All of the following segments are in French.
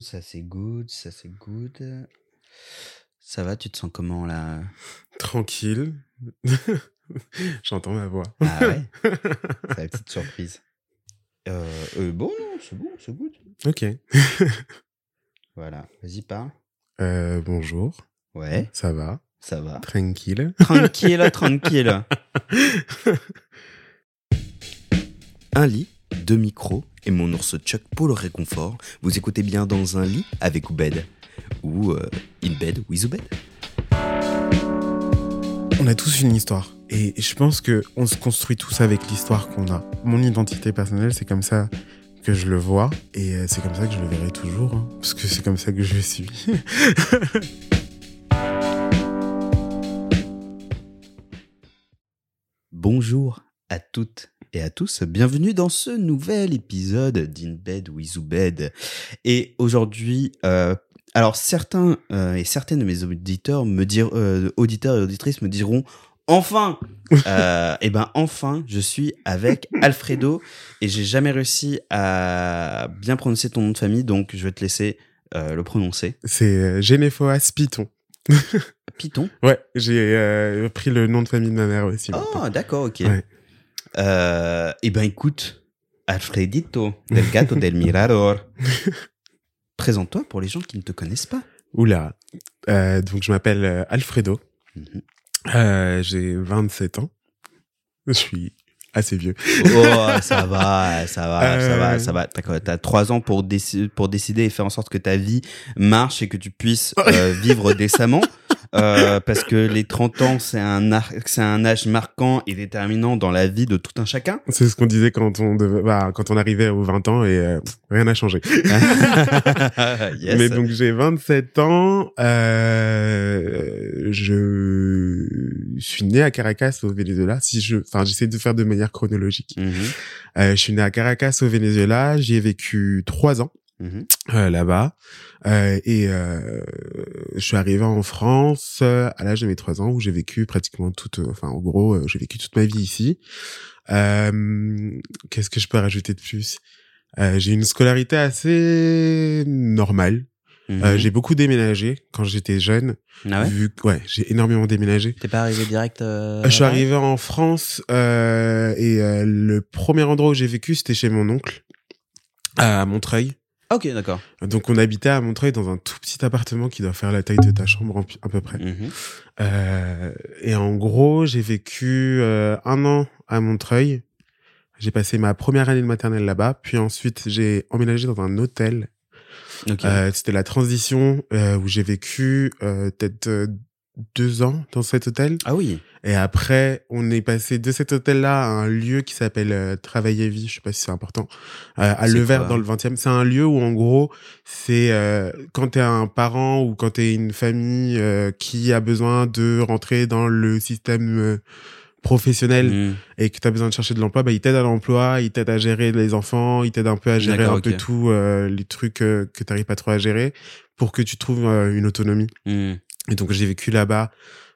Ça c'est good, ça c'est good. Ça va, tu te sens comment là? Tranquille. J'entends ma voix. Ah ouais? C'est la petite surprise. Euh, euh, bon, non, c'est bon, c'est good. Ok. Voilà, vas-y, parle. Euh, bonjour. Ouais, Ça va? Ça va. Tranquille. Tranquille, tranquille. Un lit, deux micros et mon ours Chuck pour le réconfort. Vous écoutez bien dans un lit avec Oubed. Ou euh, in bed with Oubed. On a tous une histoire. Et je pense que on se construit tous avec l'histoire qu'on a. Mon identité personnelle, c'est comme ça que je le vois. Et euh, c'est comme ça que je le verrai toujours. hein, parce que c'est comme ça que je suis. Bonjour à toutes et à tous, bienvenue dans ce nouvel épisode d'In Bed with Oubed. Et aujourd'hui, euh, alors certains euh, et certaines de mes auditeurs me diront, euh, auditeurs et auditrices me diront enfin, euh, et ben enfin, je suis avec Alfredo et j'ai jamais réussi à bien prononcer ton nom de famille, donc je vais te laisser euh, le prononcer. c'est Généphoas Python. Python? Ouais, j'ai euh, pris le nom de famille de ma mère aussi. Oh, d'accord, ok. Ouais. Euh, eh ben, écoute, Alfredito, del gato del mirador. Présente-toi pour les gens qui ne te connaissent pas. Oula. Euh, donc, je m'appelle euh, Alfredo. Mhm. Euh, j'ai 27 ans. Je suis assez vieux. Oh, ça va, ça va, ça va, ça va. T'as trois ans pour, déci- pour décider et faire en sorte que ta vie marche et que tu puisses euh, vivre décemment? Euh, parce que les 30 ans, c'est un, c'est un âge marquant et déterminant dans la vie de tout un chacun. C'est ce qu'on disait quand on, devait- bah, quand on arrivait aux 20 ans et euh, rien n'a changé. yes. Mais donc j'ai 27 ans. Euh, je suis né à Caracas au Venezuela. Si je, enfin, j'essaie de faire de manière chronologique. Mhm, Euh, je suis né à Caracas au Venezuela. J'y ai vécu trois ans mhm. euh, là-bas. Euh, et euh, je suis arrivé en France euh, à l'âge de mes trois ans où j'ai vécu pratiquement toute, euh, enfin en gros, euh, j'ai vécu toute ma vie ici. Euh, Qu'est-ce que je peux rajouter de plus? Euh, J'ai une scolarité assez normale. Euh, j'ai beaucoup déménagé quand j'étais jeune. Ah ouais? Vu que, ouais, j'ai énormément déménagé. T'es pas arrivé direct euh, je suis arrivé en France euh, et euh, le premier endroit où j'ai vécu, c'était chez mon oncle à Montreuil. Ok, d'accord. Donc on habitait à Montreuil dans un tout petit appartement qui doit faire la taille de ta chambre à peu près. Mhm. Euh, et en gros, j'ai vécu euh, un an à Montreuil. J'ai passé ma première année de maternelle là-bas, puis ensuite j'ai emménagé dans un hôtel. Euh, C'était la transition où j'ai vécu peut-être deux ans dans cet hôtel. Ah oui. Et après, on est passé de cet hôtel-là à un lieu qui s'appelle euh, Travail et Vie, je sais pas si c'est important, euh, à quoi? dans le 20e. C'est un lieu où, en gros, c'est euh, quand t'es un parent ou quand t'es une famille euh, qui a besoin de rentrer dans le système euh, professionnel Mhm. et que t'as besoin de chercher de l'emploi, bah, ils t'aident à l'emploi, ils t'aident à gérer les enfants, ils t'aident un peu à gérer un peu tout, euh, les trucs euh, que t'arrives pas trop à gérer pour que tu trouves euh, une autonomie. Mhm. Et donc j'ai vécu là-bas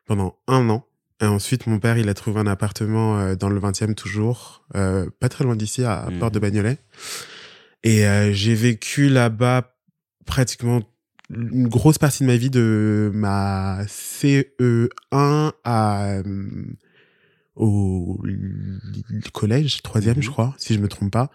pendant un an. Et ensuite, mon père, il a trouvé un appartement euh, dans le 20e toujours, euh, pas très loin d'ici, à Mhm. Porte de Bagnolet. Et euh, j'ai vécu là-bas pratiquement une grosse partie de ma vie de ma CE1 à euh, au collège, troisième, Mhm. je crois, si je me trompe pas.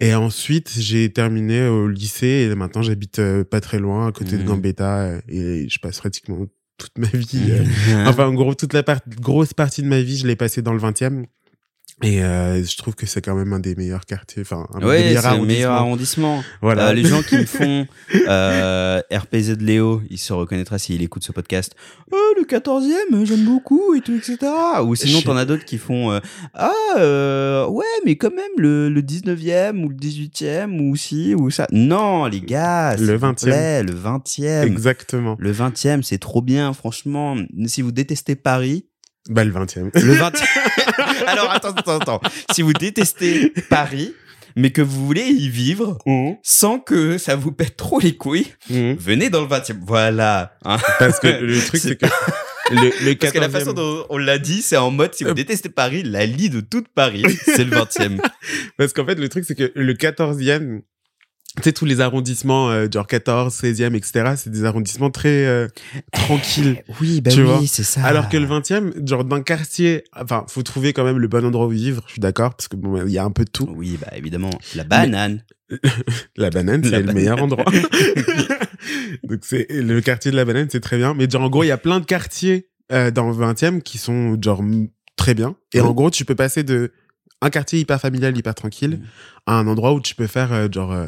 Et ensuite, j'ai terminé au lycée et maintenant j'habite euh, pas très loin, à côté de Mhm. Gambetta, euh, et je passe pratiquement toute ma vie. euh, enfin, en gros, toute la part- grosse partie de ma vie, je l'ai passée dans le 20e. Et euh, je trouve que c'est quand même un des meilleurs quartiers, enfin, un des meilleurs c'est le meilleur arrondissements. arrondissement. Voilà. Euh, les gens qui me font euh, RPZ de Léo, il se reconnaîtra s'il écoute ce podcast. Oh, le 14e, j'aime beaucoup et tout, etc. Ou sinon, t'en as d'autres qui font euh, Ah, euh, ouais, mais quand même, le, le 19e ou le 18e ou si ou ça. Non, les gars, Le s'il vous 20e. plaît, le 20e. Exactement. Le 20e, c'est trop bien, franchement. Si vous détestez Paris, Bah, le 20e. le 20e. Alors, attends, attends, attends. Si vous détestez Paris, mais que vous voulez y vivre sans que ça vous pète trop les couilles, Mhm. venez dans le 20e. Voilà. hein. Parce que le truc, c'est que le, le Parce que la 14e façon dont on l'a dit, c'est en mode si vous Euh. détestez Paris, la lie de toute Paris, c'est le 20e. Parce qu'en fait, le truc, c'est que le 14e, tu sais, tous les arrondissements, euh, genre 14, 16e, etc., c'est des arrondissements très euh, tranquilles. Oui, Tu oui, vois. c'est ça. Alors que le 20e, genre d'un quartier, enfin, faut trouver quand même le bon endroit où vivre, je suis d'accord, parce que bon, il y a un peu de tout. Oui, bah évidemment. La banane. La banane, c'est le banane. meilleur endroit. Donc c'est le quartier de la banane, c'est très bien. Mais genre en gros, il y a plein de quartiers euh, dans le 20e qui sont genre très bien. Et en gros, tu peux passer de un quartier hyper familial, hyper tranquille, Mm. à un endroit où tu peux faire euh, genre euh,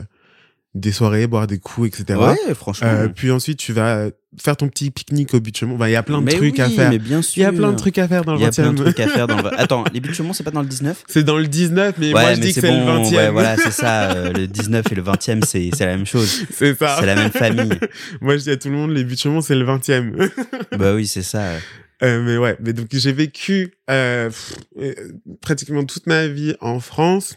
des soirées, boire des coups, etc. Ouais, franchement. Euh, puis ensuite, tu vas faire ton petit pique-nique au but de Chaumont. Enfin, il y a plein de mais trucs à faire. Mais bien Il y a plein de trucs à faire dans le Il y a plein de 20e. trucs à faire dans le. Attends, les Chaumont, c'est pas dans le 19 C'est dans le 19, mais Ouais, moi je mais dis que c'est le 20e. Ouais, voilà, c'est ça. euh, le 19 et le 20e, c'est c'est la même chose. c'est ça. C'est la même famille. Moi je dis à tout le monde, les Chaumont, c'est le 20e. bah oui, c'est ça. Euh, mais ouais, mais donc j'ai vécu euh, pff, euh, pratiquement toute ma vie en France.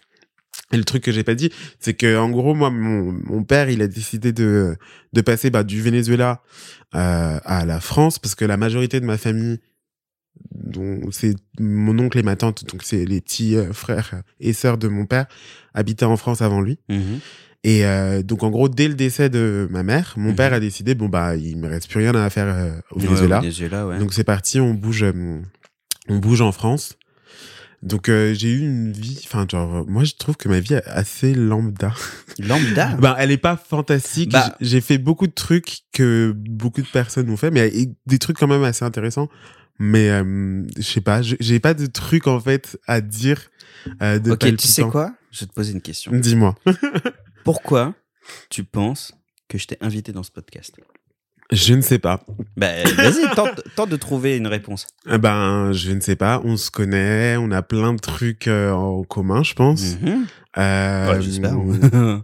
Et le truc que j'ai pas dit, c'est que en gros, moi, mon, mon père, il a décidé de de passer bah, du Venezuela euh, à la France parce que la majorité de ma famille, dont c'est mon oncle et ma tante, donc c'est les petits euh, frères et sœurs de mon père, habitaient en France avant lui. Mhm. Et euh, donc en gros, dès le décès de ma mère, mon Mhm. père a décidé bon bah il me reste plus rien à faire euh, au Ouais, Venezuela. au Venezuela, ouais. Donc c'est parti, on bouge, euh, on bouge en France. Donc euh, j'ai eu une vie, enfin genre moi je trouve que ma vie est assez lambda. Lambda. bah elle est pas fantastique. Bah- J'ai fait beaucoup de trucs que beaucoup de personnes ont fait, mais des trucs quand même assez intéressants. Mais euh, je sais pas, j'ai- pas de trucs en fait à dire. Euh, de ok, tu sais quoi? Je vais te poser une question. Dis-moi. Pourquoi tu penses que je t'ai invité dans ce podcast? Je ne sais pas. Bah, vas-y, tente, tente de trouver une réponse. Eh Ben, je ne sais pas. On se connaît, on a plein de trucs euh, en commun, je pense. Mhm. Euh, Ouais, J'espère.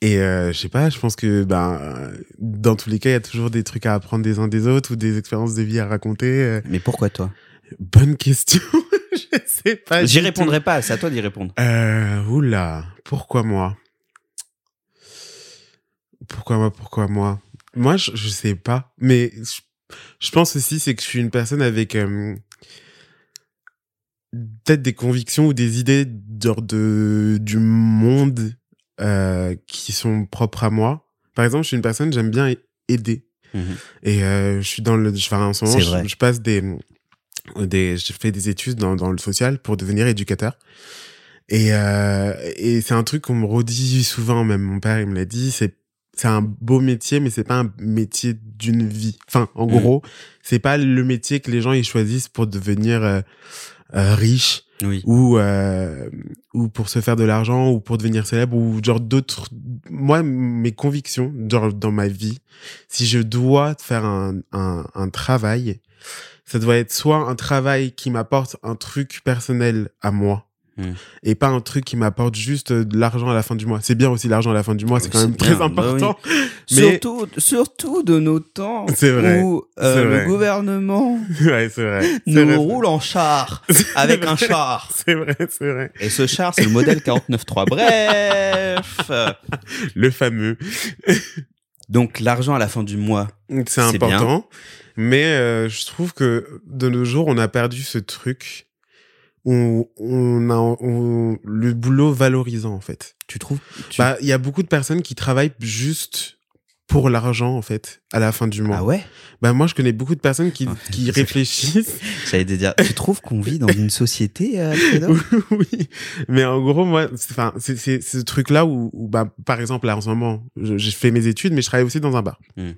Et euh, je sais pas, je pense que ben dans tous les cas, il y a toujours des trucs à apprendre des uns des autres ou des expériences de vie à raconter. euh. Mais pourquoi toi? Bonne question. je sais pas. J'y répondrai pas, c'est à toi d'y répondre. Euh, oula, pourquoi moi? Pourquoi moi? Pourquoi moi? Moi, je, je sais pas. Mais je, je pense aussi c'est que je suis une personne avec euh, peut-être des convictions ou des idées genre de du monde euh, qui sont propres à moi. Par exemple, je suis une personne j'aime bien aider. Mhm. Et euh, je suis dans le, enfin, en ce moment, je, passe des, des, je fais des études dans, dans le social pour devenir éducateur. Et, euh, et c'est un truc qu'on me redit souvent, même mon père, il me l'a dit, c'est, c'est un beau métier, mais c'est pas un métier d'une vie. Enfin, en Mhm. gros, c'est pas le métier que les gens ils choisissent pour devenir euh, euh, riche Oui. ou euh, ou pour se faire de l'argent ou pour devenir célèbre ou genre d'autres moi mes convictions genre dans ma vie si je dois faire un un, un travail ça doit être soit un travail qui m'apporte un truc personnel à moi Et pas un truc qui m'apporte juste de l'argent à la fin du mois c'est bien aussi l'argent à la fin du mois c'est quand même très bah oui. important mais Surtout, surtout de nos temps vrai, où euh, le vrai. gouvernement ouais vrai nous vrai, roule en char avec un char. c'est vrai c'est vrai Et ce char, c'est le modèle 49.3. Bref. le fameux Donc l'argent à la fin du mois. C'est C'est important. Mais euh, je trouve que de nos jours, on a perdu ce truc on a on- le boulot valorisant, en fait. Tu trouves tu- Bah, il y a beaucoup de personnes qui travaillent juste pour l'argent, en fait, à la fin du mois. Ah ouais? Bah, moi, je connais beaucoup de personnes qui, qui réfléchissent. J'allais te dire, tu trouves qu'on vit dans une société, euh, oui. Mais en gros, moi, c'est- enfin, c'est ce truc-là où, où, bah, par exemple, là, en ce moment, je- j'ai fait mes études, mais je travaille aussi dans un bar. Mm.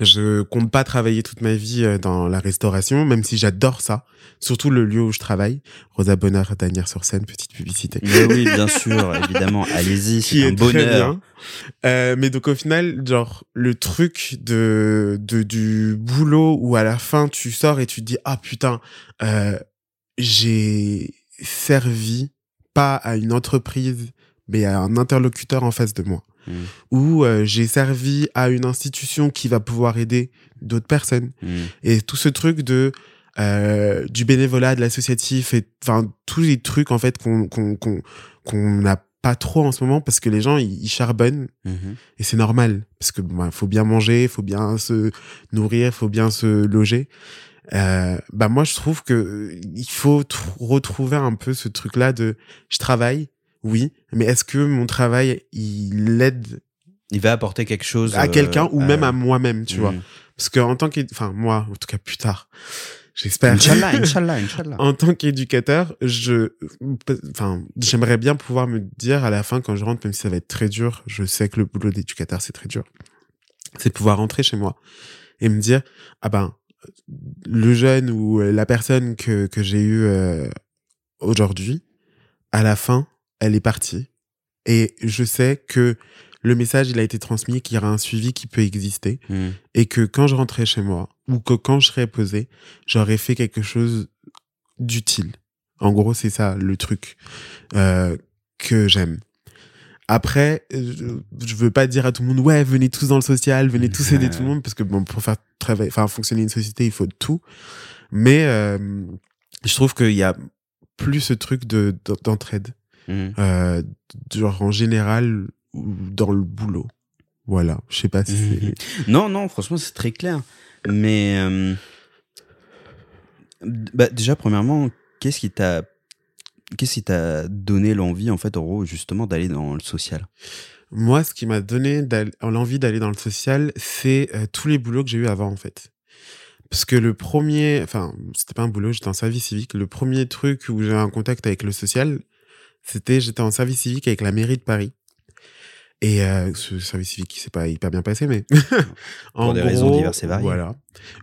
Je compte pas travailler toute ma vie euh, dans la restauration, même si j'adore ça. Surtout le lieu où je travaille. Rosa Bonheur, Danière sur scène, petite publicité. Mais oui, bien sûr, évidemment. Allez-y, c'est un très bonheur. bien. Euh, mais donc au final, genre le truc de, de du boulot où à la fin tu sors et tu te dis ah putain, euh, j'ai servi pas à une entreprise mais à un interlocuteur en face de moi. Ou euh, j'ai servi à une institution qui va pouvoir aider d'autres personnes. Mm. Et tout ce truc de euh, du bénévolat, de l'associatif, et enfin tous les trucs en fait qu'on qu'on qu'on qu'on n'a pas trop en ce moment parce que les gens ils, ils charbonnent Mhm. et c'est normal parce que bah, faut bien manger, faut bien se nourrir, faut bien se loger. Euh, bah moi je trouve que il faut tr- retrouver un peu ce truc là de je travaille Oui, mais est-ce que mon travail, il aide Il va apporter quelque chose à euh, quelqu'un ou à- même à moi-même, tu vois? Mm. Parce que en tant que, enfin moi, en tout cas plus tard, j'espère. Inch'Allah, Inch'Allah, Inch'Allah. en tant qu'éducateur, je, enfin, j'aimerais bien pouvoir me dire à la fin quand je rentre, même si ça va être très dur, je sais que le boulot d'éducateur c'est très dur, c'est de pouvoir rentrer chez moi et me dire ah ben le jeune ou la personne que que j'ai eu euh, aujourd'hui, à la fin, elle est partie et je sais que le message il a été transmis, qu'il y aura un suivi qui peut exister Mm. et que quand je rentrais chez moi ou que quand je serais posé, j'aurais fait quelque chose d'utile. En gros, c'est ça le truc euh, que j'aime. Après, euh, je, je veux pas dire à tout le monde ouais venez tous dans le social, venez tous aider tout le monde parce que bon pour faire travailler, enfin fonctionner une société il faut de tout. Mais euh, je trouve qu'il y a plus ce truc de d'entraide, Mm. euh, genre en général ou dans le boulot. Voilà, je sais pas si c'est Mhm. Non, non, franchement, c'est très clair. Mais euh, bah, déjà, premièrement, qu'est-ce qui t'a qu'est-ce qui t'a donné l'envie, en fait, en gros, justement, d'aller dans le social? Moi, ce qui m'a donné l'envie d'aller dans le social, c'est euh, tous les boulots que j'ai eu avant, en fait. Parce que le premier, enfin, c'était pas un boulot, j'étais en service civique. Le premier truc où j'ai eu un contact avec le social, c'était j'étais en service civique avec la mairie de Paris. Et euh, ce service civique qui s'est pas hyper bien passé, mais Pour des raisons diverses et variées. Voilà.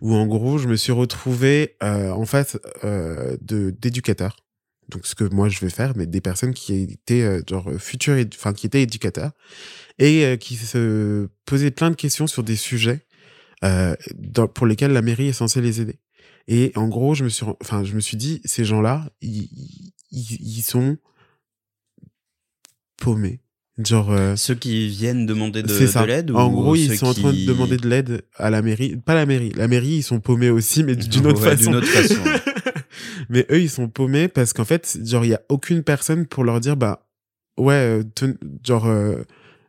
Où en gros, je me suis retrouvé euh, en face euh, de d'éducateurs. Donc ce que moi je vais faire, mais des personnes qui étaient genre futurs, enfin qui étaient éducateurs et qui se posaient plein de questions sur des sujets dans- pour lesquels la mairie est censée les aider. Et en gros, je me suis, enfin, je me suis dit, ces gens-là, ils, ils, ils sont paumés. Genre, euh, Ceux qui viennent demander de, l'aide En ou gros, ils sont en train de demander de l'aide à la mairie. Pas la mairie. La mairie, ils sont paumés aussi, mais d'une autre Ouais, façon. D'une autre façon. mais eux, ils sont paumés parce qu'en fait, genre, il y a aucune personne pour leur dire, bah, ouais, euh, genre, euh,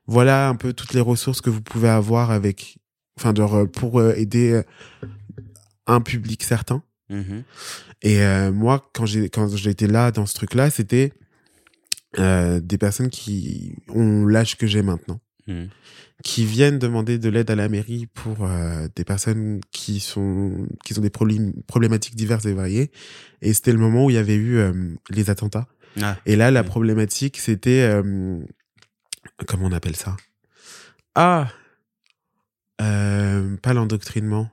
voilà un peu toutes les ressources que vous pouvez avoir avec, enfin, genre, pour euh, aider un public certain. Mhm. Et moi, quand j'ai quand été là dans ce truc-là, c'était euh, des personnes qui ont l'âge que j'ai maintenant, Mhm. qui viennent demander de l'aide à la mairie pour euh, des personnes qui sont qui ont des problém- problématiques diverses et variées. Et c'était le moment où il y avait eu euh, les attentats. Ah, Et là, la problématique, c'était comment on appelle ça? Ah, pas l'endoctrinement.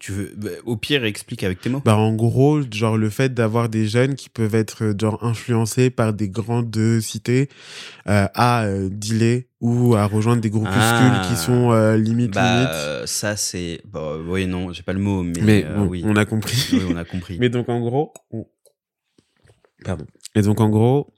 Tu veux, bah, au pire, explique avec tes mots. Bah en gros, genre le fait d'avoir des jeunes qui peuvent être euh, genre influencés par des grandes cités euh, à euh, dealer ou à rejoindre des groupuscules Ah. qui sont euh, limite Bah, limite. ça, c'est. Bah, oui, non, j'ai pas le mot, mais. Mais bon, oui. on a compris. Oui, on a compris. Mais donc en gros, on- pardon. Et donc en gros,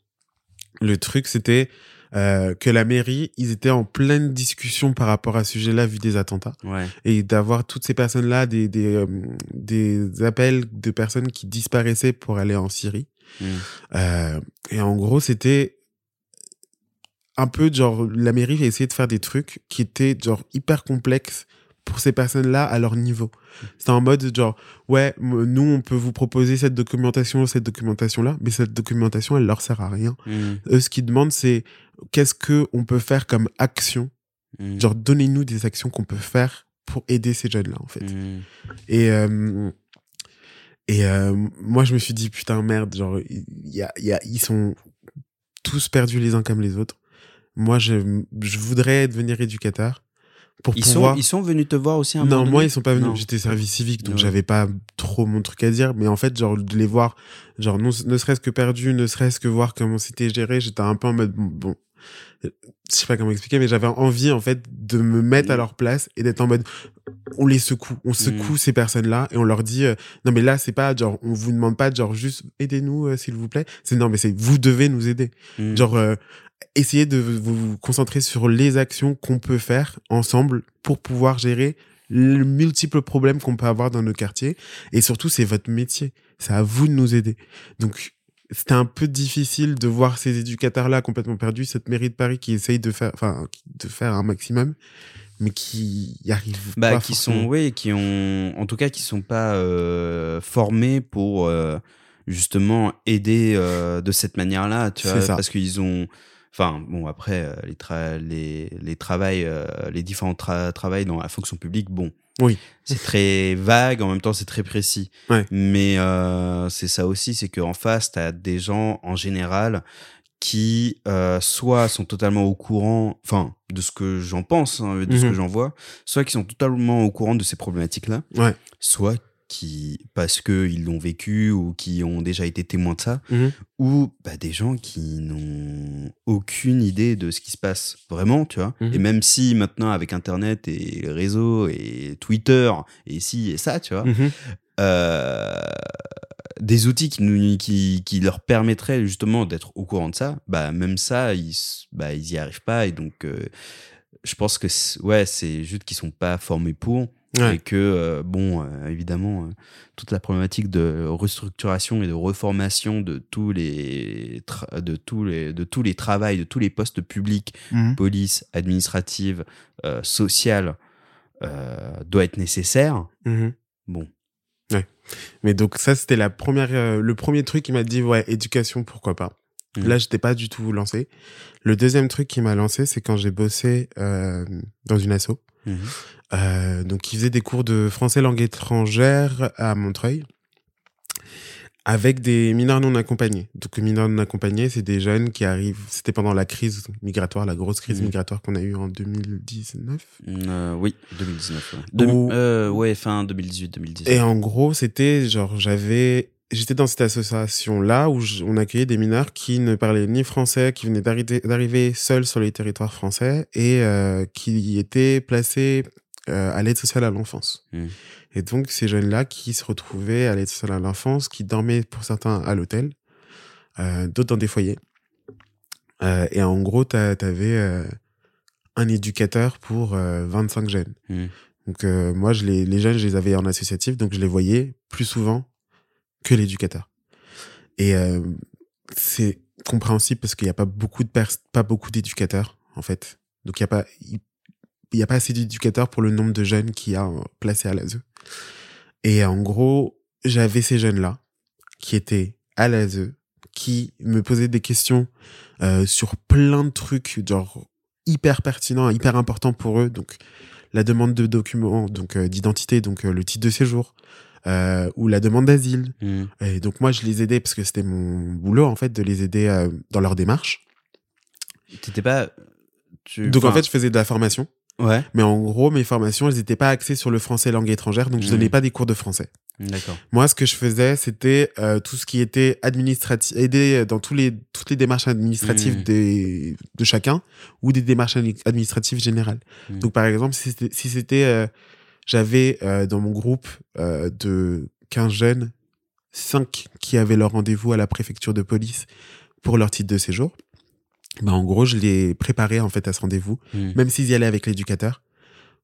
le truc c'était euh, que la mairie, ils étaient en pleine discussion par rapport à ce sujet-là vu des attentats Ouais. et d'avoir toutes ces personnes-là des des, euh, des appels de personnes qui disparaissaient pour aller en Syrie. Mhm. Euh, et en gros, c'était un peu genre la mairie a essayé de faire des trucs qui étaient genre hyper complexes pour ces personnes-là à leur niveau. C'était en mode genre ouais, nous on peut vous proposer cette documentation, cette documentation-là, mais cette documentation elle leur sert à rien. Mhm. Eux ce qu'ils demandent c'est qu'est-ce que on peut faire comme action, Mhm. genre donnez-nous des actions qu'on peut faire pour aider ces jeunes-là en fait. Mhm. Et, euh, et euh, moi, je me suis dit, putain, merde, genre, y a, il y a, ils sont tous perdus les uns comme les autres. Moi, je, je voudrais devenir éducateur pour Ils, pouvoir... sont, ils sont venus te voir aussi un non, moi, ils sont pas venus. J'étais service civique, donc Ouais. j'avais pas trop mon truc à dire. Mais en fait, genre, de les voir, genre, non, ne serait-ce que perdu, ne serait-ce que voir comment c'était géré, j'étais un peu en mode, bon, bon, euh, je sais pas comment expliquer, mais j'avais envie, en fait, de me mettre à leur place et d'être en mode, on les secoue, on secoue ces personnes-là et on leur dit, euh, non, mais là, c'est pas, genre, on vous demande pas, genre, juste, aidez-nous, euh, s'il vous plaît. C'est, non, mais c'est, vous devez nous aider. Mhm. Genre, euh, essayez de vous concentrer sur les actions qu'on peut faire ensemble pour pouvoir gérer les multiples problèmes qu'on peut avoir dans nos quartiers. Et surtout, c'est votre métier. C'est à vous de nous aider. Donc, c'était un peu difficile de voir ces éducateurs-là complètement perdus, cette mairie de Paris qui essaye de faire, enfin, de faire un maximum, mais qui y arrive bah, pas qui forcément. sont oui qui ont en tout cas qui sont pas euh, formés pour euh, justement aider euh, de cette manière-là, tu vois, ça. parce qu'ils ont, enfin bon après euh, les tra- les les travails, euh, les différents tra- travails dans la fonction publique, bon, Oui. c'est très vague, en même temps c'est très précis. Ouais. Mais euh, c'est ça aussi, c'est qu'en face t'as des gens en général qui euh, soit sont totalement au courant, enfin de ce que j'en pense, hein, de ce Mhm. que j'en vois, soit qui sont totalement au courant de ces problématiques-là, Ouais. soit qui parce que ils l'ont vécu ou qui ont déjà été témoins de ça, Mhm. ou bah, des gens qui n'ont aucune idée de ce qui se passe vraiment, tu vois. Mhm. Et même si maintenant avec Internet et les réseaux et Twitter et ci et ça, tu vois, Mhm. euh, des outils qui, nous, qui, qui leur permettraient justement d'être au courant de ça, bah même ça, ils, bah, ils y arrivent pas. Et donc, euh, je pense que c'est- ouais, c'est juste qu'ils sont pas formés pour. Ouais. Et que, euh, bon, euh, évidemment, euh, toute la problématique de restructuration et de reformation de tous les, de tous les, de tous les travails, de tous les postes publics, Mhm. police, administrative, euh, sociale, euh, doit être nécessaire. Mhm. Bon. Mais donc ça, c'était la première, le premier truc qui m'a dit ouais, éducation, pourquoi pas. Mhm. Là, j'étais pas du tout lancé. Le deuxième truc qui m'a lancé, c'est quand j'ai bossé euh, dans une asso. Mhm. Euh, donc, qui faisait des cours de français langue étrangère à Montreuil avec des mineurs non accompagnés. Donc, mineurs non accompagnés, c'est des jeunes qui arrivent. C'était pendant la crise migratoire, la grosse crise Mhm. migratoire qu'on a eue en 2019. Euh, oui, 2019. Ouais, Demi- ouais fin 2018-2019. Et en gros, c'était genre, j'avais, j'étais dans cette association-là où on accueillait des mineurs qui ne parlaient ni français, qui venaient d'arriver, d'arriver seuls sur les territoires français et euh, qui étaient placés euh, à l'aide sociale à l'enfance. Mm. Et donc, ces jeunes-là qui se retrouvaient à l'aide sociale à l'enfance, qui dormaient pour certains à l'hôtel, euh, d'autres dans des foyers. Euh, et en gros, t'avais euh, un éducateur pour euh, 25 jeunes. Mm. Donc moi, je les, les jeunes, je les avais en associatif, donc je les voyais plus souvent que l'éducateur. Et euh, c'est compréhensible parce qu'il n'y a pas beaucoup de pas beaucoup d'éducateurs en fait. Donc il y a pas il y a pas assez d'éducateurs pour le nombre de jeunes qu'il y a euh, placés à l'ASE. Et en gros, j'avais ces jeunes-là qui étaient à l'ASE, qui me posaient des questions euh, sur plein de trucs, genre hyper pertinents, hyper importants pour eux. Donc la demande de documents, donc d'identité, donc le titre de séjour, euh, ou la demande d'asile. Mm. Et donc moi, je les aidais parce que c'était mon boulot en fait de les aider euh, dans leur démarche. T'étais pas. tu- Donc en fait, je faisais de la formation, Ouais, mais en gros, mes formations, elles n'étaient pas axées sur le français langue étrangère, donc je Mhm. donnais pas des cours de français. d'accord. Moi, ce que je faisais, c'était euh, tout ce qui était administratif, aider dans tous les toutes les démarches administratives Mhm. des, de chacun ou des démarches admi- administratives générales. Mhm. Donc, par exemple, si c'était, si euh, j'avais euh, dans mon groupe euh, de 15 jeunes, 5 qui avaient leur rendez-vous à la préfecture de police pour leur titre de séjour. Bah, en gros, je les préparais en fait à ce rendez-vous, Mm. même s'ils y allaient avec l'éducateur,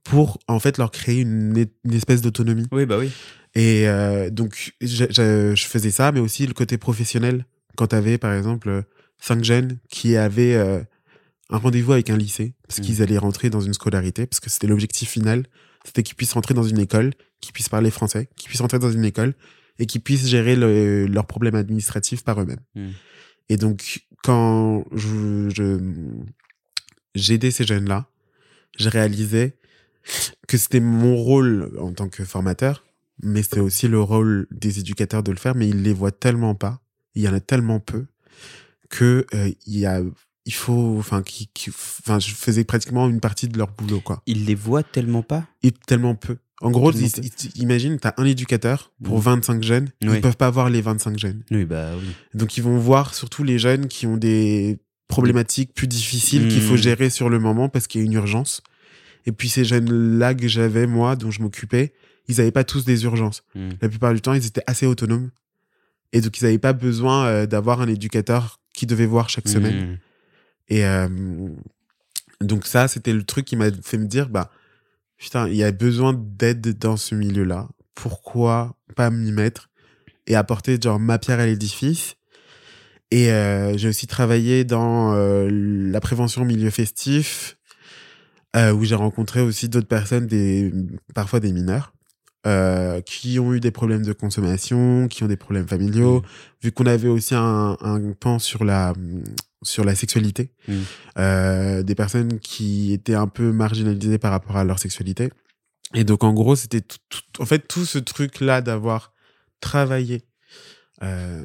pour en fait leur créer une, une espèce d'autonomie. Oui, bah oui. Et euh, donc, je, je, je faisais ça, mais aussi le côté professionnel. Quand tu avais, par exemple, euh, cinq jeunes qui avaient un rendez-vous avec un lycée, parce Mhm. qu'ils allaient rentrer dans une scolarité, parce que c'était l'objectif final, c'était qu'ils puissent rentrer dans une école, qu'ils puissent parler français, qu'ils puissent rentrer dans une école, et qu'ils puissent gérer le- leurs problèmes administratifs par eux-mêmes. Mhm. Et donc, quand je, je- j'aidais ces jeunes-là, je réalisais que c'était mon rôle en tant que formateur, mais c'est aussi le rôle des éducateurs de le faire, mais ils les voient tellement pas, il y en a tellement peu, que euh, il y a, il faut, enfin, qui, qui- enfin, je faisais pratiquement une partie de leur boulot, quoi. Ils les voient tellement pas? Et tellement peu. En gros, ils- ils- imagine, t'as un éducateur pour Mhm. 25 jeunes, Oui. ils peuvent pas voir les 25 jeunes. Oui, bah oui. Donc ils vont voir surtout les jeunes qui ont des problématiques plus difficiles qu'il faut Mhm. gérer sur le moment parce qu'il y a une urgence. Et puis ces jeunes-là que j'avais, moi, dont je m'occupais, ils n'avaient pas tous des urgences. Mm. La plupart du temps, ils étaient assez autonomes. Et donc ils n'avaient pas besoin euh, d'avoir un éducateur qui devait voir chaque semaine. Et euh, donc ça, c'était le truc qui m'a fait me dire, bah, putain, il y a besoin d'aide dans ce milieu-là. Pourquoi pas m'y mettre et apporter genre ma pierre à l'édifice? Et euh, j'ai aussi travaillé dans euh, la prévention au milieu festif, euh, où j'ai rencontré aussi d'autres personnes, des, parfois des mineurs. Euh, qui ont eu des problèmes de consommation, qui ont des problèmes familiaux, vu qu'on avait aussi un, un pan sur la sur la sexualité, euh, des personnes qui étaient un peu marginalisées par rapport à leur sexualité. Et donc en gros, c'était tout, tout- en fait tout ce truc là d'avoir travaillé euh,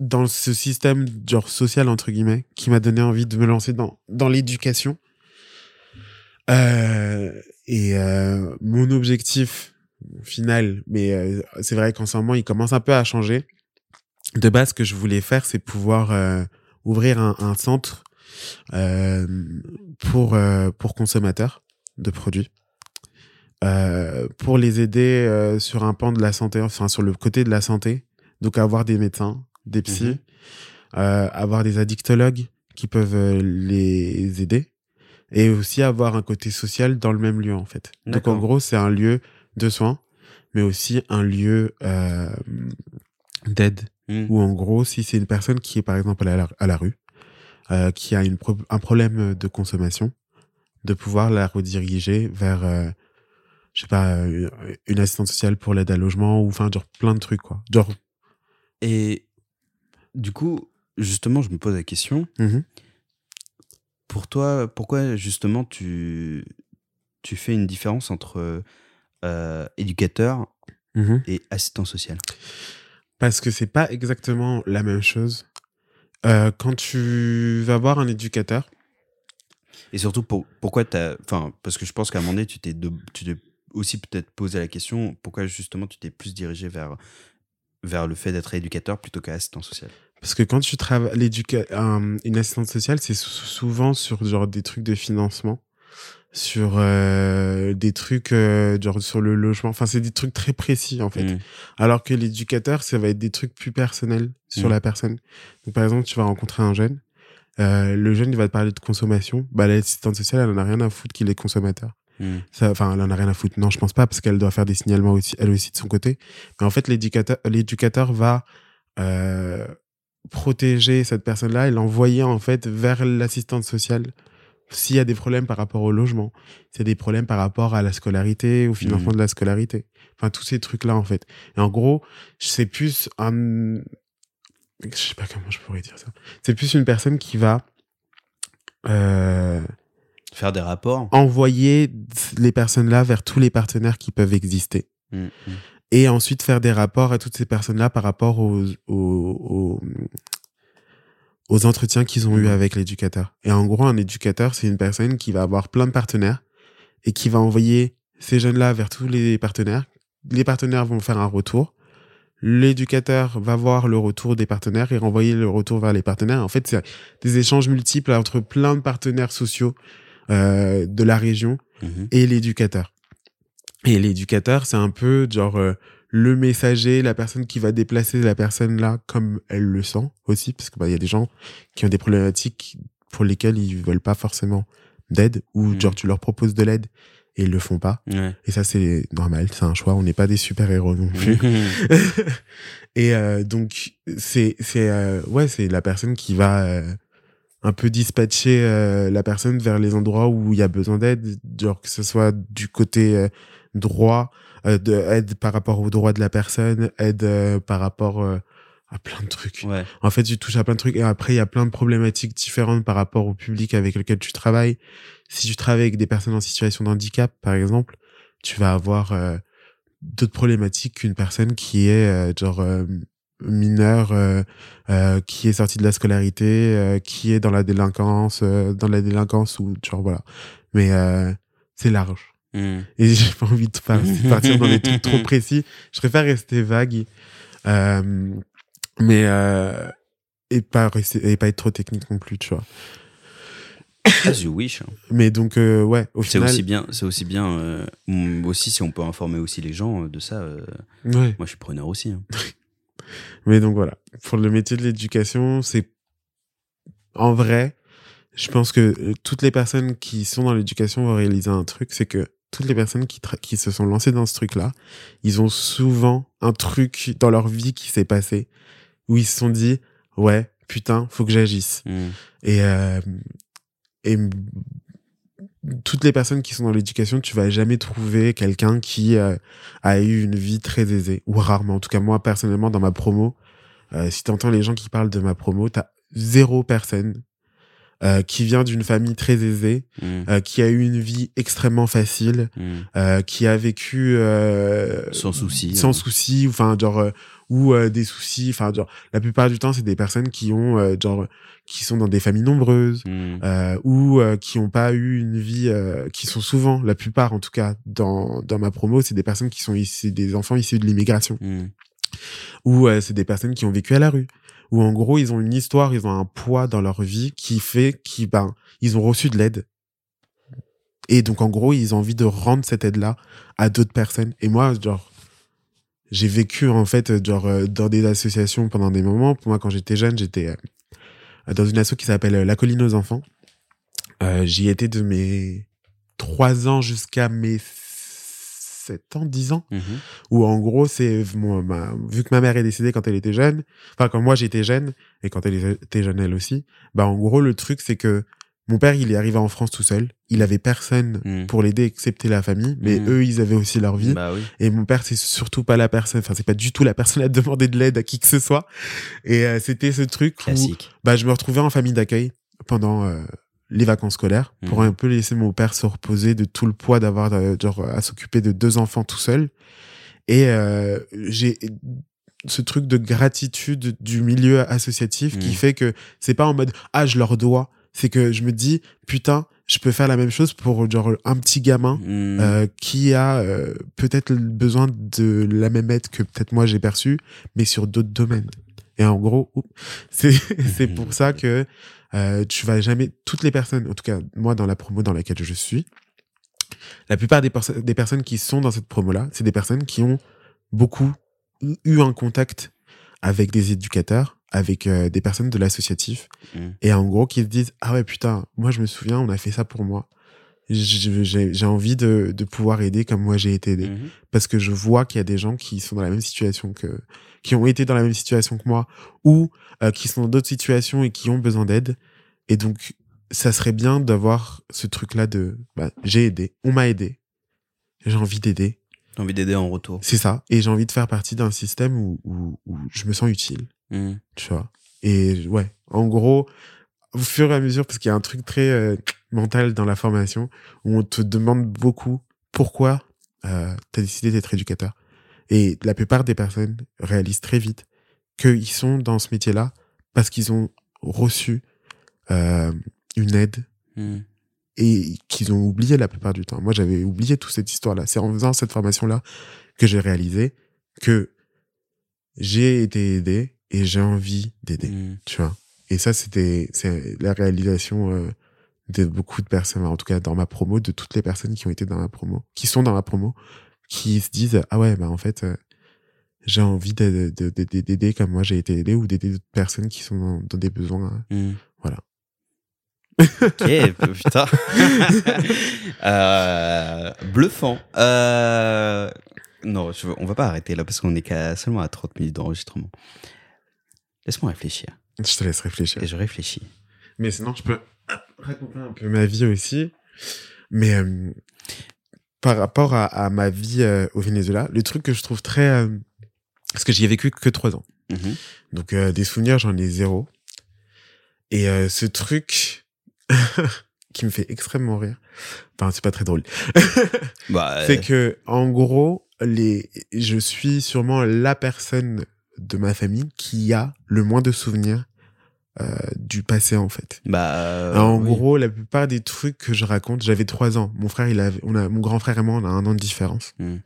dans ce système genre social entre guillemets qui m'a donné envie de me lancer dans dans l'éducation. Euh, et euh, mon objectif final, mais euh, c'est vrai qu'en ce moment il commence un peu à changer. De base, ce que je voulais faire, c'est pouvoir euh, ouvrir un, un centre euh, pour euh, pour consommateurs de produits, euh, pour les aider euh, sur un pan de la santé, enfin sur le côté de la santé, donc avoir des médecins, des psys, Mhm. euh, avoir des addictologues qui peuvent les aider et aussi avoir un côté social dans le même lieu en fait. Donc en gros, c'est un lieu de soins, mais aussi un lieu euh, d'aide Mm. où en gros, si c'est une personne qui est par exemple à la, à la rue, euh, qui a une pro- un problème de consommation, de pouvoir la rediriger vers, euh, je sais pas, euh, une assistante sociale pour l'aide à logement ou enfin genre plein de trucs quoi. Genre, Et du coup, justement, je me pose la question. mhm. Pour toi, pourquoi justement tu, tu fais une différence entre euh, éducateur Mhm. et assistant social? Parce que c'est pas exactement la même chose. Euh, quand tu vas voir un éducateur, Et surtout, pour, pourquoi t'as. Enfin, parce que je pense qu'à un moment donné, tu tu t'es aussi peut-être posé la question pourquoi justement tu t'es plus dirigé vers, vers le fait d'être éducateur plutôt qu'assistant social? Parce que quand tu travailles un- une assistante sociale, c'est sou- souvent sur genre des trucs de financement, sur euh, des trucs euh, genre sur le logement. Enfin, c'est des trucs très précis en fait. Mm. Alors que l'éducateur, ça va être des trucs plus personnels sur Mhm. la personne. Donc, par exemple, tu vas rencontrer un jeune. euh, le jeune, il va te parler de consommation. Bah, l'assistante sociale, elle en a rien à foutre qu'il est consommateur. Mm. Ça, enfin, elle en a rien à foutre. Non, je pense pas, parce qu'elle doit faire des signalements aussi, elle aussi de son côté. Mais en fait, l'éducateur, l'éducateur va euh, protéger cette personne-là et l'envoyer en fait vers l'assistante sociale s'il y a des problèmes par rapport au logement, s'il y a des problèmes par rapport à la scolarité, au financement Mhm. de la scolarité. Enfin, tous ces trucs-là, en fait. Et en gros, c'est plus un... Je sais pas comment je pourrais dire ça. C'est plus une personne qui va euh, Faire des rapports envoyer les personnes-là vers tous les partenaires qui peuvent exister. Mm, mm. Et ensuite faire des rapports à toutes ces personnes-là par rapport aux, aux, aux, aux entretiens qu'ils ont eu Mhm. avec l'éducateur. Et en gros, un éducateur, c'est une personne qui va avoir plein de partenaires et qui va envoyer ces jeunes-là vers tous les partenaires. Les partenaires vont faire un retour. L'éducateur va voir le retour des partenaires et renvoyer le retour vers les partenaires. En fait, c'est des échanges multiples entre plein de partenaires sociaux euh, de la région Mhm. et l'éducateur. Et l'éducateur, c'est un peu genre euh, le messager, la personne qui va déplacer la personne là comme elle le sent aussi, parce que bah il y a des gens qui ont des problématiques pour lesquelles ils veulent pas forcément d'aide ou Mhm. genre tu leur proposes de l'aide et ils le font pas. Ouais. Et ça c'est normal, c'est un choix. On n'est pas des super héros non plus. et euh, donc c'est c'est euh, ouais c'est la personne qui va euh, un peu dispatcher euh, la personne vers les endroits où il y a besoin d'aide genre que ce soit du côté euh, droit euh, de aide par rapport aux droits de la personne aide euh, par rapport euh, à plein de trucs. Ouais. en fait tu touches à plein de trucs et après il y a plein de problématiques différentes par rapport au public avec lequel tu travailles. Si tu travailles avec des personnes en situation de handicap par exemple tu vas avoir euh, d'autres problématiques qu'une personne qui est euh, genre euh, mineure euh, euh, qui est sortie de la scolarité euh, qui est dans la délinquance euh, dans la délinquance ou genre voilà. Mais euh, c'est large Mm. et j'ai pas envie de par- partir dans des trucs trop précis je préfère rester vague euh, mais euh, et pas rester, et pas être trop technique non plus tu vois As you wish. hein. mais donc euh, ouais au C'est final aussi bien, c'est aussi bien, euh, mm, aussi si on peut informer aussi les gens de ça. ouais moi, je suis preneur aussi. hein. Mais donc voilà, pour le métier de l'éducation, c'est en vrai, je pense que toutes les personnes qui sont dans l'éducation vont réaliser un truc, c'est que toutes les personnes qui, qui se sont lancées dans ce truc-là, ils ont souvent un truc dans leur vie qui s'est passé où ils se sont dit ouais putain faut que j'agisse Mm. et euh, et toutes les personnes qui sont dans l'éducation, tu vas jamais trouver quelqu'un qui euh, a eu une vie très aisée, ou rarement. En tout cas, moi, personnellement, dans ma promo, euh, si t'entends les gens qui parlent de ma promo, t'as zéro personne euh, qui vient d'une famille très aisée, Mm. euh, qui a eu une vie extrêmement facile, Mm. euh, qui a vécu euh, Sans souci. sans hein. souci, enfin genre euh, ou euh, des soucis, enfin genre la plupart du temps c'est des personnes qui ont euh, genre qui sont dans des familles nombreuses Mm. euh, ou euh, qui ont pas eu une vie, euh, qui sont souvent, la plupart en tout cas dans dans ma promo, c'est des personnes qui sont issues, des enfants issus de l'immigration Mm. ou euh, c'est des personnes qui ont vécu à la rue ou en gros ils ont une histoire, ils ont un poids dans leur vie qui fait qui ben ils ont reçu de l'aide. Et donc en gros ils ont envie de rendre cette aide là à d'autres personnes. Et moi genre j'ai vécu en fait genre euh, dans des associations pendant des moments. Moi quand j'étais jeune j'étais euh, dans une asso qui s'appelle euh, la colline aux enfants. J'y étais de mes trois ans jusqu'à mes 7 ans 10 ans Mhm. où en gros c'est vu que ma mère est décédée quand elle était jeune enfin quand moi j'étais jeune et quand elle était jeune elle aussi bah en gros le truc c'est que mon père il est arrivé en France tout seul il avait personne Mm. pour l'aider excepté la famille mais Mhm. eux ils avaient aussi leur vie Bah oui. et mon père c'est surtout pas la personne enfin c'est pas du tout la personne à demander de l'aide à qui que ce soit et euh, c'était ce truc où bah je me retrouvais en famille d'accueil pendant euh, les vacances scolaires pour Mhm. un peu laisser mon père se reposer de tout le poids d'avoir euh, genre à s'occuper de deux enfants tout seul et euh, j'ai ce truc de gratitude du milieu associatif qui Mhm. fait que c'est pas en mode ah je leur dois c'est que je me dis putain je peux faire la même chose pour genre un petit gamin Mm. euh, qui a euh, peut-être besoin de la même aide que peut-être moi j'ai perçu, mais sur d'autres domaines. Et en gros, c'est c'est pour ça que euh, tu vas jamais toutes les personnes, en tout cas moi dans la promo dans laquelle je suis, la plupart des, perso- des personnes qui sont dans cette promo là, c'est des personnes qui ont beaucoup eu- un contact avec des éducateurs, avec euh, des personnes de l'associatif, Mm. et en gros qui se disent ah ouais putain, moi je me souviens, on a fait ça pour moi. J'ai envie de, de pouvoir aider comme moi j'ai été aidé. Mhm. parce que je vois qu'il y a des gens qui sont dans la même situation que qui ont été dans la même situation que moi ou euh, qui sont dans d'autres situations et qui ont besoin d'aide. Et donc ça serait bien d'avoir ce truc là de bah, j'ai aidé on m'a aidé. J'ai envie d'aider. J'ai envie d'aider en retour. c'est ça. Et j'ai envie de faire partie d'un système où, où, où je me sens utile. Mm. tu vois. Et ouais. En gros au fur et à mesure parce qu'il y a un truc très euh, mental dans la formation où on te demande beaucoup pourquoi euh, tu as décidé d'être éducateur et la plupart des personnes réalisent très vite qu'ils sont dans ce métier-là parce qu'ils ont reçu euh, une aide Mm. et qu'ils ont oublié la plupart du temps. Moi, j'avais oublié toute cette histoire-là. C'est en faisant cette formation-là que j'ai réalisé que j'ai été aidé et j'ai envie d'aider, Mm. tu vois. Et ça, c'était c'est la réalisation euh, de beaucoup de personnes, en tout cas dans ma promo, de toutes les personnes qui ont été dans ma promo, qui sont dans ma promo, qui se disent ah ouais, bah en fait, euh, j'ai envie de- de- de- d'aider comme moi j'ai été aidé ou d'aider d'autres personnes qui sont dans, dans des besoins. Mm. Voilà. Ok, putain. Euh, bluffant. Euh, non, je on va pas arrêter là parce qu'on est qu'à seulement à 30 minutes d'enregistrement. Laisse-moi réfléchir. Je te laisse réfléchir. Et je réfléchis. Mais sinon, je peux raconter un peu ma vie aussi. Mais euh, par rapport à, à ma vie euh, au Venezuela, le truc que je trouve très... euh, parce que j'y ai vécu que trois ans. Mhm. Donc euh, des souvenirs, j'en ai zéro. Et euh, ce truc qui me fait extrêmement rire, enfin c'est pas très drôle, Bah, c'est que en gros, les, je suis sûrement la personne de ma famille qui a le moins de souvenirs euh, du passé en fait. bah, euh, en oui. gros, la plupart des trucs que je raconte, j'avais trois ans. Mon frère, il avait, on a, mon grand frère et moi, on a un an de différence. Mm.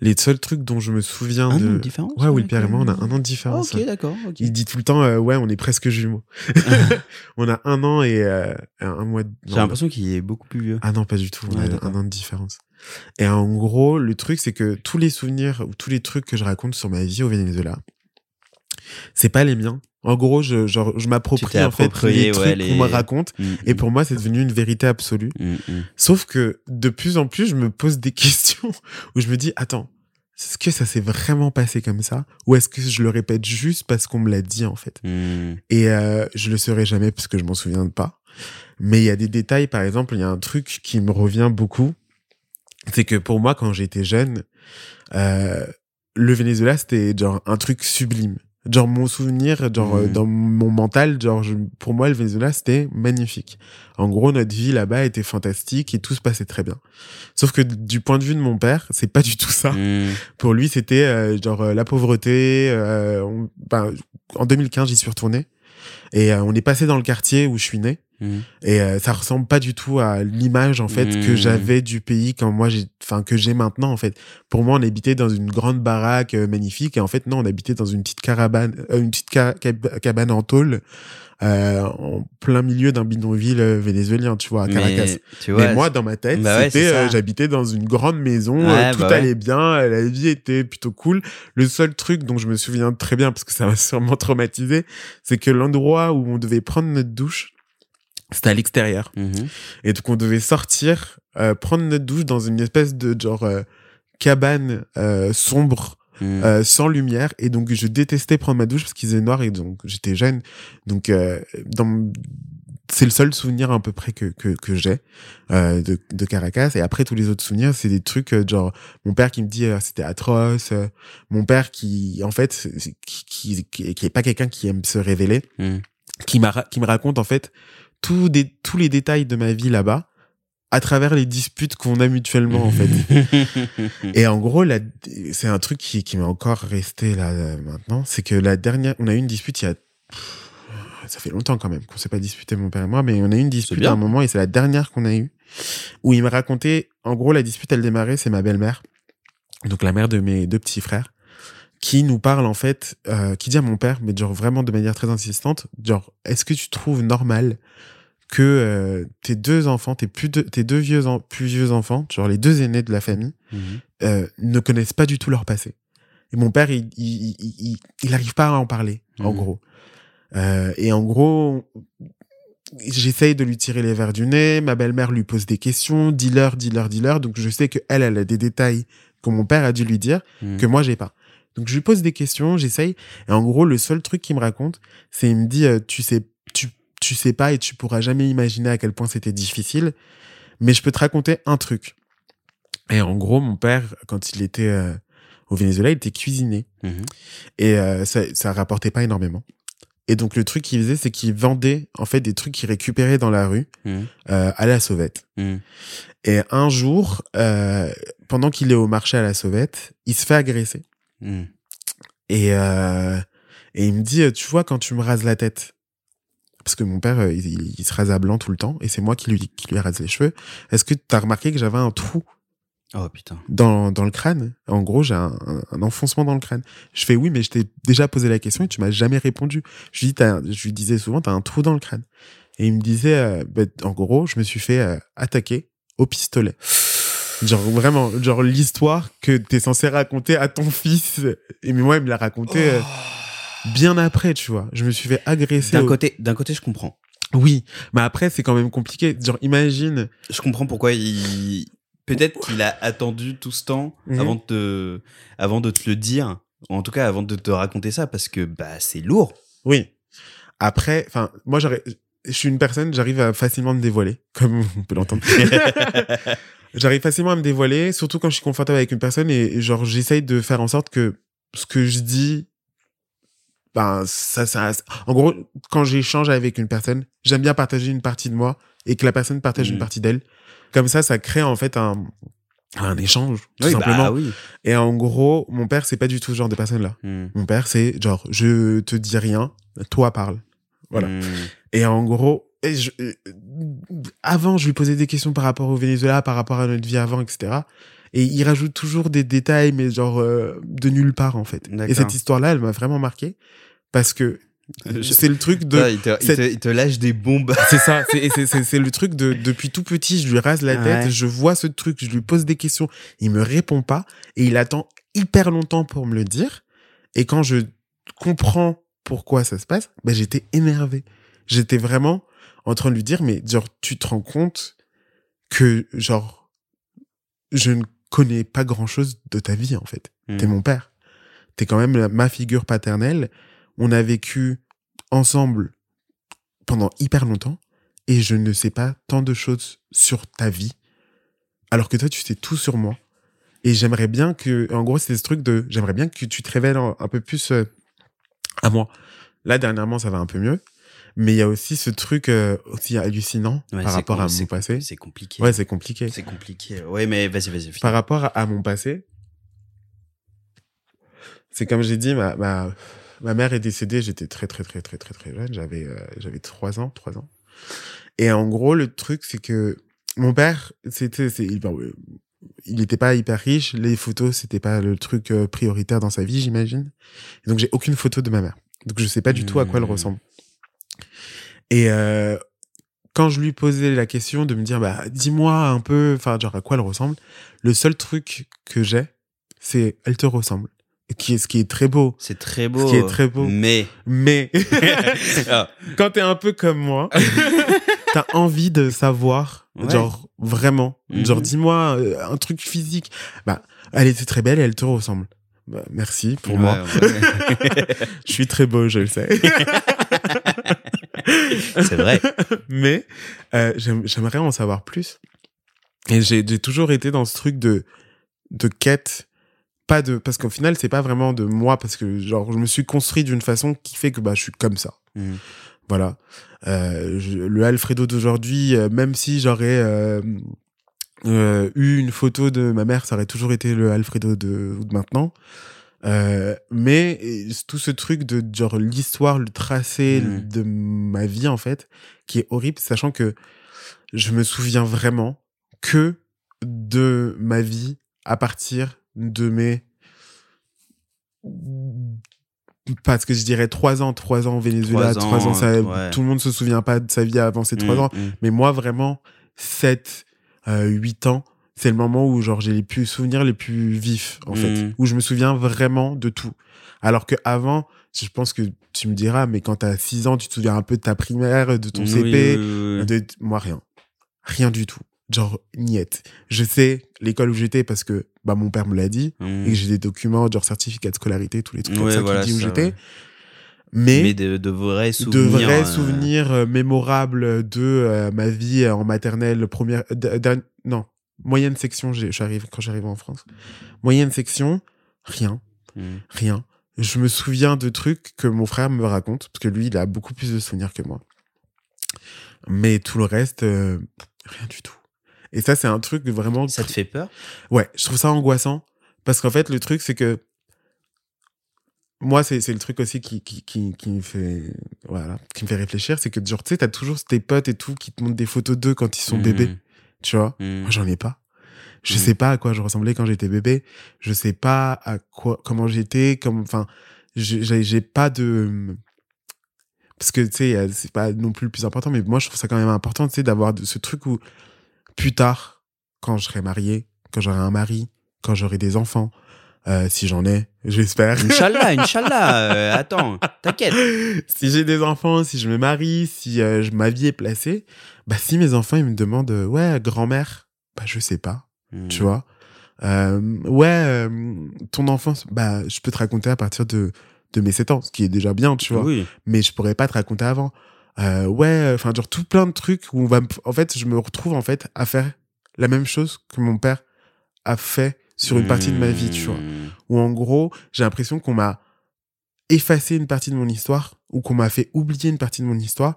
Les seuls trucs dont je me souviens un de, an de différence. ouais, oui, Pierre et moi, on a un an de différence. Ok, d'accord. Il dit tout le temps, euh, ouais, on est presque jumeaux. on a un an et un mois. De... J'ai l'impression qu'il est beaucoup plus vieux. Ah non, pas du tout. On Ouais, a un an de différence. Et en gros, le truc, c'est que tous les souvenirs ou tous les trucs que je raconte sur ma vie au Venezuela, c'est pas les miens. En gros, je, genre, je m'approprie en fait les ouais, trucs les- qu'on me raconte. Mm, Et mm, pour moi, c'est devenu une vérité absolue. mm. Sauf que de plus en plus, je me pose des questions où je me dis, attends, est-ce que ça s'est vraiment passé comme ça? Ou est-ce que je le répète juste parce qu'on me l'a dit en fait? Et euh, je le saurai jamais parce que je m'en souviens pas. Mais il y a des détails, par exemple, il y a un truc qui me revient beaucoup. C'est que pour moi, quand j'étais jeune, euh, le Venezuela, c'était genre un truc sublime. Genre mon souvenir, genre euh, Mhm. dans mon mental, genre je- pour moi le Venezuela c'était magnifique. En gros notre vie là-bas était fantastique et tout se passait très bien. Sauf que du point de vue de mon père, c'est pas du tout ça. Mm. Pour lui c'était euh, genre euh, la pauvreté. euh, on- ben, en 2015 j'y suis retourné et euh, on est passé dans le quartier où je suis né Mm. et euh, ça ressemble pas du tout à l'image en fait que Mhm. j'avais du pays quand moi j'ai enfin que j'ai maintenant en fait. Pour moi on habitait dans une grande baraque euh, magnifique et en fait non on habitait dans une petite caravane euh, une petite ca- cab- cabane en tôle euh, en plein milieu d'un bidonville euh, vénézuélien tu vois à Caracas. Mais, tu vois, Mais moi, dans ma tête, Bah c'était, j'habitais dans une grande maison, Ouais, tout bah ouais. allait bien, la vie était plutôt cool. Le seul truc dont je me souviens très bien, parce que ça m'a sûrement traumatisé, c'est que l'endroit où on devait prendre notre douche, c'était à l'extérieur. Mhm. Et donc, on devait sortir, euh, prendre notre douche dans une espèce de genre euh, cabane euh, sombre, Mm. euh, sans lumière. Et donc, je détestais prendre ma douche parce qu'il faisait noir et donc j'étais jeune. Donc, euh, dans c'est le seul souvenir à peu près que que, que j'ai euh, de, de Caracas et après tous les autres souvenirs c'est des trucs euh, genre mon père qui me dit euh, c'était atroce mon père qui en fait qui qui, qui, est pas quelqu'un qui aime se révéler Mm. qui m'a qui me raconte en fait tous des tous les détails de ma vie là-bas à travers les disputes qu'on a mutuellement en fait. Et en gros, c'est un truc qui, qui m'est encore resté là maintenant, c'est que la dernière, on a eu une dispute il y a, ça fait longtemps quand même qu'on s'est pas disputé mon père et moi, mais on a eu une dispute à un moment et c'est la dernière qu'on a eue où il me racontait, en gros, la dispute elle démarrait, c'est ma belle-mère, donc la mère de mes deux petits frères, qui nous parle en fait, euh, qui dit à mon père, mais genre vraiment de manière très insistante, genre est-ce que tu trouves normal que euh, tes deux enfants, tes plus deux, tes deux vieux, en- plus vieux enfants, genre les deux aînés de la famille Mhm. euh, ne connaissent pas du tout leur passé. Et mon père, il, il, il, il, il arrive pas à en parler, en Mhm. gros. Euh, et en gros, j'essaye de lui tirer les verres du nez. Ma belle-mère lui pose des questions, dis-leur, dis-leur, dis-leur. Donc je sais que elle, elle a des détails que mon père a dû lui dire Mm. que moi j'ai pas. Donc je lui pose des questions, j'essaye. Et en gros, le seul truc qu'il me raconte, c'est il me dit, tu sais, tu, tu sais pas et tu pourras jamais imaginer à quel point c'était difficile. Mais je peux te raconter un truc. Et en gros, mon père, quand il était euh, au Venezuela, il était cuisiné. Mhm. Et euh, ça, ça rapportait pas énormément. Et donc le truc qu'il faisait, c'est qu'il vendait en fait des trucs qu'il récupérait dans la rue Mhm. euh, à la sauvette. Mm. Et un jour, pendant qu'il est au marché à la sauvette, il se fait agresser. Et, et il me dit, tu vois, quand tu me rases la tête, parce que mon père, euh, il, il- il se rase à blanc tout le temps, et c'est moi qui lui, qui lui rase les cheveux, est-ce que tu as remarqué que j'avais un trou Oh putain. dans, dans le crâne? En gros, j'ai un, un- un enfoncement dans le crâne. Je fais oui, mais je t'ai déjà posé la question et tu m'as jamais répondu. Je lui, dis, T'as- je lui disais souvent, t'as un trou dans le crâne. Et il me disait, euh, bah, en gros, je me suis fait euh, attaquer au pistolet. Genre vraiment, genre l'histoire que t'es censé raconter à ton fils. Et mais moi, il me l'a raconté euh, bien après, tu vois. Je me suis fait agresser. D'un au- côté, d'un côté, je comprends. Oui, mais après, c'est quand même compliqué. Genre, imagine. Je comprends pourquoi il. Peut-être qu'il a attendu tout ce temps Mhm. avant de te, avant de te le dire. En tout cas, avant de te raconter ça, parce que bah c'est lourd. Oui. Après, enfin, moi, je suis une personne, j'arrive à facilement me dévoiler, comme on peut l'entendre. j'arrive facilement à me dévoiler, surtout quand je suis confortable avec une personne et, et genre, j'essaye de faire en sorte que ce que je dis, ben, ça, ça, en gros, quand j'échange avec une personne, j'aime bien partager une partie de moi et que la personne partage une partie d'elle. Comme ça, ça crée en fait un, un échange, tout oui, simplement. bah oui. Et en gros, mon père, c'est pas du tout ce genre de personne-là. Mm. Mon père, c'est genre, je te dis rien, toi parle. Voilà. Mm. Et en gros, et je- euh, avant, je lui posais des questions par rapport au Venezuela, par rapport à notre vie avant, etc. Et il rajoute toujours des détails, mais genre euh, de nulle part en fait. Et cette histoire-là, elle m'a vraiment marqué parce que Je- c'est le truc de. Il, te, il cette- te- il te lâche des bombes. C'est ça, c'est- le truc de depuis tout petit, je lui rase la tête, Ouais. je vois ce truc, je lui pose des questions, il me répond pas et il attend hyper longtemps pour me le dire. Et quand je comprends pourquoi ça se passe, ben j'étais énervé. J'étais vraiment en train de lui dire mais genre tu te rends compte que genre je ne connais pas grand-chose de ta vie en fait. Mm. T'es mon père. T'es quand même la- ma figure paternelle. On a vécu ensemble pendant hyper longtemps. et je ne sais pas tant de choses sur ta vie, alors que toi, tu sais tout sur moi. Et j'aimerais bien que, en gros, c'est ce truc de, j'aimerais bien que tu te révèles un, un peu plus euh, à moi. Là, dernièrement, ça va un peu mieux. Mais il y a aussi ce truc euh, aussi hallucinant Ouais, par rapport à mon passé. C'est compliqué. Ouais, c'est compliqué. C'est compliqué. Ouais, mais vas-y, vas-y. Par rapport à, à mon passé, c'est comme j'ai dit, ma, ma, ma mère est décédée, j'étais très, très, très, très, très, très jeune. J'avais, euh, j'avais trois ans, trois ans. Et en gros, le truc, c'est que mon père, c'était, c'est, il, euh, il était pas hyper riche. Les photos, c'était pas le truc euh, prioritaire dans sa vie, j'imagine. Et donc, j'ai aucune photo de ma mère. Donc, je sais pas du tout à quoi elle Hmm. ressemble. Et euh, quand je lui posais la question de me dire, bah, dis-moi un peu, enfin, genre, à quoi elle ressemble, le seul truc que j'ai, c'est elle te ressemble. Qui est, ce qui est très beau. C'est très beau. Ce qui est très beau. Mais. Mais Ah, quand t'es un peu comme moi, t'as envie de savoir, Ouais. genre, vraiment. Mhm. Genre, dis-moi euh, un truc physique. Bah, elle était très belle et elle te ressemble. Bah, merci pour ouais, moi. ouais. Je suis très beau, je le sais. c'est vrai. Mais euh, j'aime- j'aimerais en savoir plus. Et j'ai j'ai toujours été dans ce truc de, de quête. Pas de, parce qu'au final, c'est pas vraiment de moi, parce que genre, je me suis construit d'une façon qui fait que bah, je suis comme ça. Mm. Voilà. Euh, je- le Alfredo d'aujourd'hui, euh, même si j'aurais euh, eu une photo de ma mère, ça aurait toujours été le Alfredo de, de maintenant. Mais tout ce truc de genre l'histoire, le tracé Mm. de ma vie en fait, qui est horrible, sachant que je me souviens vraiment que de ma vie à partir de mes parce que je dirais trois ans, trois ans au Venezuela, Trois ans, ans, ça, ouais. tout le monde se souvient pas de sa vie avant ces trois Mm, ans, mm. mais moi vraiment 7 euh, 8 ans, c'est le moment où genre j'ai les plus souvenirs les plus vifs en fait, Mm. où je me souviens vraiment de tout. Alors que avant, je pense que tu me diras mais quand t'as 6 ans, tu te souviens un peu de ta primaire, de ton Oui, CP, oui, oui, oui. de moi rien. Rien du tout. Genre niette. Je sais l'école où j'étais parce que bah mon père me l'a dit Mm. et que j'ai des documents genre certificat de scolarité, tous les trucs comme Ouais, ça voilà, qui dit où j'étais. ouais. Mais, Mais de, de vrais de souvenirs. vrais euh, souvenirs euh, mémorables de euh, ma vie en maternelle première non moyenne section j'arrive quand j'arrive en France moyenne section rien mm. rien je me souviens de trucs que mon frère me raconte parce que lui il a beaucoup plus de souvenirs que moi mais tout le reste euh, rien du tout et ça c'est un truc vraiment Ça te fait peur? Ouais, je trouve ça angoissant. Parce qu'en fait, le truc, c'est que. Moi, c'est le truc aussi qui, qui, qui, qui me fait. Voilà, qui me fait réfléchir. C'est que, genre, tu sais, t'as toujours tes potes et tout qui te montrent des photos d'eux quand ils sont Mm. bébés. Tu vois? Mm. Moi, j'en ai pas. Je Mm. sais pas à quoi je ressemblais quand j'étais bébé. Je sais pas à quoi, comment j'étais. Comme, enfin, j'ai pas de. Parce que, tu sais, c'est pas non plus le plus important, mais moi, je trouve ça quand même important, tu sais, d'avoir ce truc où, plus tard, quand je serai marié, quand j'aurai un mari, quand j'aurai des enfants, euh, si j'en ai, j'espère. Inch'Allah, Inch'Allah. euh, attends, t'inquiète. si j'ai des enfants, si je me marie, si euh, je- ma vie est placée, bah si mes enfants ils me demandent euh, ouais grand-mère, bah je sais pas, Mm. tu vois. Euh, ouais, euh, ton enfance, bah je peux te raconter à partir de de mes 7 ans, ce qui est déjà bien, tu vois. Oui. Mais je pourrais pas te raconter avant. Euh, ouais, enfin genre tout plein de trucs où on va, en fait, je me retrouve en fait à faire la même chose que mon père a fait sur une partie de ma vie, tu vois Mm. où en gros, j'ai l'impression qu'on m'a effacé une partie de mon histoire ou qu'on m'a fait oublier une partie de mon histoire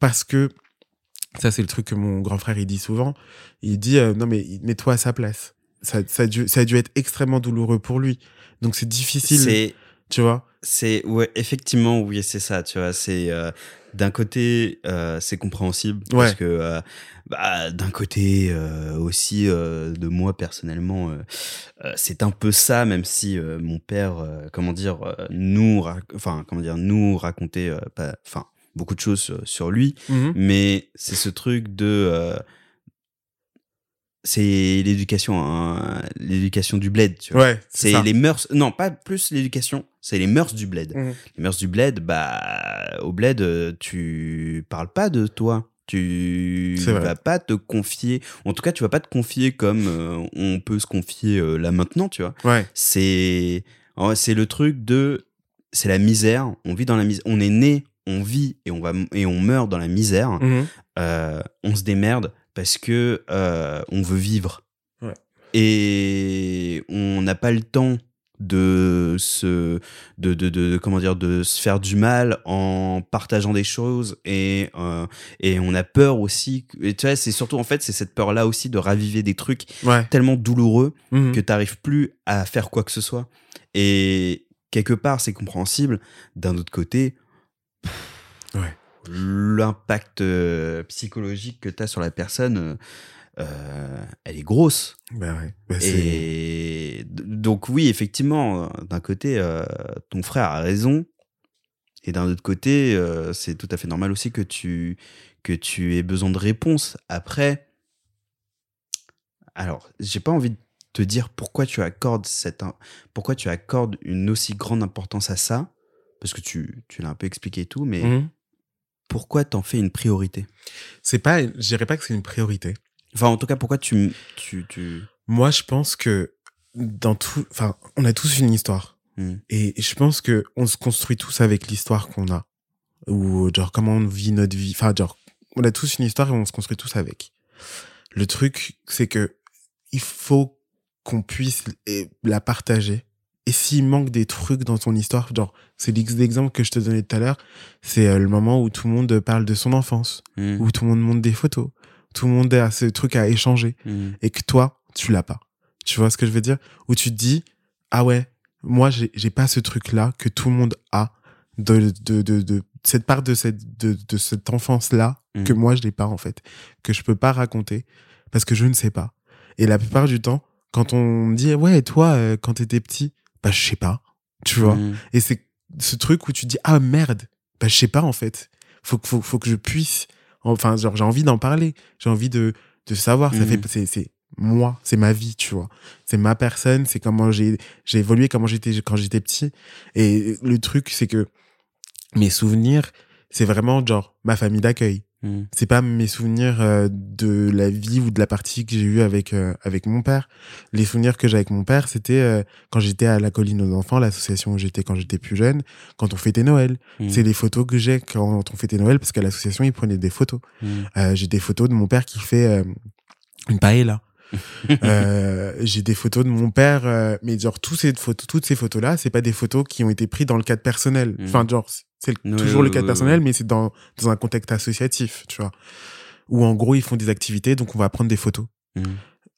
parce que ça c'est le truc que mon grand frère il dit souvent. Il dit euh, non mais mets-toi à sa place. Ça, ça, a dû, ça a dû être extrêmement douloureux pour lui. Donc c'est difficile, tu vois. C'est ouais, effectivement, oui, c'est ça. Tu vois, c'est euh, d'un côté, euh, c'est compréhensible parce que euh, bah, d'un côté euh, aussi de moi personnellement, euh, euh, c'est un peu ça, même si euh, mon père, euh, comment dire, euh, nous, enfin comment dire, nous racontait, euh, pas- enfin beaucoup de choses euh, sur lui, mais c'est ce truc de euh, c'est l'éducation hein, l'éducation du bled tu vois. Ouais, c'est les mœurs non pas plus l'éducation c'est les mœurs du bled. Mhm. les mœurs du bled bah au bled euh, tu parles pas de toi. Tu vas pas te confier en tout cas tu vas pas te confier comme euh, on peut se confier euh, là maintenant tu vois. Ouais, c'est c'est le truc de c'est la misère. On vit dans la misère on est né on vit et on va et on meurt dans la misère, Mhm. euh, on se démerde parce que euh, on veut vivre. Ouais. Et on n'a pas le temps de se de, de, de comment dire de se faire du mal en partageant des choses et euh, et on a peur aussi et tu vois c'est surtout en fait c'est cette peur là aussi de raviver des trucs Ouais. tellement douloureux Mhm. que t'arrives plus à faire quoi que ce soit et quelque part c'est compréhensible d'un autre côté. L'impact euh, psychologique que t'as sur la personne euh, euh, elle est grosse Bah ouais. Bah, et donc oui, effectivement, d'un côté, euh, ton frère a raison, et d'un autre côté, euh, c'est tout à fait normal aussi que tu que tu aies besoin de réponses. Après, alors, j'ai pas envie de te dire pourquoi tu accordes cette pourquoi tu accordes une aussi grande importance à ça, parce que tu tu l'as un peu expliqué et tout, mais Mhm. Pourquoi t'en fais une priorité? C'est pas, je dirais pas que c'est une priorité. Enfin, en tout cas, pourquoi tu tu tu Moi, je pense que dans tout, enfin, on a tous une histoire. Hmm. Et je pense que on se construit tous avec l'histoire qu'on a. Ou genre comment on vit notre vie. Enfin, genre, on a tous une histoire et on se construit tous avec. Le truc, c'est que il faut qu'on puisse la partager. Et s'il manque des trucs dans ton histoire, genre, c'est l'ex- l'exemple que je te donnais tout à l'heure, c'est euh, le moment où tout le monde parle de son enfance, Hmm. où tout le monde montre des photos, tout le monde a ce truc à échanger Hmm. et que toi, tu l'as pas. Tu vois ce que je veux dire? Où tu te dis, ah ouais, moi, j'ai pas ce truc-là que tout le monde a de, de, de, de cette part de cette, de, de cette enfance-là Mhm. que moi, je l'ai pas, en fait. Que je peux pas raconter parce que je ne sais pas. Et la plupart du temps, quand on me dit, ouais, et toi, euh, quand t'étais petit, bah, je sais pas. Tu vois Hmm. et c'est ce truc où tu dis ah merde, bah je sais pas en fait. Faut que faut, faut que je puisse enfin genre j'ai envie d'en parler, j'ai envie de de savoir, ça fait c'est c'est moi, c'est ma vie, tu vois. C'est ma personne, c'est comment j'ai j'ai évolué comment j'étais quand j'étais petit et le truc c'est que mes souvenirs, c'est vraiment genre ma famille d'accueil. Hmm. C'est pas mes souvenirs euh, de la vie ou de la partie que j'ai eue avec euh, avec mon père. Les souvenirs que j'ai avec mon père, c'était euh, quand j'étais à la colline aux enfants, l'association où j'étais quand j'étais plus jeune, quand on fêtait Noël. Hmm. C'est les photos que j'ai quand on fêtait Noël parce qu'à l'association ils prenaient des photos. Hmm. Euh, j'ai des photos de mon père qui fait euh, une paella. Euh, j'ai des photos de mon père, euh, mais genre tous ces photos, toutes ces photos là, c'est pas des photos qui ont été prises dans le cadre personnel. Mhm. Enfin genre c'est toujours le ouais, personnel, mais c'est dans dans un contexte associatif, tu vois. Où en gros ils font des activités, donc on va prendre des photos. Hmm.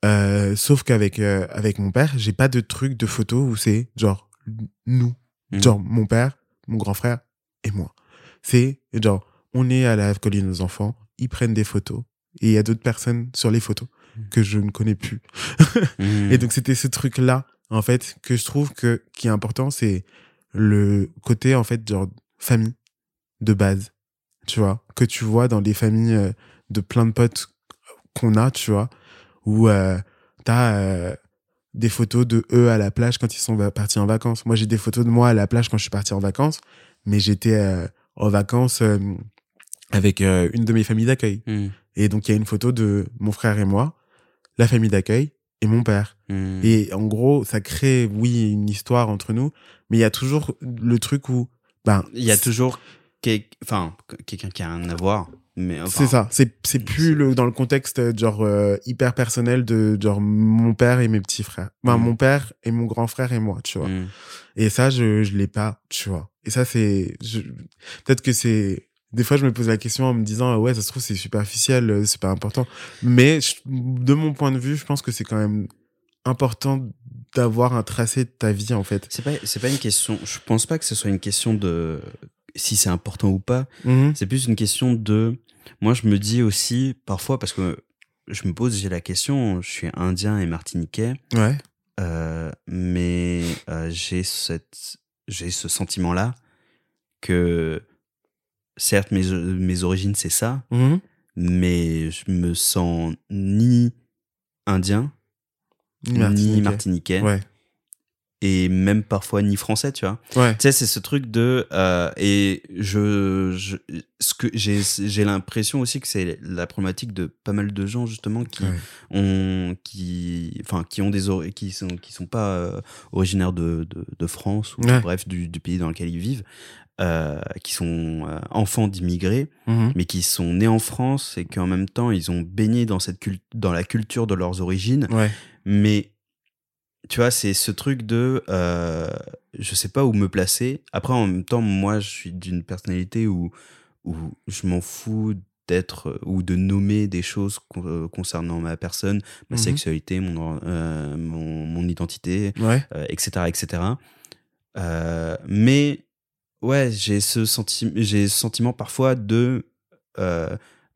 Euh, sauf qu'avec euh, avec mon père, j'ai pas de truc de photos où c'est genre nous, Mhm. genre mon père, mon grand frère et moi. C'est genre on est à la colline aux enfants, ils prennent des photos et il y a d'autres personnes sur les photos Mhm. que je ne connais plus. Et donc c'était ce truc là en fait que je trouve que qui est important, c'est le côté en fait genre famille de base, tu vois, que tu vois dans les familles euh, de plein de potes qu'on a, tu vois, où euh, t'as euh, des photos de eux à la plage quand ils sont partis en vacances. Moi, j'ai des photos de moi à la plage quand je suis parti en vacances, mais j'étais euh, en vacances avec une de mes familles d'accueil. Hmm. Et donc, il y a une photo de mon frère et moi, la famille d'accueil et mon père. Hmm. Et en gros, ça crée, oui, une histoire entre nous, mais il y a toujours le truc où, ben, il y a toujours quel- enfin, quelqu'un qui a rien à voir. Mais enfin, C'est ça. C'est c'est plus le dans le contexte euh, genre euh, hyper personnel de genre mon père et mes petits frères. Enfin, Mm. mon père et mon grand frère et moi, tu vois. Hmm. Et ça je je l'ai pas, tu vois. Et ça c'est je... peut-être que c'est des fois je me pose la question en me disant ah ouais, ça se trouve c'est superficiel, euh, c'est pas important. Mais je- de mon point de vue, je pense que c'est quand même important d'avoir un tracé de ta vie en fait. C'est pas, c'est pas une question. Je pense pas que ce soit une question de si c'est important ou pas. Mhm. C'est plus une question de. Moi, je me dis aussi parfois parce que je me pose, j'ai la question. Je suis indien et martiniquais, Ouais. euh, mais euh, j'ai cette, j'ai ce sentiment-là que certes mes mes origines c'est ça, Mhm. mais je me sens ni indien ni Martiniquais. martiniquais. Ouais. et même parfois ni français, tu vois. Ouais. Tu sais, c'est ce truc de euh, et je, je ce que j'ai j'ai l'impression aussi que c'est la problématique de pas mal de gens justement qui Ouais. ont qui enfin qui ont des qui sont qui sont pas euh, originaires de, de de France ou bref du, du pays dans lequel ils vivent, euh, qui sont euh, enfants d'immigrés Mhm. mais qui sont nés en France et qu'en même temps ils ont baigné dans cette dans la culture de leurs origines Ouais. Mais tu vois c'est ce truc de euh, je sais pas où me placer après en même temps moi je suis d'une personnalité où où je m'en fous d'être euh, ou de nommer des choses euh, concernant ma personne ma Mhm. sexualité mon, euh, mon mon identité Ouais. euh, etc etc mais ouais j'ai ce sentiment j'ai ce sentiment parfois de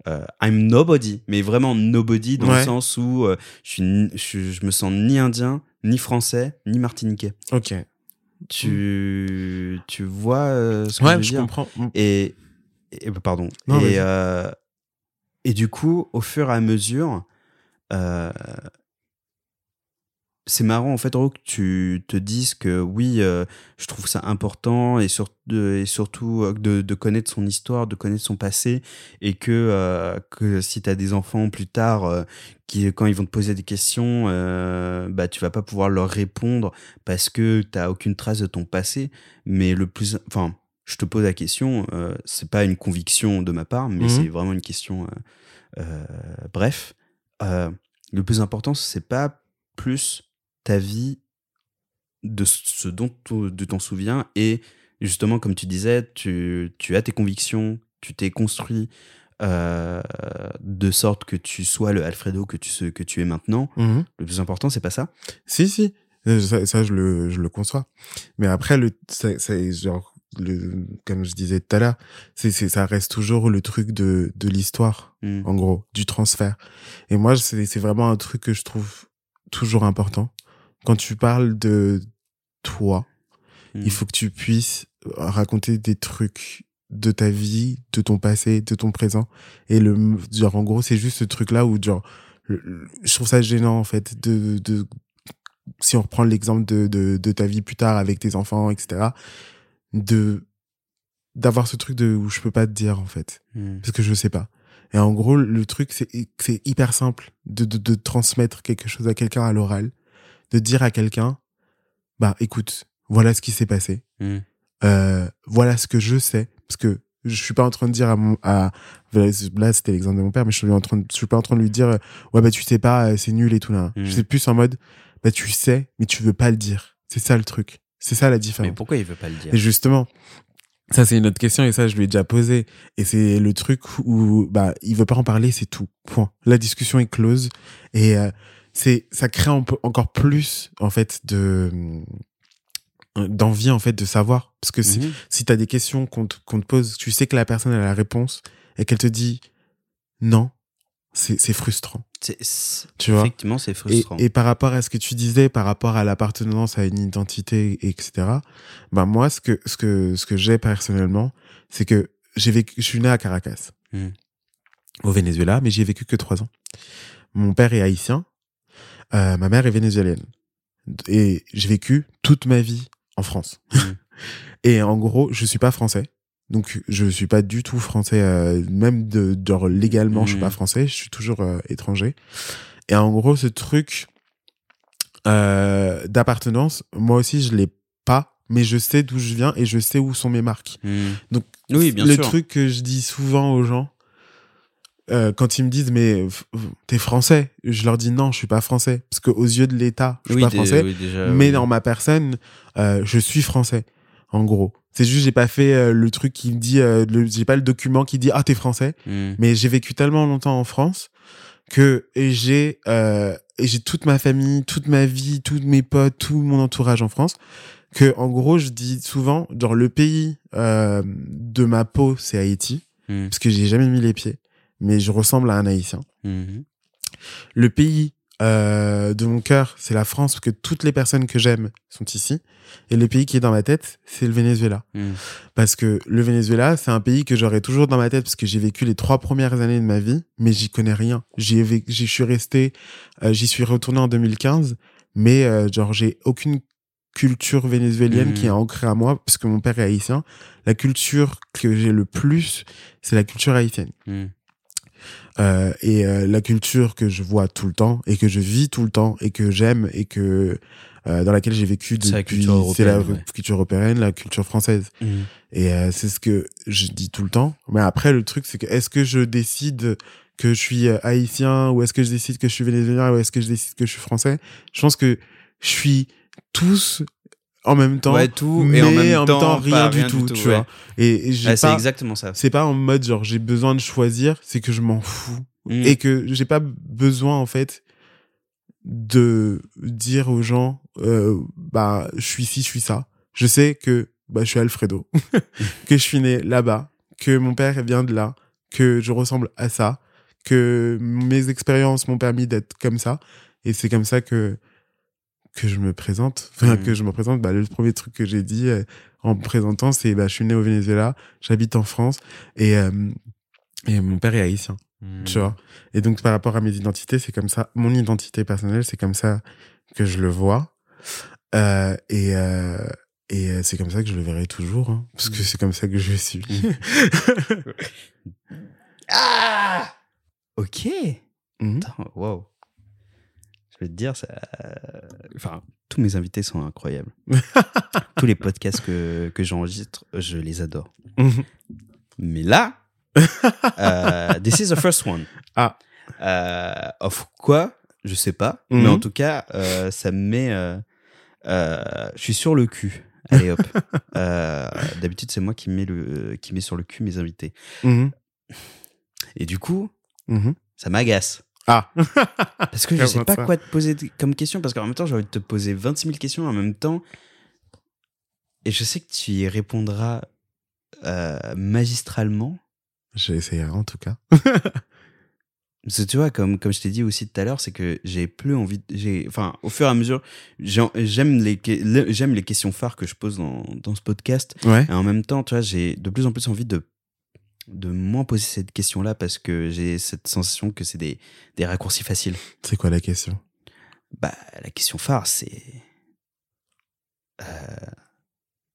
euh, I'm nobody mais vraiment nobody dans le sens où euh, je suis ni- je, je me sens ni indien ni français ni martiniquais Ok. tu tu vois euh, ce que je veux je dire comprends. Mm. et, et- pardon Non, et et du coup au fur et à mesure c'est marrant en fait Ro, que tu te dises que oui euh, je trouve ça important et, sur- et surtout euh, de, de connaître son histoire de connaître son passé et que euh, que si tu as des enfants plus tard qui quand ils vont te poser des questions bah tu vas pas pouvoir leur répondre parce que t'as aucune trace de ton passé mais le plus enfin je te pose la question c'est pas une conviction de ma part mais Mhm. c'est vraiment une question bref le plus important c'est pas plus ta vie de ce dont tu t'en souviens et justement comme tu disais tu, tu as tes convictions tu t'es construit euh, de sorte que tu sois le Alfredo que tu, que tu es maintenant Mhm. le plus important c'est pas ça? Si, si. Euh, Ça, ça, je, le, je le conçois. Mais après, le, ça, ça- genre, le, comme je disais tout à l'heure, c'est, ça reste toujours le truc de, de l'histoire, Mm. en gros, du transfert. Et moi, c'est, c'est vraiment un truc que je trouve toujours important. Quand tu parles de toi, il faut que tu puisses raconter des trucs de ta vie, de ton passé, de ton présent. Et le, genre, en gros, c'est juste ce truc-là où, genre, je trouve ça gênant, en fait, de, de, si on reprend l'exemple de, de, de ta vie plus tard avec tes enfants, etc., de, d'avoir ce truc de, où je peux pas te dire, en fait. Mm. Parce que je sais pas. Et en gros, le truc, c'est, c'est hyper simple de, de, de transmettre quelque chose à quelqu'un à l'oral, de dire à quelqu'un, bah, écoute, voilà ce qui s'est passé. Mm. euh, voilà ce que je sais. Parce que je suis pas en train de dire à mon à là c'était l'exemple de mon père mais je suis en train de, je suis pas en train de lui dire euh, ouais bah tu sais pas euh, c'est nul et tout là. Mm. je suis plus en mode bah tu sais mais tu veux pas le dire. C'est ça le truc. C'est ça la mais différence pourquoi il veut pas le dire? Et justement ça c'est une autre question et ça je lui ai déjà posé. Et c'est le truc où bah il veut pas en parler c'est tout. Point. La discussion est close. Et euh, c'est ça crée encore plus en fait de d'envie en fait de savoir parce que si, Mhm. si tu as des questions qu'on te, qu'on te pose, tu sais que la personne a la réponse et qu'elle te dit non, c'est c'est frustrant. Tu vois? effectivement c'est frustrant et par rapport à ce que tu disais, par rapport à l'appartenance à une identité, etc. Ben moi, ce que ce que ce que j'ai personnellement, c'est que j'ai vécu, je suis né à Caracas, Mm. au Venezuela, mais j'y ai vécu que trois ans. Mon père est haïtien, euh, ma mère est vénézuélienne, et j'ai vécu toute ma vie en France. Mm. et en gros, je suis pas français. Donc je suis pas du tout français, euh, même de, genre légalement, je suis pas français, je suis toujours euh, étranger. Et en gros, ce truc euh, d'appartenance, moi aussi, je l'ai pas, mais je sais d'où je viens et je sais où sont mes marques. Mm. Donc, oui bien le sûr truc que je dis souvent aux gens, euh, quand ils me disent mais t'es français, je leur dis non, je suis pas français parce que aux yeux de l'État, je suis oui, pas français, oui, déjà, mais oui. dans ma personne, euh, je suis français. En gros, c'est juste j'ai pas fait euh, le truc qui me dit, euh, j'ai pas le document qui dit ah t'es français, Mm. mais j'ai vécu tellement longtemps en France que j'ai euh, et j'ai toute ma famille, toute ma vie, tous mes potes, tout mon entourage en France. Que en gros, je dis souvent, genre le pays euh, de ma peau, c'est Haïti, Mm. parce que j'ai jamais mis les pieds, mais je ressemble à un Haïtien. Mhm. Le pays euh, de mon cœur, c'est la France, parce que toutes les personnes que j'aime sont ici. Et le pays qui est dans ma tête, c'est le Venezuela. Mm. Parce que le Venezuela, c'est un pays que j'aurais toujours dans ma tête, parce que j'ai vécu les trois premières années de ma vie, mais j'y connais rien. J'y suis resté, euh, j'y suis retourné en 2015, mais euh, genre j'ai aucune culture vénézuélienne Mhm. qui est ancrée à moi, parce que mon père est haïtien. La culture que j'ai le plus, c'est la culture haïtienne. Euh, et euh, la culture que je vois tout le temps et que je vis tout le temps et que j'aime et que euh, dans laquelle j'ai vécu C'est la depuis culture c'est la européenne, ouais. culture européenne la culture française Mm. et euh, c'est ce que je dis tout le temps mais après le truc c'est que est-ce que je décide que je suis euh, haïtien ou est-ce que je décide que je suis vénézuélien ou est-ce que je décide que je suis français je pense que je suis tous en même temps ouais, tout, mais et en même, temps, rien, du tout, tu ouais. vois et, et j'ai Ouais, c'est pas exactement ça. c'est pas en mode genre j'ai besoin de choisir, c'est que je m'en fous Mm. et que j'ai pas besoin en fait de dire aux gens euh, bah je suis ci, je suis ça. Je sais que bah je suis Alfredo, que je suis né là-bas, que mon père vient de là, que je ressemble à ça, que mes expériences m'ont permis d'être comme ça et c'est comme ça que que je me présente, enfin Mm. que je me présente. Bah, le premier truc que j'ai dit euh, en me présentant, c'est bah je suis né au Venezuela, j'habite en France et euh, et mon père est haïtien, Mm. tu vois. Et donc par rapport à mes identités, c'est comme ça. Mon identité personnelle, c'est comme ça que je le vois. Euh, et et c'est comme ça que je le verrai toujours, hein, parce que Mm. c'est comme ça que je suis. Ah Ok. Mhm. Attends, wow. Je vais te dire, ça. Enfin, tous mes invités sont incroyables. tous les podcasts que, que j'enregistre, je les adore. Mhm. Mais là, euh, this is the first one. Ah. Euh, of quoi? Je sais pas. Mhm. Mais en tout cas, euh, ça me met. je suis sur le cul. Allez hop. D'habitude, c'est moi qui mets, le, qui mets sur le cul mes invités. Mhm. Et du coup, Mhm. ça m'agace. Ah. Parce que je sais pas ça quoi te poser comme question, parce qu'en même temps, j'ai envie de te poser 26 000 questions en même temps. Et je sais que tu y répondras euh, magistralement. J'essaierai en tout cas. Parce que tu vois, comme, comme je t'ai dit aussi tout à l'heure, c'est que j'ai plus envie. de- J'ai, enfin, au fur et à mesure, j'ai- j'aime les, j'aime les questions phares que je pose dans, dans ce podcast. Ouais. Et en même temps, tu vois, j'ai de plus en plus envie de, de moins poser cette question-là parce que j'ai cette sensation que c'est des, des raccourcis faciles. C'est quoi la question? Bah, la question phare, c'est. Euh,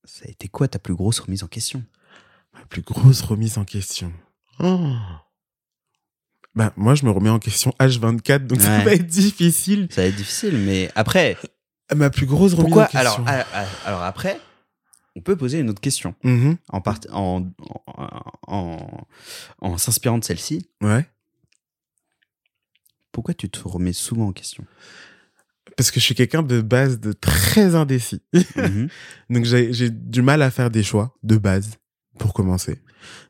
ça a été quoi ta plus grosse remise en question? La plus grosse remise en question. Oh. Bah, moi, je me remets en question H24, donc ça va être difficile. Ça va être difficile, mais après, Ma plus grosse remise pourquoi? En question. alors, alors après, on peut poser une autre question Mhm. en, part- en, en, en, en s'inspirant de celle-ci. Ouais. Pourquoi tu te remets souvent en question? Parce que je suis quelqu'un de base de très indécis. Mhm. Donc j'ai du mal à faire des choix de base pour commencer.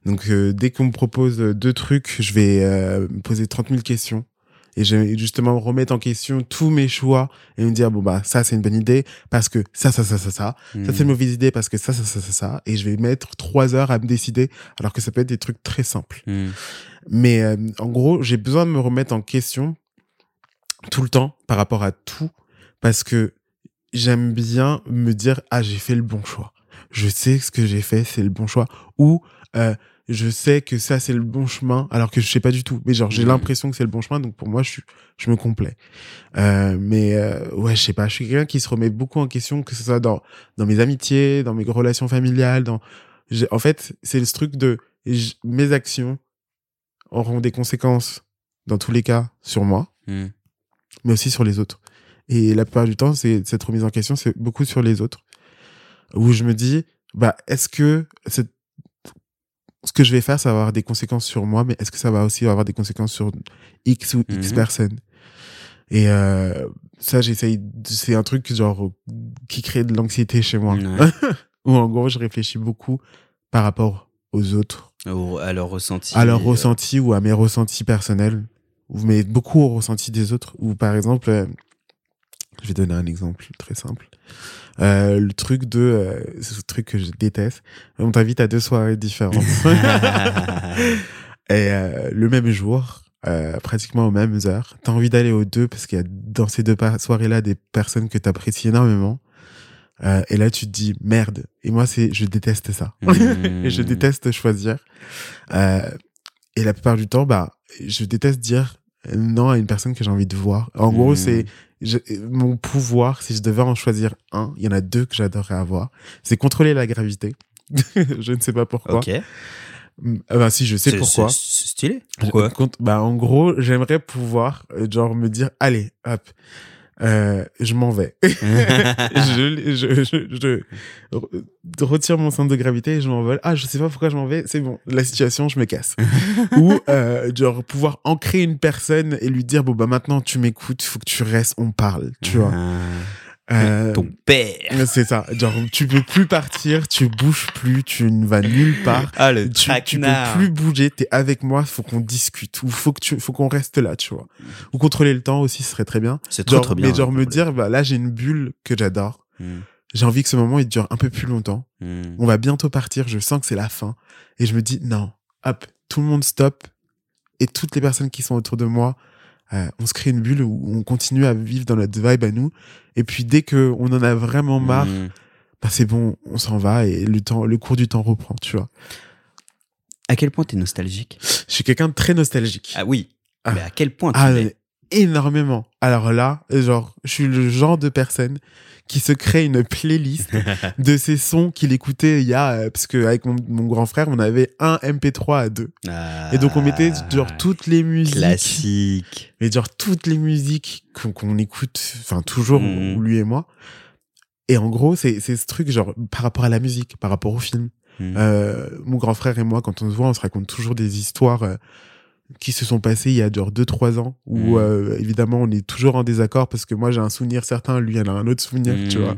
Donc euh, dès qu'on me propose deux trucs, je vais euh, me poser 30 000 questions et je vais justement remettre en question tous mes choix et me dire bon bah ça c'est une bonne idée parce que ça ça ça ça ça ça c'est une mauvaise idée parce que ça ça ça ça ça et je vais mettre trois heures à me décider alors que ça peut être des trucs très simples. Mhm. Mais euh, en gros, j'ai besoin de me remettre en question tout le temps par rapport à tout parce que j'aime bien me dire ah j'ai fait le bon choix. Je sais ce que j'ai fait c'est le bon choix ou euh, je sais que ça c'est le bon chemin alors que je sais pas du tout. Mais genre j'ai Mhm. l'impression que c'est le bon chemin donc pour moi je suis je me complais. Euh, mais euh, ouais je sais pas. Je suis quelqu'un qui se remet beaucoup en question que ce soit dans dans mes amitiés, dans mes relations familiales, dans en fait c'est le truc de mes actions auront des conséquences dans tous les cas sur moi, Mhm. mais aussi sur les autres. Et la plupart du temps, c'est cette remise en question, c'est beaucoup sur les autres, où je me dis, bah, est-ce que cette- ce que je vais faire, ça va avoir des conséquences sur moi, mais est-ce que ça va aussi avoir des conséquences sur X ou X Mhm. personnes? Et euh, ça, j'essaye, c'est un truc genre qui crée de l'anxiété chez moi, Ouais. où en gros, je réfléchis beaucoup par rapport aux autres Au- à leur ressenti. à leur euh, ressenti ou à mes ressentis personnels, ou mais beaucoup au ressenti des autres. Ou par exemple, euh, je vais donner un exemple très simple. Euh, le truc de, euh, ce truc que je déteste, on t'invite à deux soirées différentes. Et euh, le même jour, euh, pratiquement aux mêmes heures, t'as envie d'aller aux deux parce qu'il y a dans ces deux soirées-là des personnes que t'apprécies énormément. Euh, et là, tu te dis merde. Et moi, c'est, je déteste ça. Et je déteste choisir. Euh, et la plupart du temps, bah, je déteste dire non à une personne que j'ai envie de voir. En gros, Mhm. c'est je- mon pouvoir, si je devais en choisir un, il y en a deux que j'adorerais avoir. C'est contrôler la gravité. je ne sais pas pourquoi. Ok. Bah si, je sais pourquoi. C'est stylé. Pourquoi? Compte- Bah en gros, j'aimerais pouvoir euh, genre me dire allez, hop, euh, je m'en vais. je, je, je, je re- retire mon centre de gravité et je m'envole. Ah, je sais pas pourquoi je m'en vais. C'est bon, la situation, je me casse. Ou euh, genre pouvoir ancrer une personne et lui dire bon bah maintenant tu m'écoutes, faut que tu restes, on parle, tu vois. Euh, Ton père. c'est ça. Genre tu peux plus partir, tu bouges plus, tu ne vas nulle part. Ah, le Tu, tu peux plus bouger, t'es avec moi, faut qu'on discute ou faut que tu, faut qu'on reste là, tu vois. Ou contrôler le temps aussi, ce serait très bien. C'est trop, trop bien. mais genre me dire, bah là j'ai une bulle que j'adore. le- Mm, J'ai envie que ce moment il dure un peu plus longtemps. mm. On va bientôt partir, je sens que c'est la fin. Et je me dis, non, hop, tout le monde stop. Et toutes les personnes qui sont autour de moi, euh, on se crée une bulle où on continue à vivre dans notre vibe à nous. Et puis dès que on en a vraiment marre, Mm. bah c'est bon, on s'en va et le temps, le cours du temps reprend, tu vois. À quel point t'es nostalgique? Je suis quelqu'un de très nostalgique. Ah oui. Ah. Mais à quel point tu Ah, l'es? mais énormément. Alors là, genre, je suis le genre de personne qui se crée une playlist de ces sons qu'il écoutait il y a, euh, parce que avec mon, mon grand frère, on avait un MP3 à deux. Et donc on mettait genre Ah, toutes les musiques, Classique. mais genre toutes les musiques qu'on écoute, enfin toujours Mhm. lui et moi. Et en gros, c'est ce truc genre par rapport à la musique, par rapport au film. Mm. Euh, mon grand frère et moi, quand on se voit, on se raconte toujours des histoires euh, qui se sont passées il y a genre 2-3 ans, où Mm. euh, évidemment on est toujours en désaccord parce que moi j'ai un souvenir certain, lui elle a un autre souvenir, tu Mm. vois.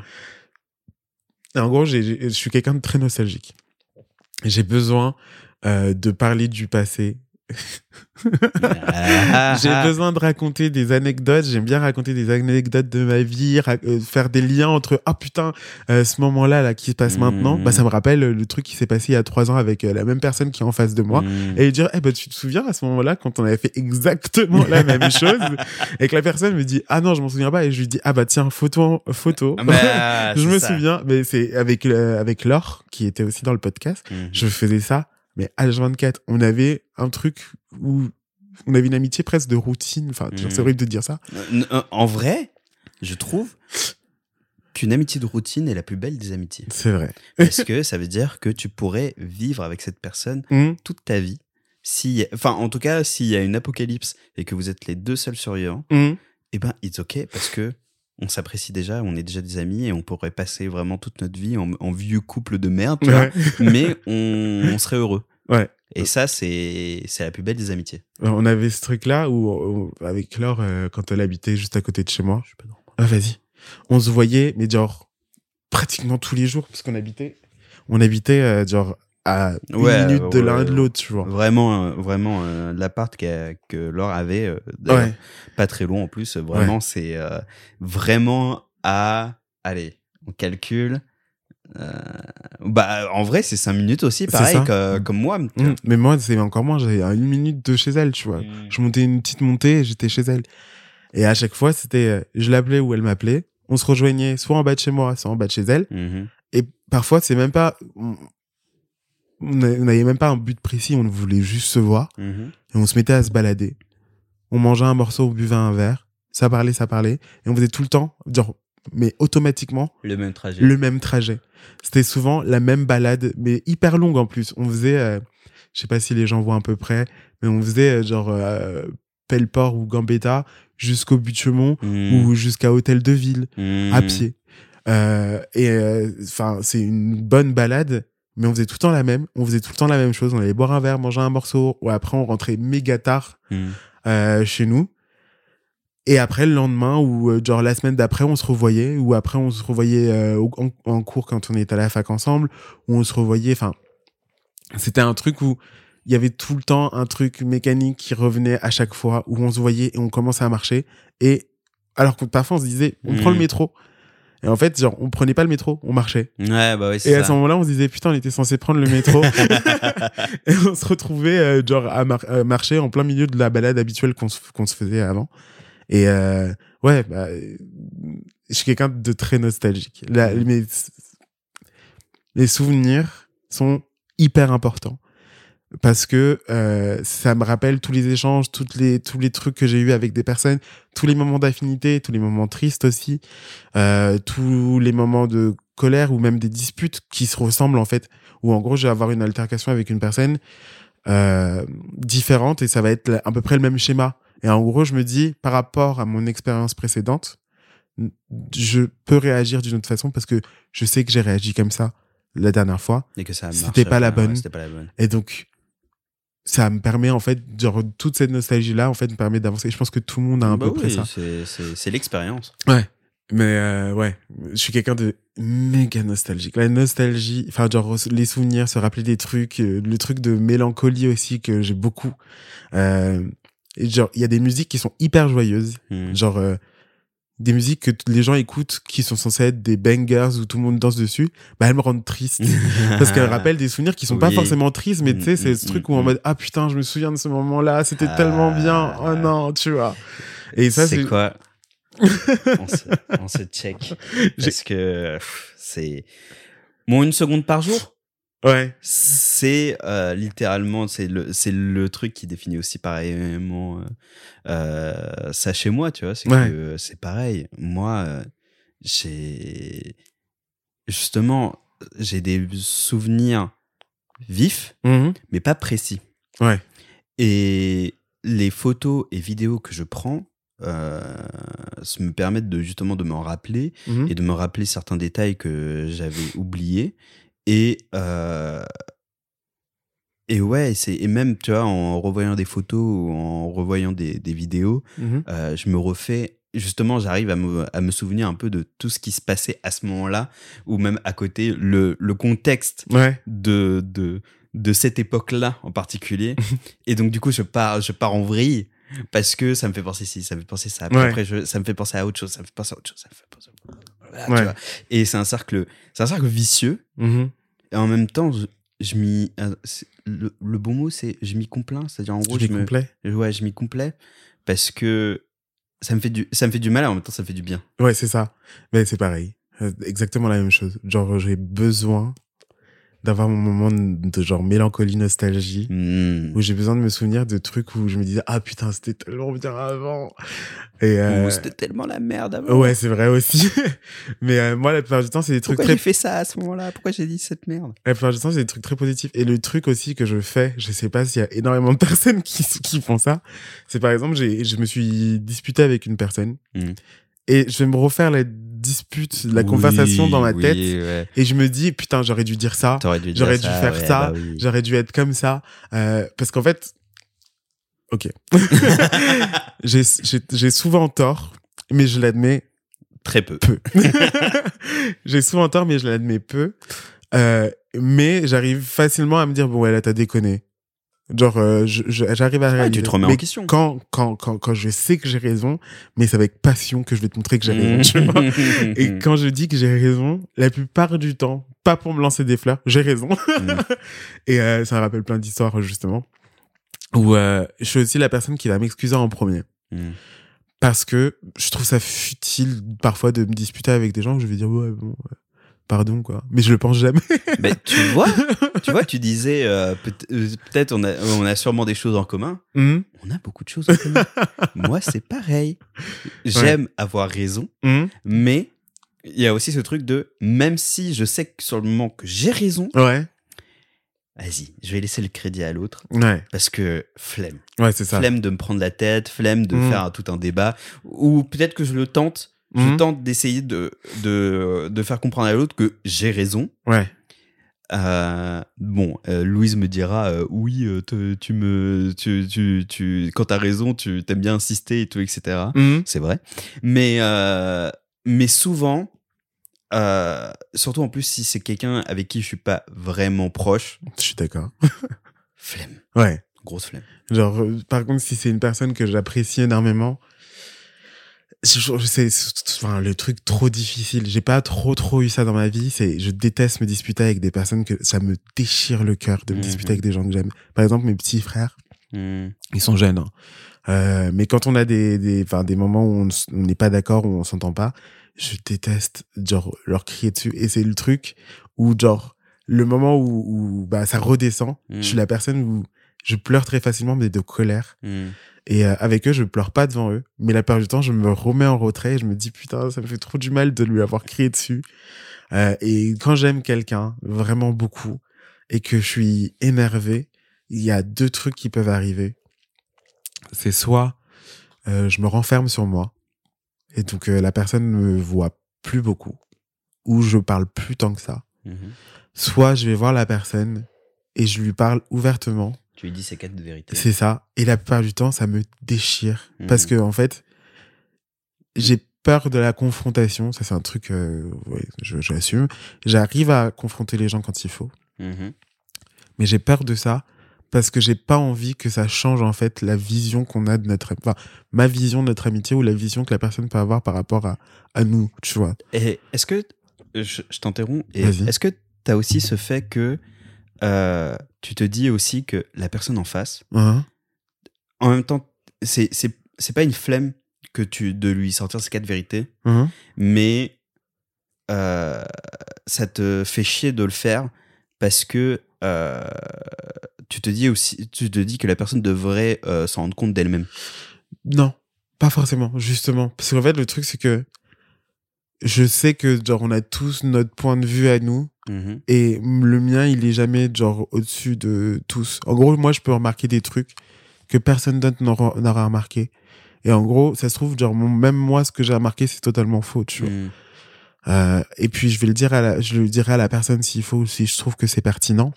Et en gros, je suis quelqu'un de très nostalgique. J'ai besoin euh, de parler du passé. Ah, J'ai ah. besoin de raconter des anecdotes. J'aime bien raconter des anecdotes de ma vie, euh, faire des liens entre ah putain euh, ce moment-là là qui se passe maintenant. Bah ça me rappelle euh, le truc qui s'est passé il y a trois ans avec euh, la même personne qui est en face de moi. Mm. Et dire eh ben tu te souviens à ce moment-là quand on avait fait exactement la même chose et que la personne me dit ah non je m'en souviens pas et je lui dis ah bah tiens photo photo. Ah, bah, je me ça. souviens mais c'est avec avec Laure qui était aussi dans le podcast Mhm. je faisais ça, mais H24, on avait un truc où on avait une amitié presque de routine. Enfin, genre, c'est Mhm. horrible de dire ça. Euh, euh, En vrai, je trouve qu'une amitié de routine est la plus belle des amitiés. C'est vrai. Parce que ça veut dire que tu pourrais vivre avec cette personne Mhm. toute ta vie. Si, enfin, en tout cas, s'il y a une apocalypse et que vous êtes les deux seuls survivants, Mhm. eh ben, it's ok parce que on s'apprécie déjà, on est déjà des amis et on pourrait passer vraiment toute notre vie en, en vieux couple de merde, tu vois. Ouais. mais on, on serait heureux. Ouais. Et ça, c'est c'est la plus belle des amitiés. On avait ce truc-là où, où- avec Laure, euh, quand elle habitait juste à côté de chez moi. Ah, vas-y. On se voyait, mais genre, pratiquement tous les jours, parce qu'on habitait, on habitait, euh, genre, à une Ouais, minute de ouais, l'un et de l'autre, tu vois. Vraiment, euh, vraiment, euh, l'appart qu'a- que Laure avait, euh, Ouais. pas très loin en plus, vraiment, c'est euh, vraiment à. Allez, on calcule. Euh, bah, en vrai, c'est 5 minutes aussi, pareil, que- comme moi. Mhm. Mais moi, c'est encore moins, j'avais une minute de chez elle, tu vois. vois. Je montais une petite montée et j'étais chez elle. Et à chaque fois, c'était, euh, je l'appelais ou elle m'appelait. On se rejoignait soit en bas de chez moi, soit en bas de chez elle. Mhm. Et parfois, c'est même pas, on n'avait même pas un but précis, on voulait juste se voir. Mhm. Et on se mettait à se balader. On mangeait un morceau, on buvait un verre. Ça parlait, ça parlait. Et on faisait tout le temps, genre, mais automatiquement, Le même trajet. le même trajet. C'était souvent la même balade, mais hyper longue en plus. On faisait, euh, je sais pas si les gens voient à peu près, mais on faisait euh, genre euh, Pelleport ou Gambetta jusqu'au Butte-Chaumont Mhm. ou jusqu'à Hôtel de Ville Mhm. à pied. Euh, et enfin, c'est une bonne balade, mais on faisait tout le temps la même. On faisait tout le temps la même chose. On allait boire un verre, manger un morceau, ou après on rentrait méga tard Mhm. euh, chez nous. Et après, le lendemain, ou euh, genre la semaine d'après, on se revoyait, ou après, on se revoyait euh, en, en cours quand on était à la fac ensemble, ou on se revoyait. Enfin, c'était un truc où il y avait tout le temps un truc mécanique qui revenait à chaque fois, où on se voyait et on commençait à marcher. Et alors que parfois, on se disait, on prend le Mhm. métro. Et en fait, genre, on prenait pas le métro, on marchait. Ouais, bah oui, c'est Et à ce moment-là, on se disait, putain, on était censé prendre le métro. et on se retrouvait, euh, genre, à, mar- à marcher en plein milieu de la balade habituelle qu'on se, qu'on se faisait avant. Et euh, ouais, bah, euh, je suis quelqu'un de très nostalgique. La- mes, les souvenirs sont hyper importants. Parce que euh, ça me rappelle tous les échanges, toutes les tous les trucs que j'ai eu avec des personnes, tous les moments d'affinité, tous les moments tristes aussi, euh, tous les moments de colère ou même des disputes qui se ressemblent en fait. Où en gros, je vais avoir une altercation avec une personne euh, différente et ça va être à peu près le même schéma. Et en gros, je me dis, par rapport à mon expérience précédente, je peux réagir d'une autre façon parce que je sais que j'ai réagi comme ça la dernière fois. Et que ça C'était pas marchait, ouais, pas la bonne. Et donc, ça me permet, en fait, genre, toute cette nostalgie-là, en fait, me permet d'avancer. Je pense que tout le monde a un Bah peu près oui, ça. c'est- l'expérience. Ouais. Mais euh, ouais, je suis quelqu'un de méga nostalgique. La nostalgie, enfin, genre, les souvenirs, se rappeler des trucs, euh, le truc de mélancolie aussi que j'ai beaucoup. Euh, et genre, il y a des musiques qui sont hyper joyeuses. Hmm. Genre, euh, des musiques que les gens écoutent qui sont censées être des bangers où tout le monde danse dessus, bah elles me rendent triste. Parce qu'elles rappellent des souvenirs qui sont pas forcément tristes, mais tu sais, c'est Mm, ce mm, truc mm, où en mm. mode, ah putain, je me souviens de ce moment-là, c'était tellement bien, oh Ah. non, tu vois. Et ça, c'est quoi on, se, on se check. Parce que c'est. Bon, une seconde par jour, Ouais. c'est euh, littéralement c'est le, c'est le truc qui définit aussi pareillement euh, euh, ça chez moi, tu vois. C'est Ouais. que c'est pareil. Moi, euh, j'ai. Justement, j'ai des souvenirs vifs, Mhm. mais pas précis. Ouais. Et les photos et vidéos que je prends euh, ça me permettent de justement de m'en rappeler Mhm. et de me rappeler certains détails que j'avais oubliés. Et, euh, et ouais, c'est, et même, tu vois, en revoyant des photos ou en revoyant des, des vidéos, Mhm. euh, je me refais, justement, j'arrive à me, à me souvenir un peu de tout ce qui se passait à ce moment-là, ou même à côté, le, le contexte Ouais. de, de, de cette époque-là en particulier. et donc, du coup, je pars, je pars en vrille parce que ça me fait penser ci, ça me fait penser ça. Ouais. après, je- ça me fait penser à autre chose, ça me fait penser à autre chose, ça me fait penser à... Voilà, tu Ouais. vois. Et c'est un cercle, c'est un cercle vicieux. Mhm. Et en même temps, je, je m'y, euh, le, le bon mot, c'est je m'y complains. C'est-à-dire, en gros, Je je, m'y ouais, je m'y complais parce que ça me fait du, ça me fait du mal et en même temps, ça me fait du bien. Ouais, c'est ça. Mais c'est pareil. Euh, Exactement la même chose. Genre, j'ai besoin d'avoir mon moment de, genre mélancolie, nostalgie, Hmm. où j'ai besoin de me souvenir de trucs où je me disais, ah putain, c'était tellement bien avant. Et euh, C'était tellement la merde avant. ouais, c'est vrai aussi. Mais euh, moi, la plupart du temps, c'est des trucs Pourquoi très j'ai fait ça à ce moment-là? Pourquoi j'ai dit cette merde? La plupart du temps, c'est des trucs très positifs. Et le truc aussi que je fais, je sais pas s'il y a énormément de personnes qui, qui font ça, c'est par exemple, j'ai, je me suis disputé avec une personne Mhm. Et je vais me refaire la dispute, la Oui, conversation dans ma oui, tête ouais. et je me dis, putain, j'aurais dû dire ça, dû j'aurais dû faire ouais, ça, bah oui. j'aurais dû être comme ça. Euh, parce qu'en fait, ok. j'ai, j'ai, j'ai souvent tort, mais je l'admets Très peu. peu. j'ai souvent tort, mais je l'admets peu. Euh, mais j'arrive facilement à me dire, bon, ouais, là, t'as déconné. Genre, euh, j'arrive à réaliser. tu te remets en question. Quand, quand, quand, quand je sais que j'ai raison, mais c'est avec passion que je vais te montrer que j'ai raison, tu vois. Et quand je dis que j'ai raison, la plupart du temps, pas pour me lancer des fleurs, j'ai raison. Mm. Et euh, ça me rappelle plein d'histoires, justement. Où euh, je suis aussi la personne qui va m'excuser en premier Mm. parce que je trouve ça futile parfois de me disputer avec des gens où je vais dire ouais bon ouais, pardon quoi mais je le pense jamais Mais tu vois, tu vois, tu disais euh, euh, peut-être on a, on a sûrement des choses en commun. Hum, On a beaucoup de choses en commun. Moi, c'est pareil. J'aime avoir raison, hum, mais il y a aussi ce truc de même si je sais que sur le moment que j'ai raison, ouais vas-y, je vais laisser le crédit à l'autre ouais parce que flemme. ouais c'est ça Flemme de me prendre la tête, flemme de Mm. faire tout un débat ou peut-être que je le tente. Je Mhm. tente d'essayer de, de, de faire comprendre à l'autre que j'ai raison. ouais Euh, bon, euh, Louise me dira euh, oui, te- tu me, tu, tu, tu, quand t'as raison, tu t'aimes bien insister et tout, etc. Hum, C'est vrai. Mais, euh, mais souvent, euh, surtout en plus si c'est quelqu'un avec qui je suis pas vraiment proche, je suis d'accord flemme, ouais grosse flemme. genre par contre si c'est une personne que j'apprécie énormément je- je- c'est c'est- enfin le truc trop difficile j'ai pas trop trop eu ça dans ma vie c'est je déteste me disputer avec des personnes que ça me déchire le cœur de me Mhm. disputer avec des gens que j'aime par exemple mes petits frères Hmm. ils sont jeunes. hein. Euh, mais quand on a des, des, enfin, des moments où on n'est pas d'accord, où on s'entend pas, je déteste genre leur crier dessus. Et c'est le truc où genre le moment où, où bah, ça redescend, je suis la personne où je pleure très facilement, mais de colère. Et euh, avec eux, je pleure pas devant eux. Mais la plupart du temps, je me remets en retrait et je me dis, putain, ça me fait trop du mal de lui avoir crié dessus. Euh, et quand j'aime quelqu'un, vraiment beaucoup, et que je suis énervé, il y a deux trucs qui peuvent arriver. C'est soit euh, je me renferme sur moi, et donc la personne me voit plus beaucoup, ou je parle plus tant que ça. Mhm. Soit je vais voir la personne et je lui parle ouvertement, Tu lui dis ces quatre de vérité. c'est ça. Et la plupart du temps, ça me déchire. Mhm. Parce que, en fait, j'ai peur de la confrontation. Ça, c'est un truc, euh, ouais, je- j'assume. J'arrive à confronter les gens quand il faut. Mhm. Mais j'ai peur de ça parce que j'ai pas envie que ça change, en fait, la vision qu'on a de notre, enfin, ma vision de notre amitié ou la vision que la personne peut avoir par rapport à, à nous, tu vois. Et est-ce que, je, je t'interromps, est-ce que tu as aussi ce fait que euh, tu te dis aussi que la personne en face, Hein en même temps, c'est, c'est, c'est pas une flemme que tu, de lui sortir ces quatre vérités, Hein mais euh, ça te fait chier de le faire parce que euh, tu te dis aussi, tu te dis que la personne devrait s'en rendre compte d'elle-même. Non, pas forcément, justement. Parce qu'en fait, le truc, c'est que je sais que, genre, on a tous notre point de vue à nous. Mhm. Et le mien, il est jamais, genre, au-dessus de tous. En gros, moi, je peux remarquer des trucs que personne d'autre n'aura remarqué. Et en gros, ça se trouve, genre, même moi, ce que j'ai remarqué, c'est totalement faux, tu vois. Mhm. Euh, et puis, je vais le dire à la, je le dirai à la personne s'il faut, si je trouve que c'est pertinent.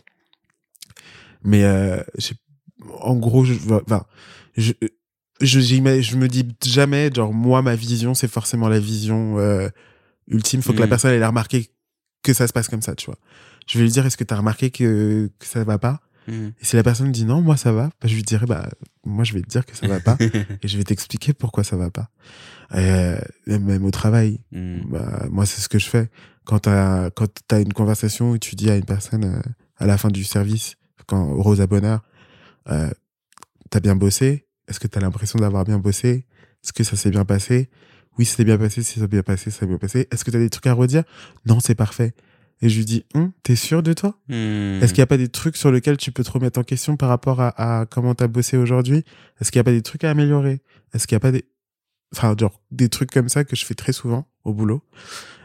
Mais, euh, en gros, je, enfin, je, je, je me dis jamais, genre, moi, ma vision, c'est forcément la vision euh, ultime. Faut que la Mm. personne, elle ait remarqué que ça se passe comme ça, tu vois. Je vais lui dire, est-ce que tu as remarqué que, que ça va pas? Mhm. Et si la personne dit non, moi, ça va, bah, je lui dirai, bah, moi, je vais te dire que ça va pas et je vais t'expliquer pourquoi ça va pas. Euh, même au travail, Mhm. bah, moi, c'est ce que je fais. Quand t'as, quand t'as une conversation où tu dis à une personne euh, à la fin du service, quand Rosa Bonheur, euh, t'as bien bossé Est-ce que t'as l'impression d'avoir bien bossé? Est-ce que ça s'est bien passé? Oui, c'était bien passé. Si ça s'est bien passé, ça s'est bien passé. Est-ce que t'as des trucs à redire? Non, c'est parfait. Et je lui dis, Hum, t'es sûr de toi? Mhm. Est-ce qu'il n'y a pas des trucs sur lesquels tu peux te remettre en question par rapport à, à comment t'as bossé aujourd'hui? Est-ce qu'il n'y a pas des trucs à améliorer? Est-ce qu'il n'y a pas des... Enfin, genre, des trucs comme ça que je fais très souvent? Au boulot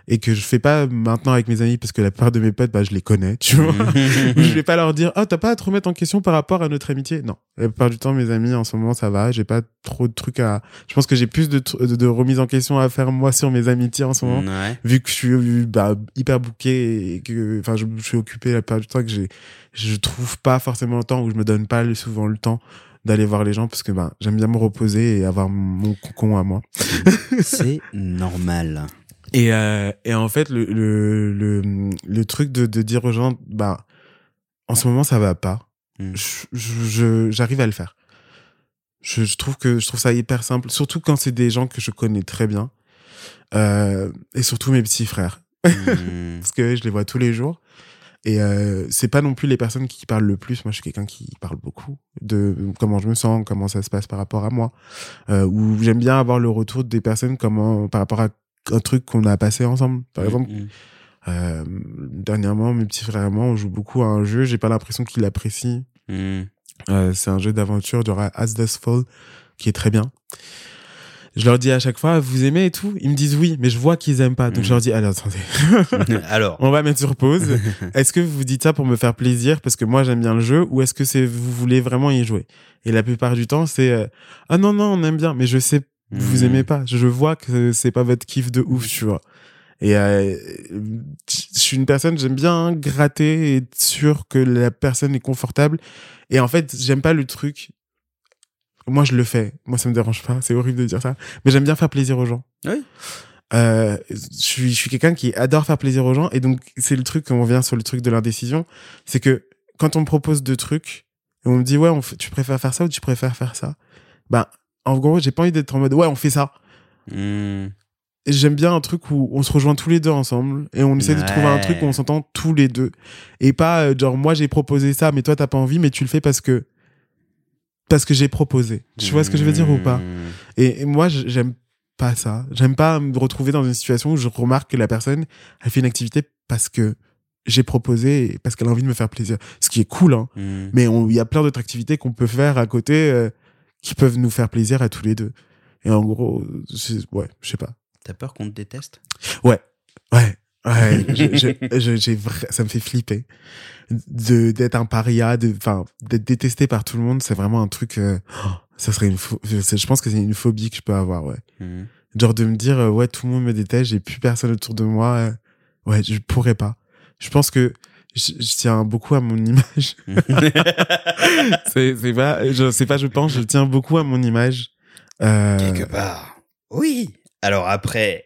et que je fais pas maintenant avec mes amis parce que la plupart de mes potes, bah, je les connais, tu vois. je vais pas leur dire, oh, t'as pas à te remettre en question par rapport à notre amitié? Non. La plupart du temps, mes amis, en ce moment, ça va. J'ai pas trop de trucs à, je pense que j'ai plus de, de, de remise en question à faire, moi, sur mes amitiés en ce moment Ouais. vu que je suis bah, hyper booké et que enfin je, je suis occupé la plupart du temps que j'ai je trouve pas forcément le temps ou je me donne pas souvent le temps d'aller voir les gens parce que ben j'aime bien me reposer et avoir mon cocon à moi C'est normal. et euh, et en fait le le le, le truc de, de dire aux gens bah en ce moment ça va pas Mm. je- j'arrive à le faire je, je trouve que je trouve ça hyper simple surtout quand c'est des gens que je connais très bien euh, et surtout mes petits frères Mhm. parce que je les vois tous les jours. Et euh, c'est pas non plus les personnes qui parlent le plus. Moi, je suis quelqu'un qui parle beaucoup de comment je me sens, comment ça se passe par rapport à moi. Euh, ou j'aime bien avoir le retour des personnes comment par rapport à un truc qu'on a passé ensemble. Par exemple, Mhm. euh, dernièrement, mes petits frères et moi, on joue beaucoup à un jeu. J'ai pas l'impression qu'ils l'apprécient. Mhm. Euh, c'est un jeu d'aventure de As Does Fall qui est très bien. Je leur dis à chaque fois, vous aimez et tout? Ils me disent oui, mais je vois qu'ils aiment pas. Donc Mhm. je leur dis, allez, attendez. Alors. On va mettre sur pause. Est-ce que vous dites ça pour me faire plaisir? Parce que moi j'aime bien le jeu ou est-ce que c'est vous voulez vraiment y jouer? Et la plupart du temps c'est euh, ah non non on aime bien mais je sais vous Mhm. aimez pas. Je vois que c'est pas votre kiff de ouf tu vois. Et euh, je suis une personne j'aime bien gratter et être sûr que la personne est confortable. Et en fait j'aime pas le truc. Moi je le fais. Moi ça me dérange pas. C'est horrible de dire ça. Mais j'aime bien faire plaisir aux gens. Oui. Euh, je suis, je suis quelqu'un qui adore faire plaisir aux gens et donc c'est le truc on revient sur le truc de l'indécision c'est que quand on me propose deux trucs et on me dit ouais on tu préfères faire ça ou tu préfères faire ça? Ben en gros j'ai pas envie d'être en mode ouais on fait ça et j'aime bien un truc où on se rejoint tous les deux ensemble et on essaie de trouver un truc où on s'entend tous les deux et pas euh, genre moi j'ai proposé ça mais toi t'as pas envie mais tu le fais parce que parce que j'ai proposé tu vois ce que je veux dire ou pas Mhm. et, et moi, j'aime pas ça. J'aime pas me retrouver dans une situation où je remarque que la personne, elle fait une activité parce que j'ai proposé parce qu'elle a envie de me faire plaisir. Ce qui est cool, hein. Mhm. Mais il y a plein d'autres activités qu'on peut faire à côté euh, qui peuvent nous faire plaisir à tous les deux. Et en gros, ouais, je sais pas. T'as peur qu'on te déteste? Ouais, ouais, ouais. je- je- je- vra- ça me fait flipper de d'être un paria, de, enfin, d'être détesté par tout le monde. C'est vraiment un truc. euh, oh, ça serait une. pho- Je pense que c'est une phobie que je peux avoir. Ouais. Mhm. Genre de me dire euh, ouais, tout le monde me déteste, j'ai plus personne autour de moi. euh, ouais, je pourrais pas. Je pense que je, je tiens beaucoup à mon image. c'est c'est pas, je sais pas, je pense, je tiens beaucoup à mon image. Euh, Quelque part. Oui. Alors après,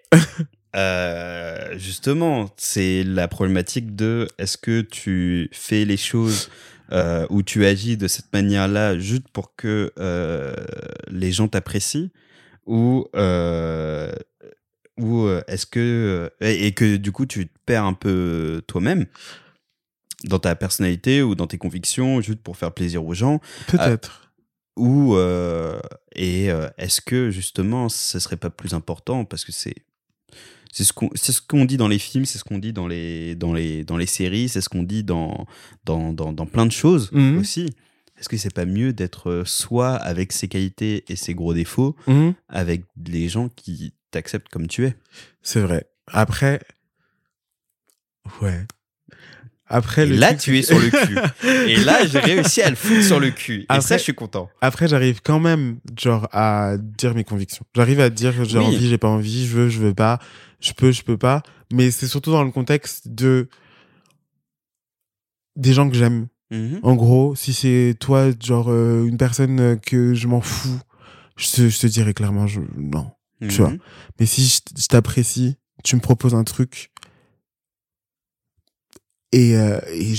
euh, justement, c'est la problématique de est-ce que tu fais les choses euh, ou tu agis de cette manière-là juste pour que euh, les gens t'apprécient ou ou est-ce que et, et que du coup tu te perds un peu toi-même dans ta personnalité ou dans tes convictions juste pour faire plaisir aux gens Peut-être. ou et est-ce que justement ce serait pas plus important parce que c'est c'est ce qu'on ce qu'on dit dans les films c'est ce qu'on dit dans les dans les dans les séries c'est ce qu'on dit dans dans, dans dans plein de choses Mhm. aussi est-ce que c'est pas mieux d'être euh, soi avec ses qualités et ses gros défauts Mhm. avec les gens qui t'acceptent comme tu es? C'est vrai. Après, ouais. Après, et le là truc, tu es sur le cul et là j'ai réussi à le foutre sur le cul et Après- ça je suis content Après, j'arrive quand même, genre, à dire mes convictions. J'arrive à dire j'ai Oui. envie, j'ai pas envie, je veux, je veux pas, je peux, je peux pas. Mais c'est surtout dans le contexte de des gens que j'aime. Mhm. En gros, si c'est toi, genre, euh, une personne que je m'en fous, je te, je te dirais clairement, je, non. tu vois. Mhm. Mais si je t'apprécie, tu me proposes un truc et, euh, et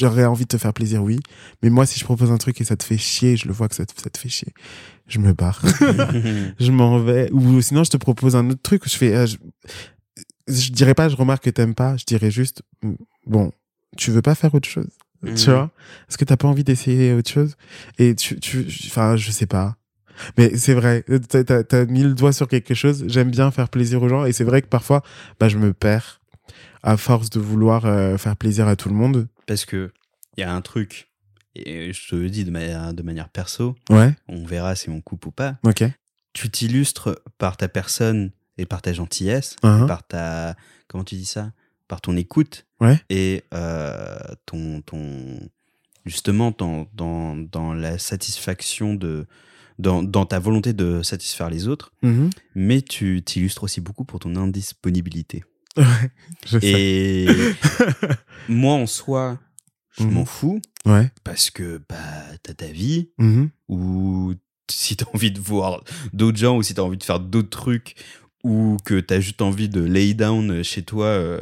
j'aurais envie de te faire plaisir, oui. Mais moi, si je propose un truc et ça te fait chier, je le vois que ça te, ça te fait chier, je me barre. je m'en vais. Ou sinon, je te propose un autre truc. Je fais, euh, je, je dirais pas, je remarque que t'aimes pas. Je dirais juste, mm, bon, tu veux pas faire autre chose, Mhm. tu vois? Est-ce que t'as pas envie d'essayer autre chose? Et tu, tu, enfin, je sais pas. Mais c'est vrai, t'as, t'as mis le doigt sur quelque chose. J'aime bien faire plaisir aux gens, et c'est vrai que parfois, bah, je me perds à force de vouloir euh, faire plaisir à tout le monde. Parce que il y a un truc, et je te le dis de manière, de manière perso, Ouais, on verra si on coupe ou pas. ok. Tu t'illustres par ta personne et par ta gentillesse, Uh-huh. et par ta. Comment tu dis ça? Par ton écoute Ouais. et euh, ton, ton. Justement, dans, dans, dans la satisfaction de. Dans, dans ta volonté de satisfaire les autres, Mhm. mais tu t'illustres aussi beaucoup pour ton indisponibilité. Ouais, je sais. Et moi, en soi, je Mhm. m'en fous Ouais. parce que bah, t'as ta vie Mhm. ou si t'as envie de voir d'autres gens ou si t'as envie de faire d'autres trucs ou que t'as juste envie de lay down chez toi euh,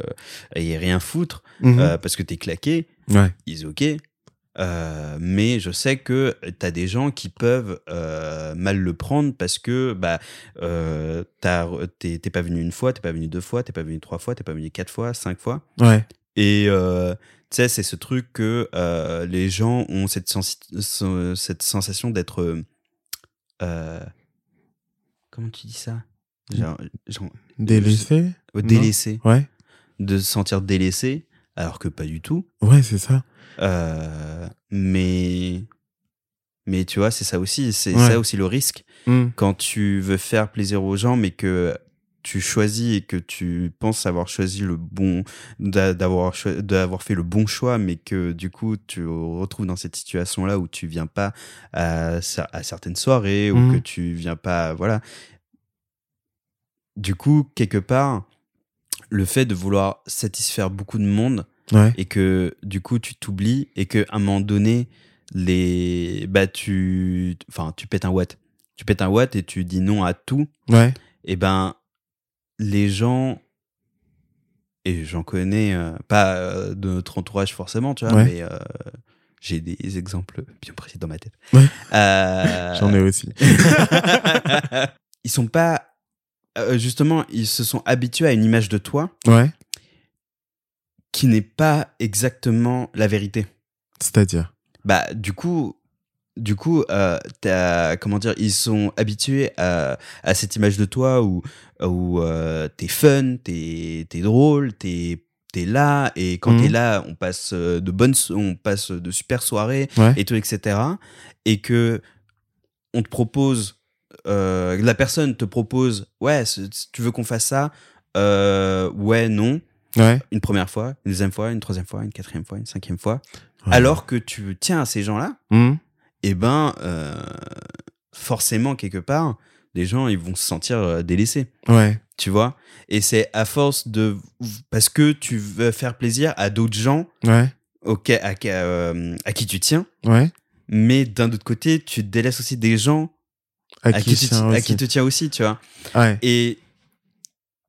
et rien foutre Mhm. euh, parce que t'es claqué, Ouais. is ok. Euh, mais je sais que t'as des gens qui peuvent euh, mal le prendre parce que bah euh, t'es pas venu une fois, t'es pas venu deux fois, t'es pas venu trois fois, t'es pas venu quatre fois, cinq fois. Ouais. Et euh, tu sais, c'est ce truc que les gens ont cette, cette sensation d'être. comment tu dis ça? Genre, genre, Délaissé? Délaissé. Ouais. De se sentir délaissé, alors que pas du tout. Ouais, c'est ça. Euh, mais. Mais tu vois, c'est ça aussi. C'est Ouais. ça aussi le risque. Mhm. Quand tu veux faire plaisir aux gens, mais que tu choisis et que tu penses avoir choisi le bon, d'a- d'avoir d'avoir fait le bon choix, mais que du coup tu retrouves dans cette situation-là où tu viens pas à, cer- à certaines soirées ou que tu viens pas, voilà. Du coup, quelque part, le fait de vouloir satisfaire beaucoup de monde Ouais. et que du coup tu t'oublies et que à un moment donné les bah tu enfin tu pètes un watt tu pètes un watt et tu dis non à tout Ouais. et ben les gens et j'en connais euh, pas euh, de notre entourage forcément tu vois Ouais. mais euh, j'ai des exemples bien précis dans ma tête Ouais. J'en ai aussi. ils sont pas justement ils se sont habitués à une image de toi Ouais. Qui n'est pas exactement la vérité C'est-à-dire? bah du coup du coup, euh, comment dire, ils sont habitués à, à cette image de toi où, où euh, t'es fun, t'es es drôle, t'es es là, et quand Mhm. t'es là, on passe euh, de bonnes, on passe de super soirées Ouais. et tout, etc. Et que on te propose, euh, la personne te propose, ouais, tu veux qu'on fasse ça, Euh, ouais, non, Ouais. une première fois, une deuxième fois, une troisième fois, une quatrième fois, une cinquième fois, Ouais. alors que tu tiens à ces gens-là Mhm. eh ben, euh, forcément, quelque part, les gens, ils vont se sentir euh, délaissés, Ouais. tu vois? Et c'est à force de... Parce que tu veux faire plaisir à d'autres gens Ouais. à, qui- euh, à qui tu tiens, Ouais. mais d'un autre côté, tu te délaisses aussi des gens À, à qui, tu, à qui tu tiens aussi, tu vois? Ouais. Et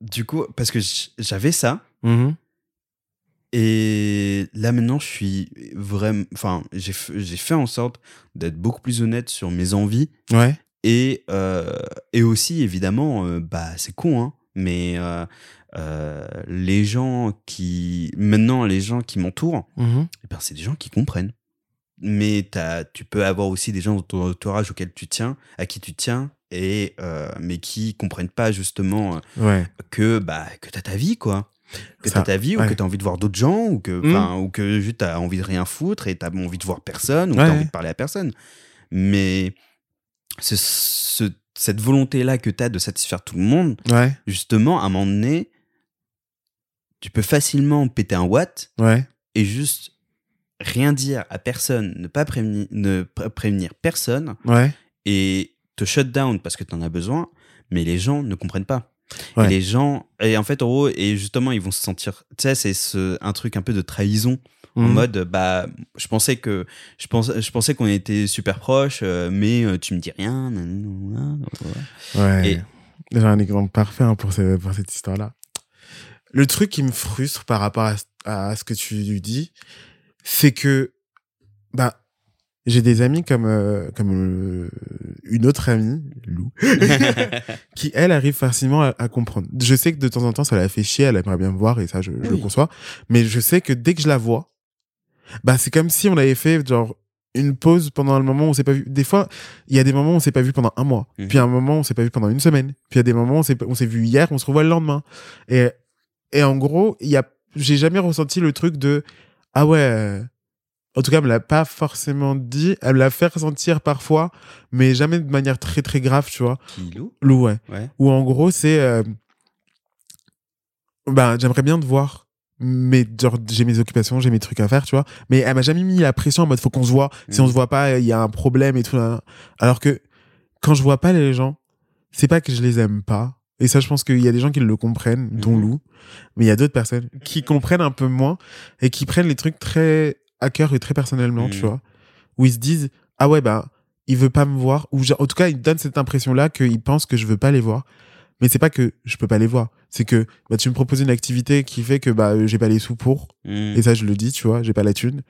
du coup, parce que j'avais ça, Mhm. Et là maintenant, je suis vraiment. Enfin, j'ai fait en sorte d'être beaucoup plus honnête sur mes envies. Ouais. Et, euh, et aussi, évidemment, euh, bah, c'est con, hein, mais euh, les gens qui. Maintenant, les gens qui m'entourent, Mhm. eh ben, c'est des gens qui comprennent. Mais t'as- tu peux avoir aussi des gens dans ton entourage auxquels tu tiens, à qui tu tiens, et, mais qui comprennent pas justement Ouais. que, bah, que t'as ta vie, quoi. Que t'as ta vie, ou que t'as envie de voir d'autres gens, ou que, Mm. enfin, ou que juste t'as envie de rien foutre et t'as envie de voir personne, ou Ouais. t'as envie de parler à personne. Mais ce, ce- cette volonté-là que t'as de satisfaire tout le monde, Ouais. justement, à un moment donné, tu peux facilement péter un watt Ouais. et juste rien dire à personne, ne pas prévenir, ne pré- prévenir personne Ouais. et te shut down parce que tu en as besoin, mais les gens ne comprennent pas. Ouais. Et les gens, et en fait, en gros, et justement, ils vont se sentir, tu sais, c'est ce, un truc un peu de trahison en Mhm. mode, bah, je pensais que, je pensais, je pensais qu'on était super proches, euh, mais euh, tu me dis rien. nanana, nanana. Ouais. Et- J'ai un exemple parfait hein, pour, ce- pour cette histoire-là. Le truc qui me frustre par rapport à, à ce que tu lui dis, c'est que bah, j'ai des amis comme, euh, comme euh, une autre amie, Lou, qui, elle, arrive facilement à, à comprendre. Je sais que de temps en temps, ça la fait chier, elle aimerait bien me voir, et ça, je, je le conçois. Mais je sais que dès que je la vois, bah, c'est comme si on avait fait, genre, une pause pendant le moment où on s'est pas vu. Des fois, il y a des moments où on s'est pas vu pendant un mois. Mhm. Puis un moment où on s'est pas vu pendant une semaine. Puis il y a des moments où on s'est, on s'est vu hier, on se revoit le lendemain. Et, et en gros, il y a, j'ai jamais ressenti le truc de, ah ouais, euh, en tout cas, elle me l'a pas forcément dit. Elle me l'a fait ressentir parfois, mais jamais de manière très très grave, tu vois. Qui, Lou? Lou, ouais. Ouais. Ou en gros, c'est, euh, ben, j'aimerais bien te voir. Mais genre, j'ai mes occupations, j'ai mes trucs à faire, tu vois. Mais elle m'a jamais mis la pression en mode faut qu'on se voit. Si on se voit pas, il y a un problème et tout. là. Alors que quand je vois pas les gens, c'est pas que je les aime pas. Et ça, je pense qu'il y a des gens qui le comprennent, dont Mhm. Lou. Mais il y a d'autres personnes qui comprennent un peu moins et qui prennent les trucs très à cœur et très personnellement, tu Mhm. vois. Où ils se disent, ah ouais, bah, il veut pas me voir. Ou en tout cas, ils donnent cette impression-là qu'ils pensent que je veux pas les voir. Mais c'est pas que je peux pas les voir. C'est que bah, tu me proposes une activité qui fait que bah, euh, j'ai pas les sous pour. Mm. Et ça, je le dis, tu vois, j'ai pas la thune.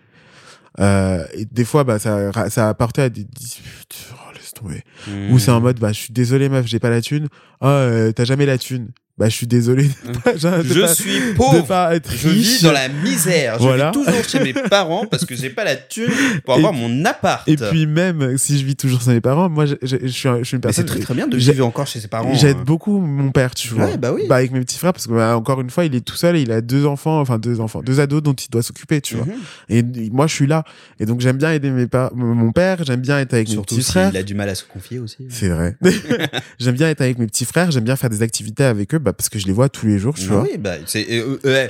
Euh, et des fois, bah, ça, ça a apporté à des disputes. Oh, laisse tomber. Mm. Ou c'est en mode, bah, je suis désolé, meuf, j'ai pas la thune. Oh, euh, t'as jamais la thune. Bah, je suis désolé. de pas- de Je pas- suis de pauvre. pas être Je riche. vis dans la misère. Je Voilà. vis toujours chez mes parents parce que j'ai pas la thune pour Et- avoir mon appart. Et puis même si je vis toujours sans mes parents, moi, je, je- je suis, je suis une Mais c'est personne. très très bien de vivre encore chez ses parents. J'aide hein. beaucoup mon père, tu vois. Ouais, bah oui. avec mes petits frères, parce que bah, encore une fois, il est tout seul, et il a deux enfants, enfin deux enfants, deux ados dont il doit s'occuper, tu vois. Mhm. Et moi, je suis là, et donc j'aime bien aider mes pa- mon père, j'aime bien être avec Surtout mes petits frères. s'il a du mal à se confier aussi. C'est vrai. j'aime bien être avec mes petits frères, j'aime bien faire des activités avec eux, bah, parce que je les vois tous les jours, tu Bah vois. oui, bah, c'est euh, euh,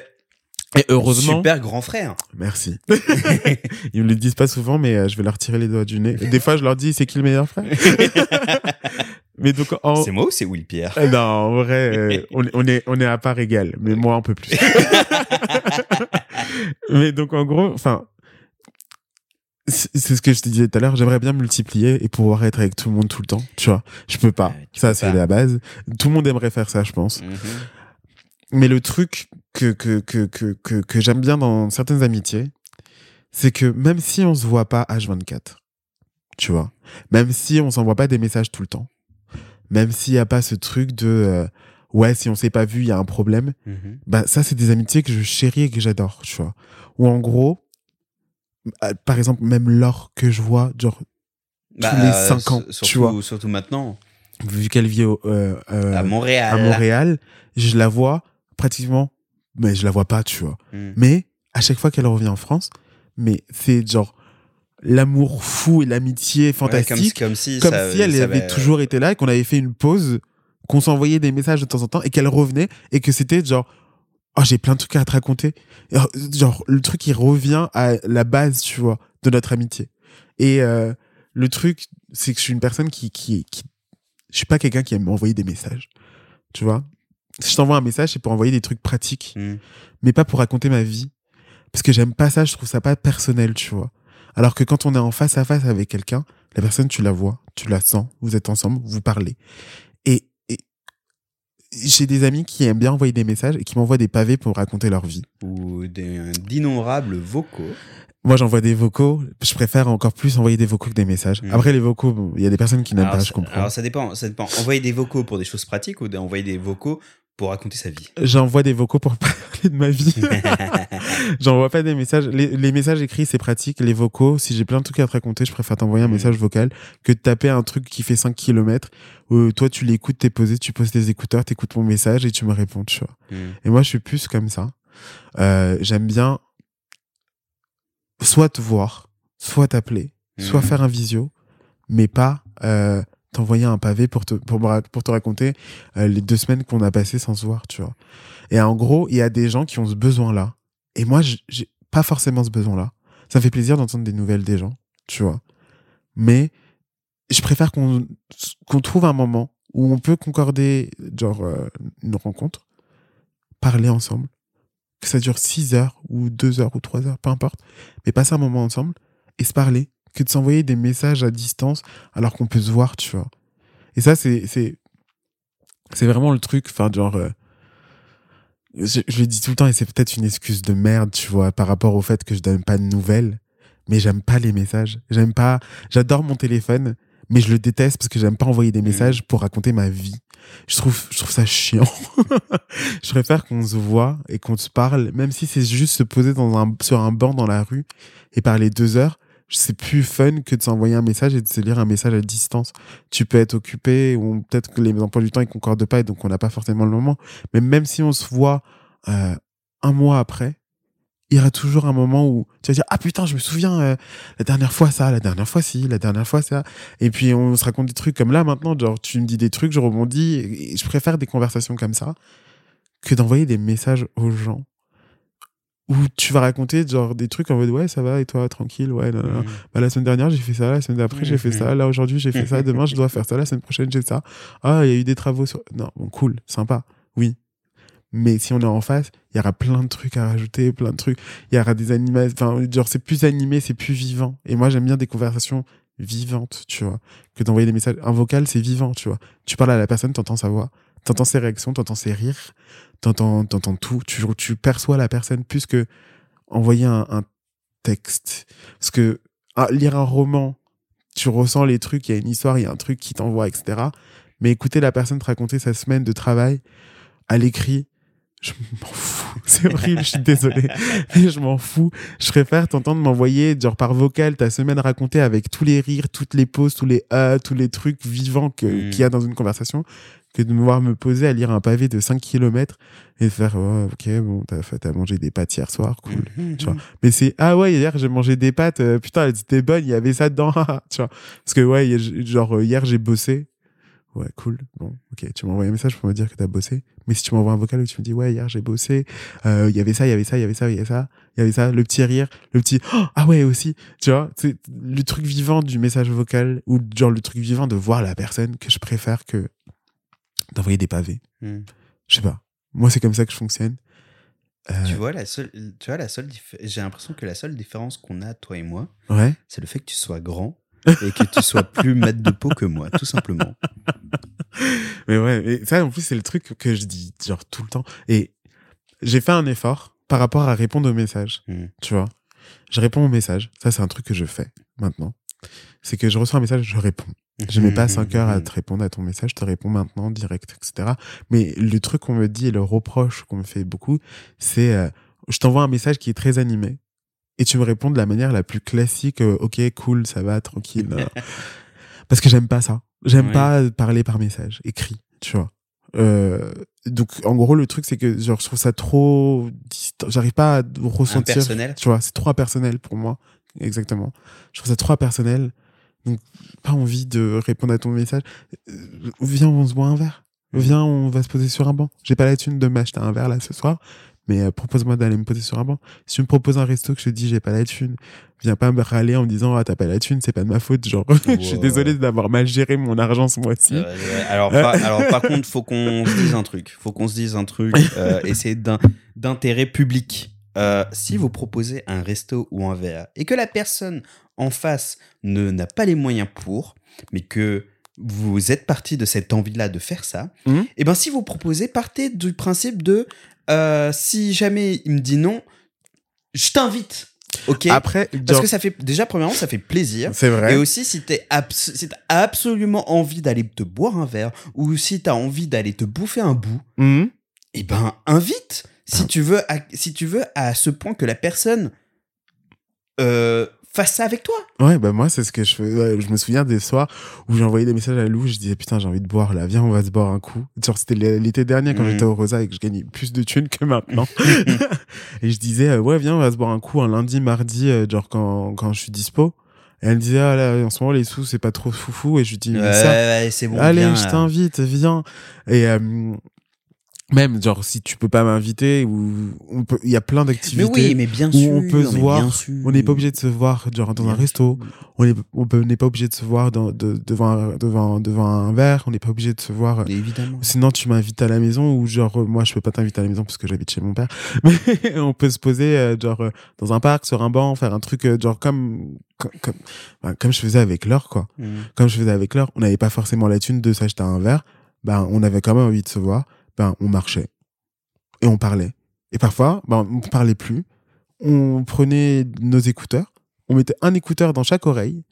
Et heureusement. super grand frère. Merci. Ils me le disent pas souvent, mais euh, je vais leur tirer les doigts du nez. Des fois, je leur dis, c'est qui le meilleur frère? Mais donc, en... C'est moi ou c'est Will Pierre Euh, Non, en vrai, euh, on, est- on est on est à part égale, mais moi un peu plus. mais donc en gros, enfin, c'est ce que je te disais tout à l'heure. J'aimerais bien multiplier et pouvoir être avec tout le monde tout le temps. Tu vois, je peux pas. Ça c'est la base. Tout le monde aimerait faire ça, je pense. Mhm. Mais le truc que que que que que, que j'aime bien dans certaines amitiés, c'est que même si on se voit pas H24, tu vois, même si on s'envoie pas des messages tout le temps, même s'il y a pas ce truc de euh, ouais si on s'est pas vu il y a un problème, Mhm. bah ça c'est des amitiés que je chéris et que j'adore, tu vois. Ou en gros, par exemple même Laure que je vois genre Bah, tous les euh, 5 ans, surtout, tu vois. Surtout maintenant. Vu qu'elle vit au, euh, euh, à Montréal. à Montréal, je la vois pratiquement, mais je la vois pas, tu vois. Hmm. Mais à chaque fois qu'elle revient en France, mais c'est genre l'amour fou et l'amitié Ouais, comme, fantastique, comme si, comme ça- si elle ça avait toujours été là et qu'on avait fait une pause, qu'on s'envoyait des messages de temps en temps et qu'elle revenait et que c'était genre oh j'ai plein de trucs à te raconter genre le truc qui revient à la base tu vois de notre amitié et euh, le truc c'est que je suis une personne qui qui qui je suis pas quelqu'un qui aime m'envoyer des messages tu vois si je t'envoie un message c'est pour envoyer des trucs pratiques Hmm. mais pas pour raconter ma vie. Parce que j'aime pas ça, je trouve ça pas personnel, tu vois. Alors que quand on est en face à face avec quelqu'un, la personne, tu la vois, tu la sens, vous êtes ensemble, vous parlez. J'ai des amis qui aiment bien envoyer des messages et qui m'envoient des pavés pour raconter leur vie. Ou d'innombrables vocaux. Moi, j'envoie des vocaux, je préfère encore plus envoyer des vocaux que des messages. Mm. Après, les vocaux, bon, il y a des personnes qui n'aiment pas, je comprends. Alors ça dépend, ça dépend. Envoyer des vocaux pour des choses pratiques ou envoyer des vocaux pour raconter sa vie. J'envoie des vocaux pour parler de ma vie. J'envoie pas des messages. Les, les messages écrits, c'est pratique. Les vocaux, si j'ai plein de trucs à te raconter, je préfère t'envoyer un Mm. message vocal que de taper un truc qui fait 5 km où toi, tu l'écoutes, t'es posé, tu poses tes écouteurs, t'écoutes mon message et tu me réponds, tu vois. Hmm. Et moi, je suis plus comme ça. Euh, J'aime bien soit te voir, soit t'appeler, soit Mhm. faire un visio, mais pas euh, t'envoyer un pavé pour te, pour, pour te raconter euh, les deux semaines qu'on a passées sans se voir, tu vois. Et en gros, il y a des gens qui ont ce besoin-là. Et moi, j'ai pas forcément ce besoin-là. Ça me fait plaisir d'entendre des nouvelles des gens, tu vois. Mais je préfère qu'on qu'on trouve un moment où on peut concorder, genre, euh, une rencontre, parler ensemble, que ça dure 6 heures ou 2 heures ou 3 heures, peu importe, mais passer un moment ensemble et se parler, que de s'envoyer des messages à distance alors qu'on peut se voir, tu vois. Et ça, c'est c'est c'est vraiment le truc, enfin, genre, euh, je, je le dis tout le temps et c'est peut-être une excuse de merde, tu vois, par rapport au fait que je donne pas de nouvelles, mais j'aime pas les messages, j'aime pas, j'adore mon téléphone, mais je le déteste parce que j'aime pas envoyer des messages pour raconter ma vie. Je trouve, je trouve ça chiant. je préfère qu'on se voit et qu'on se parle, même si c'est juste se poser dans un, sur un banc dans la rue et parler deux heures. C'est plus fun que de s'envoyer un message et de se lire un message à distance. Tu peux être occupé ou peut-être que les emplois du temps ils concordent pas et donc on n'a pas forcément le moment. Mais même si on se voit euh, un mois après, il y aura toujours un moment où tu vas dire ah putain je me souviens euh, la dernière fois ça, la dernière fois ci, la dernière fois ça. Et puis on se raconte des trucs comme là maintenant, genre tu me dis des trucs, je rebondis. Je préfère des conversations comme ça que d'envoyer des messages aux gens où tu vas raconter genre des trucs en mode ouais ça va et toi tranquille ouais non, non. Hmm. Bah, la semaine dernière j'ai fait ça, la semaine d'après j'ai fait ça, là aujourd'hui j'ai fait ça, demain je dois faire ça, la semaine prochaine j'ai ça. Ah il y a eu des travaux sur... Non bon cool, sympa, oui. Mais si on est en face, il y aura plein de trucs à rajouter, plein de trucs. Il y aura des animations, enfin genre c'est plus animé, c'est plus vivant. Et moi j'aime bien des conversations vivantes, tu vois, que d'envoyer des messages. Un vocal c'est vivant, tu vois. Tu parles à la personne, t'entends sa voix, t'entends ses réactions, t'entends ses rires, t'entends t'entends tout. Tu, tu perçois la personne plus que envoyer un, un texte. Parce que ah, lire un roman, tu ressens les trucs, il y a une histoire, il y a un truc qui t'envoie, etc. Mais écouter la personne te raconter sa semaine de travail à l'écrit, je m'en fous. C'est horrible, je suis désolé. Mais je m'en fous. Je préfère t'entendre m'envoyer, genre par vocal, ta semaine racontée avec tous les rires, toutes les pauses, tous les euh, tous les trucs vivants que- Mm. qu'il y a dans une conversation, que de me voir me poser à lire un pavé de 5 km et de faire, oh, ok, bon, t'as t'as mangé des pâtes hier soir, cool. Mhm. tu vois. Mais c'est, ah ouais, hier j'ai mangé des pâtes, euh, putain, elles étaient bonnes, il y avait ça dedans, tu vois. Parce que ouais, genre, euh, hier j'ai bossé. Ouais, cool. Bon, ok, tu m'envoies un message pour me dire que t'as bossé. Mais si tu m'envoies un vocal où tu me dis, ouais, hier j'ai bossé, euh, il y avait ça, il y avait ça, il y avait ça, il y avait ça, il y avait ça, le petit rire, le petit, oh, ah ouais, aussi, tu vois, c'est le truc vivant du message vocal ou genre le truc vivant de voir la personne que je préfère que d'envoyer des pavés. Hmm. Je sais pas. Moi, c'est comme ça que je fonctionne. Euh, Tu vois, la seule, tu vois, la seule dif- j'ai l'impression que la seule différence qu'on a, toi et moi, ouais. c'est le fait que tu sois grand et que tu sois plus maître de peau que moi, tout simplement. Mais ouais, et ça en plus c'est le truc que je dis genre tout le temps. Et j'ai fait un effort par rapport à répondre aux messages, Hmm. tu vois. Je réponds aux messages, ça c'est un truc que je fais maintenant. C'est que je reçois un message, je réponds. Je mets pas 5 heures à te répondre à ton message, je te réponds maintenant, direct, etc. Mais le truc qu'on me dit et le reproche qu'on me fait beaucoup, c'est euh, je t'envoie un message qui est très animé et tu me réponds de la manière la plus classique, euh, ok, cool, ça va, tranquille. euh. Parce que j'aime pas ça. J'aime Ouais. pas parler par message, écrit, tu vois. Euh, donc en gros le truc c'est que genre je trouve ça trop j'arrive pas à ressentir tu vois c'est trop personnel pour moi exactement je trouve ça trop personnel donc pas envie de répondre à ton message. Euh, viens on se boit un verre. Viens on va se poser sur un banc. J'ai pas la thune de m'acheter un verre là ce soir. Mais euh, propose-moi d'aller me poser sur un banc. Si tu me proposes un resto que je te dis j'ai pas la thune viens pas me râler en me disant ah t'as pas la thune c'est pas de ma faute. Genre je suis désolé d'avoir mal géré mon argent ce mois-ci. Euh, alors, par, alors par contre, faut qu'on se dise un truc. Faut qu'on se dise un truc. Euh, et c'est d'intérêt public. Euh, si vous proposez un resto ou un verre et que la personne en face ne n'a pas les moyens pour, mais que vous êtes parti de cette envie-là de faire ça, Mhm. et ben si vous proposez, partez du principe de euh, si jamais il me dit non, je t'invite. Ok. après Parce genre, que ça fait déjà premièrement ça fait plaisir. c'est vrai Et aussi, si t'es abs- si absolument envie d'aller te boire un verre ou si t'as envie d'aller te bouffer un bout, Mhm. eh ben, invite. Si tu veux, à, si tu veux, à ce point que la personne euh, fasse ça avec toi. Ouais, bah moi, c'est ce que je fais. Ouais, je me souviens des soirs où j'ai envoyé des messages à Lou, je disais putain, j'ai envie de boire là, viens, on va se boire un coup. Genre, c'était l'été dernier quand Mhm. j'étais au Rosa et que je gagnais plus de thunes que maintenant. et je disais, euh, ouais, viens, on va se boire un coup un lundi, mardi, euh, genre quand, quand je suis dispo. Et elle me disait, ah là, en ce moment, les sous, c'est pas trop foufou. Et je lui dis, mais Ouais, ça, ouais, c'est bon. allez, viens, je t'invite, viens. Et euh, même, genre, si tu peux pas m'inviter, ou on peut, il y a plein Mais d'activités. oui, mais bien où sûr. on peut se mais voir. On n'est pas obligé de se voir genre dans un resto. sûr. On est- on peut- on n'est pas obligé de se voir dans, de- devant, un, devant, devant un verre. On n'est pas obligé de se voir. Mais évidemment. Sinon, tu m'invites à la maison ou genre, euh, moi, je peux pas t'inviter à la maison parce que j'habite chez mon père. Mais on peut se poser euh, genre euh, dans un parc, sur un banc, faire un truc euh, genre comme comme comme, comme je faisais avec Laure quoi. Comme je faisais avec Laure, on n'avait pas forcément la thune de s'acheter un verre. Ben, on avait quand même envie de se voir. Ben, on marchait et on parlait. Et parfois, ben, on parlait plus. On prenait nos écouteurs, on mettait un écouteur dans chaque oreille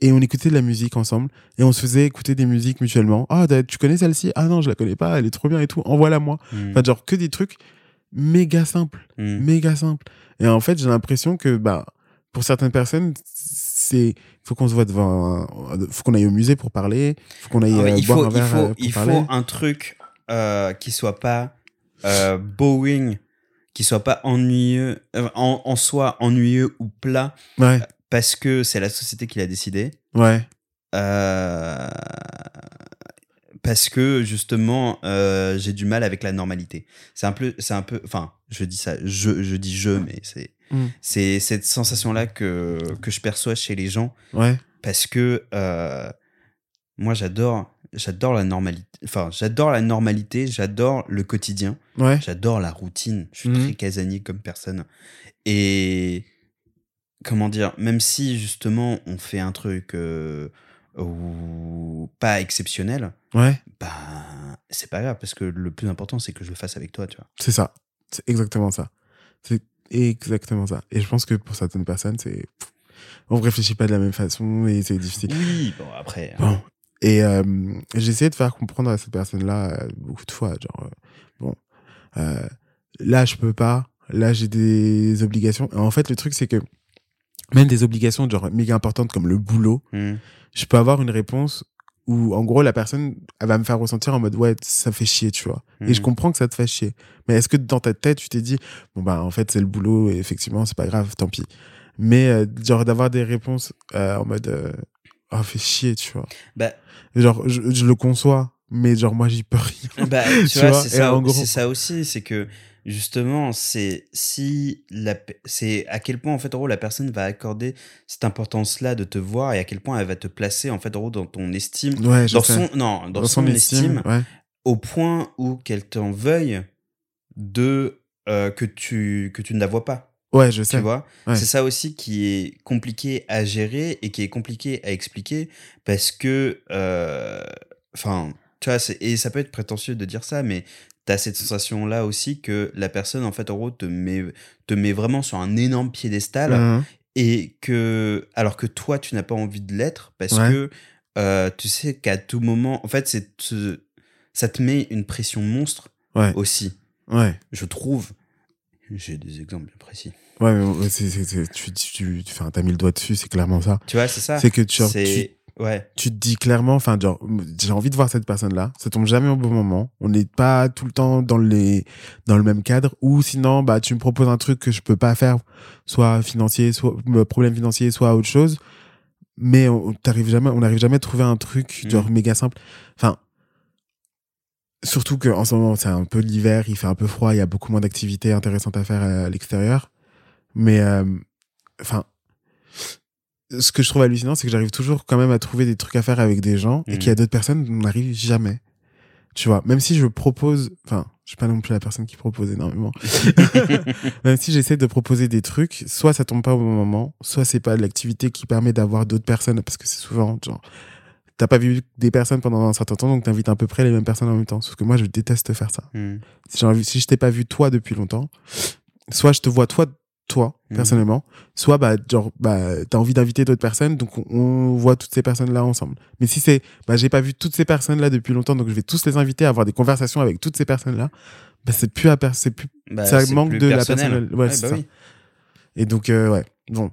et on écoutait de la musique ensemble et on se faisait écouter des musiques mutuellement. Ah, tu connais celle-ci? Ah non, je la connais pas, elle est trop bien et tout. Envoie-la moi. Enfin, genre que des trucs méga simples, Mhm. méga simples. Et en fait, j'ai l'impression que bah pour certaines personnes, c'est faut qu'on se voit devant, un- faut qu'on aille au musée pour parler, faut qu'on aille Ah ouais, euh, il boire faut, un il verre faut, euh, il parler. faut un truc euh, qui soit pas euh, boring, qui soit pas ennuyeux, euh, en, en soi ennuyeux ou plat, Ouais, parce que c'est la société qui l'a décidé. ouais, Euh, parce que justement, euh, j'ai du mal avec la normalité. C'est un peu, c'est un peu, enfin, je dis ça, je, je dis je, mais c'est, Mm. c'est cette sensation-là que que je perçois chez les gens ouais, parce que moi j'adore j'adore la normalité enfin j'adore la normalité j'adore le quotidien ouais, j'adore la routine je suis Mhm. très casanier comme personne et comment dire même si justement on fait un truc euh, ou pas exceptionnel ouais. bah c'est pas grave parce que le plus important c'est que je le fasse avec toi tu vois C'est ça. C'est exactement ça. C'est exactement ça. Et je pense que pour certaines personnes, c'est on réfléchit pas de la même façon et c'est difficile. oui bon après Bon. Et euh, j'ai essayé de faire comprendre à cette personne-là euh, beaucoup de fois, genre, euh, bon, euh, là, je peux pas, là, j'ai des obligations. Et en fait, le truc, c'est que même des obligations, genre, méga importantes comme le boulot, Hmm. je peux avoir une réponse où, en gros, la personne, elle va me faire ressentir en mode, ouais, ça fait chier, tu vois. Et je Mhm. comprends que ça te fait chier. Mais est-ce que dans ta tête, tu t'es dit, bon, bah, en fait, c'est le boulot, et effectivement, c'est pas grave, tant pis. Mais, euh, genre, d'avoir des réponses euh, en mode, euh, oh, fait chier, tu vois. bah Genre, je, je le conçois, mais genre, moi, j'y peux rien. Bah, tu, Tu vois, c'est ça, gros- aussi, c'est que justement, c'est si la, c'est à quel point en fait, en gros, la personne va accorder cette importance-là de te voir et à quel point elle va te placer en fait, en gros, dans ton estime, Ouais, dans sais. son, non, dans, son, estime, ouais. au point où qu'elle t'en veuille de euh, que tu que tu ne la vois pas. Ouais, je Tu sais. vois, Ouais. c'est ça aussi qui est compliqué à gérer et qui est compliqué à expliquer parce que, euh, enfin, tu vois, et ça peut être prétentieux de dire ça, mais t'as cette sensation là aussi que la personne en fait en gros te met te met vraiment sur un énorme piédestal Mhm. et que alors que toi tu n'as pas envie de l'être parce Ouais. que euh, tu sais qu'à tout moment en fait c'est ça te met une pression monstre Ouais. aussi Ouais. je trouve j'ai des exemples bien précis. Ouais, mais c'est, c'est, tu, tu, tu, t'as mis le doigt dessus, c'est clairement ça. Tu vois, c'est ça. C'est que tu, genre, tu, C'est ouais. tu te dis clairement, enfin, genre, j'ai envie de voir cette personne-là. Ça tombe jamais au bon moment. On n'est pas tout le temps dans les, dans le même cadre. Ou sinon, bah, tu me proposes un truc que je peux pas faire, soit financier, soit problème financier, soit autre chose. Mais on t'arrive jamais, on n'arrive jamais à trouver un truc Mm. genre méga simple. Enfin, surtout que en ce moment c'est un peu l'hiver, il fait un peu froid, il y a beaucoup moins d'activités intéressantes à faire à l'extérieur. Mais euh, enfin, ce que je trouve hallucinant, c'est que j'arrive toujours quand même à trouver des trucs à faire avec des gens et Mhm. qu'il y a d'autres personnes, on n'arrive jamais. Tu vois, même si je propose, enfin, je suis pas non plus la personne qui propose énormément. même si j'essaie de proposer des trucs, soit ça tombe pas au bon moment, soit c'est pas l'activité qui permet d'avoir d'autres personnes, parce que c'est souvent genre, t'as pas vu des personnes pendant un certain temps, donc t'invites à peu près les mêmes personnes en même temps. Sauf que moi, je déteste faire ça. Hmm. Si, si je t'ai pas vu toi depuis longtemps, soit je te vois toi, toi, Mhm. personnellement, soit bah, genre, bah, t'as envie d'inviter d'autres personnes, donc on, on voit toutes ces personnes-là ensemble. Mais si c'est, bah, j'ai pas vu toutes ces personnes-là depuis longtemps, donc je vais tous les inviter à avoir des conversations avec toutes ces personnes-là, bah, c'est plus à c'est plus, Bah, Ça manque plus de la personnelle. Ouais, c'est bah ça. oui. et donc, euh, ouais, bon.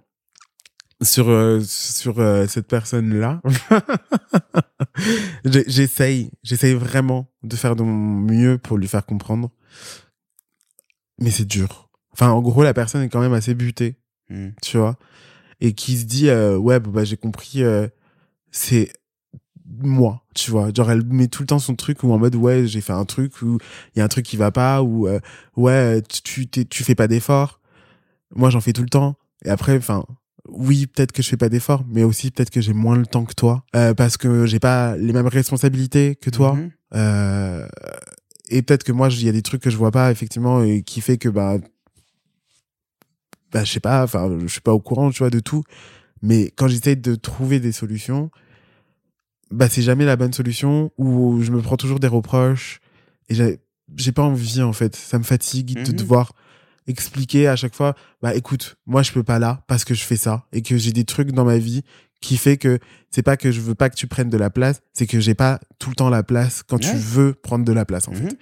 Sur, euh, sur euh, cette personne-là, j'ai- j'essaye, j'essaye vraiment de faire de mon mieux pour lui faire comprendre. Mais c'est dur. Enfin, en gros, la personne est quand même assez butée, Hmm. tu vois. Et qui se dit, euh, ouais, bah, j'ai compris, euh, c'est moi, tu vois. Genre, elle met tout le temps son truc ou en mode, ouais, j'ai fait un truc ou il y a un truc qui va pas ou, euh, ouais, tu, tu fais pas d'efforts. Moi, j'en fais tout le temps. Et après, enfin, oui, peut-être que je fais pas d'efforts, mais aussi peut-être que j'ai moins le temps que toi, euh, parce que j'ai pas les mêmes responsabilités que toi. Mhm. Euh, et peut-être que moi, il y a des trucs que je vois pas, effectivement, et qui fait que, bah, bah je sais pas, enfin, je suis pas au courant, tu vois, de tout. Mais quand j'essaie de trouver des solutions, bah, c'est jamais la bonne solution, ou je me prends toujours des reproches, et j'ai pas envie, en fait. Ça me fatigue de Mhm. devoir expliquer à chaque fois, bah, écoute, moi, je peux pas là, parce que je fais ça, et que j'ai des trucs dans ma vie qui fait que c'est pas que je veux pas que tu prennes de la place, c'est que j'ai pas tout le temps la place quand tu veux prendre de la place, en Mhm. fait.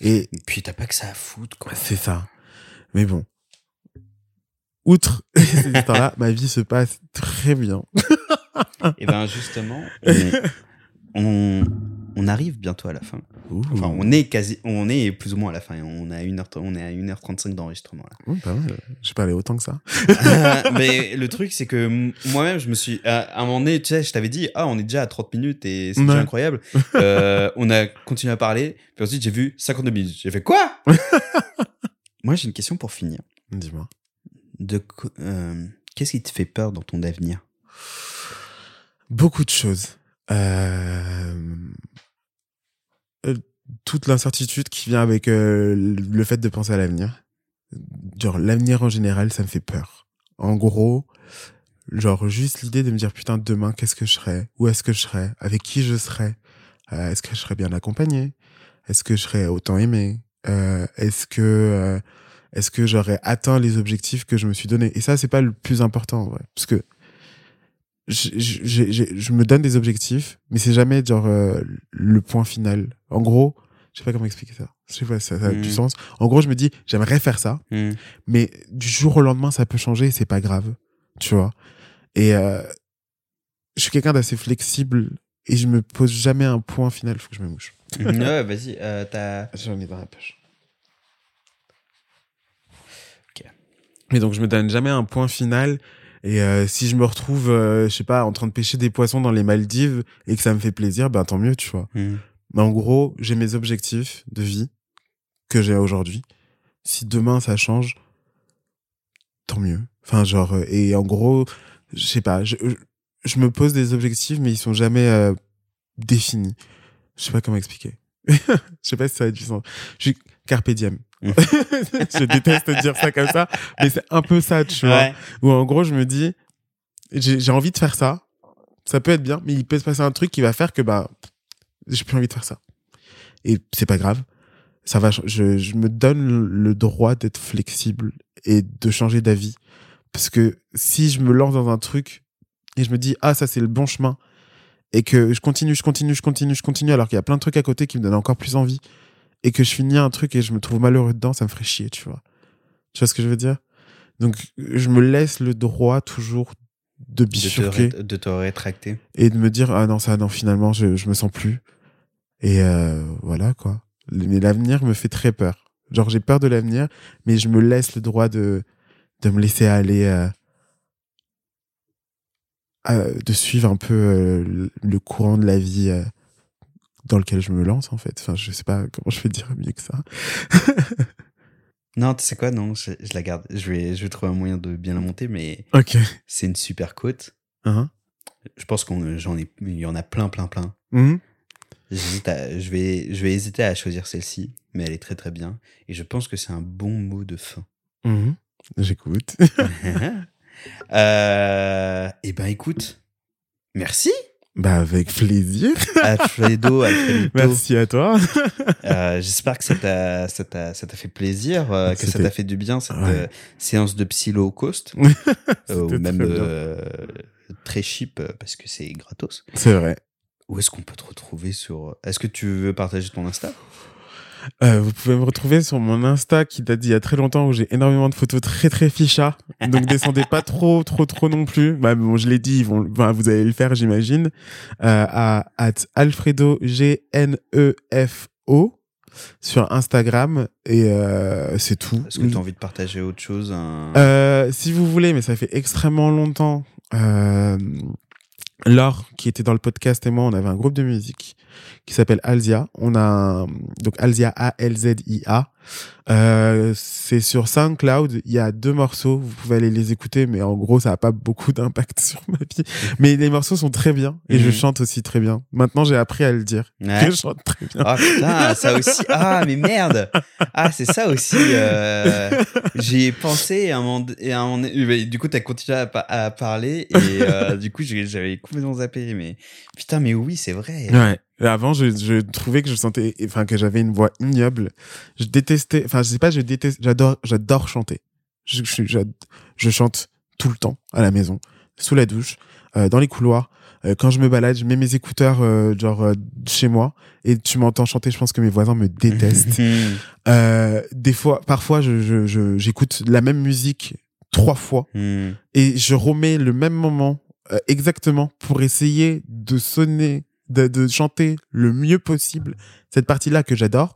Et Et puis t'as pas que ça à foutre quoi. c'est ça. Mais bon. Outre ces histoires-là, ma vie se passe très bien. Et ben justement, on, on, on arrive bientôt à la fin. Enfin, on est quasi, on est plus ou moins à la fin. On est à 1h, on est à 1h35 d'enregistrement là. Ouh, pas mal. J'ai pas allé autant que ça. mais le truc, c'est que moi-même, je me suis. À un moment donné, tu sais, je t'avais dit, ah, on est déjà à 30 minutes et c'est déjà incroyable. Euh, on a continué à parler, puis ensuite, j'ai vu 52 minutes. J'ai fait quoi Moi, j'ai une question pour finir. Dis-moi. De euh, Qu'est-ce qui te fait peur dans ton avenir? Beaucoup de choses. Euh, euh, Toute l'incertitude qui vient avec le fait de penser à l'avenir. Genre, l'avenir en général, ça me fait peur. En gros, genre, juste l'idée de me dire, putain, demain, qu'est-ce que je serai? Où est-ce que je serai? Avec qui je serai? Est-ce que je serai bien accompagné? Est-ce que je serai autant aimé? Est-ce que... est-ce que j'aurais atteint les objectifs que je me suis donné Et ça, c'est pas le plus important, en vrai. Parce que je, je, je- je- je me donne des objectifs, mais c'est jamais genre euh, le point final. En gros, je sais pas comment expliquer ça. Je sais pas, ça, ça a du Mm. sens. En gros, je me dis, j'aimerais faire ça, Hmm. mais du jour au lendemain, ça peut changer, c'est pas grave, tu vois? Et euh, je suis quelqu'un d'assez flexible et je me pose jamais un point final. Faut que je me mouche. ouais, vas-y, euh, t'as. J'en ai dans la poche. Et donc, je me donne jamais un point final. Et euh, si je me retrouve, euh, je sais pas, en train de pêcher des poissons dans les Maldives et que ça me fait plaisir, ben tant mieux, tu vois. Hmm. Mais en gros, j'ai mes objectifs de vie que j'ai aujourd'hui. Si demain ça change, tant mieux. Enfin, genre, euh, et en gros, je sais pas, je, je- je me pose des objectifs, mais ils sont jamais euh, définis. Je sais pas comment expliquer. je sais pas si ça a du sens. Je suis carpe diem. Je déteste dire ça comme ça, mais c'est un peu ça, tu vois. Ouais. Où en gros, je me dis, j'ai j'ai envie de faire ça. Ça peut être bien, mais il peut se passer un truc qui va faire que bah, j'ai plus envie de faire ça. Et c'est pas grave. Ça va, je, je me donne le droit d'être flexible et de changer d'avis. Parce que si je me lance dans un truc et je me dis, ah, ça c'est le bon chemin, et que je continue, je continue, je continue, je continue, alors qu'il y a plein de trucs à côté qui me donnent encore plus envie, et que je finis un truc et je me trouve malheureux dedans, ça me ferait chier, tu vois. Tu vois ce que je veux dire? Donc, je me laisse le droit toujours de De te, bifurquer de te rétracter. et de me dire ah non ça non finalement je je me sens plus et euh, voilà quoi mais l'avenir me fait très peur genre j'ai peur de l'avenir mais je me laisse le droit de de me laisser aller euh, à- de suivre un peu euh, le- courant de la vie dans lequel je me lance en fait enfin je sais pas comment je vais dire mieux que ça Non, tu sais quoi, non, je, je la garde. Je vais, je vais trouver un moyen de bien la monter, mais c'est une super côte. Hein Je pense qu'on j'en ai, il y en a plein, plein, plein. À- je vais, je vais hésiter à choisir celle-ci, mais elle est très très bien. Et je pense que c'est un bon mot de fin. Mhm. j'écoute euh, eh ben écoute, merci bah avec plaisir Alfredo, Alfredito. merci à toi Euh, J'espère que ça t'a, ça t'a, ça t'a fait plaisir, euh, que ça t'a fait du bien cette Ouais. euh, séance de psy low cost, euh, ou même très euh, très cheap parce que c'est gratos. c'est vrai Où est-ce qu'on peut te retrouver sur Est-ce que tu veux partager ton Insta? Euh, vous pouvez me retrouver sur mon Insta qui date d'il y a très longtemps où j'ai énormément de photos très très ficha. Donc descendez pas trop trop trop non plus. Bah bon, je l'ai dit, ils vont, enfin, vous allez le faire j'imagine. Euh, à at Alfredo G N E F O sur Instagram et euh, c'est tout. Est-ce que tu as envie de partager autre chose si vous voulez, mais ça fait extrêmement longtemps. Euh, Laure, qui était dans le podcast et moi, on avait un groupe de musique qui s'appelle Alzia. On a un- donc Alzia A L Z I A. Euh, c'est sur SoundCloud. Il y a deux morceaux. Vous pouvez aller les écouter, mais en gros, ça n'a pas beaucoup d'impact sur ma vie. Mais les morceaux sont très bien et je Mhm. chante aussi très bien. Maintenant, j'ai appris à le dire. Ouais. Que je chante très bien. Ah putain, ça aussi. Ah mais merde. Ah c'est ça aussi. euh, J'y ai pensé à un moment- du coup t'as continué à, pa- à parler et euh, du coup j'ai- j'avais complètement zappé. Mais putain mais oui c'est vrai. Ouais. Avant, je, je trouvais que je sentais, enfin, que j'avais une voix ignoble. Je détestais, enfin, je sais pas, je déteste, j'adore, j'adore chanter. Je, je, je chante tout le temps à la maison, sous la douche, euh, dans les couloirs. Euh, quand je me balade, je mets mes écouteurs, euh, genre, chez moi, et tu m'entends chanter, je pense que mes voisins me détestent. des fois, parfois, je, j'écoute la même musique trois fois Hmm. et je remets le même moment exactement pour essayer de sonner, de, de chanter le mieux possible cette partie-là que j'adore.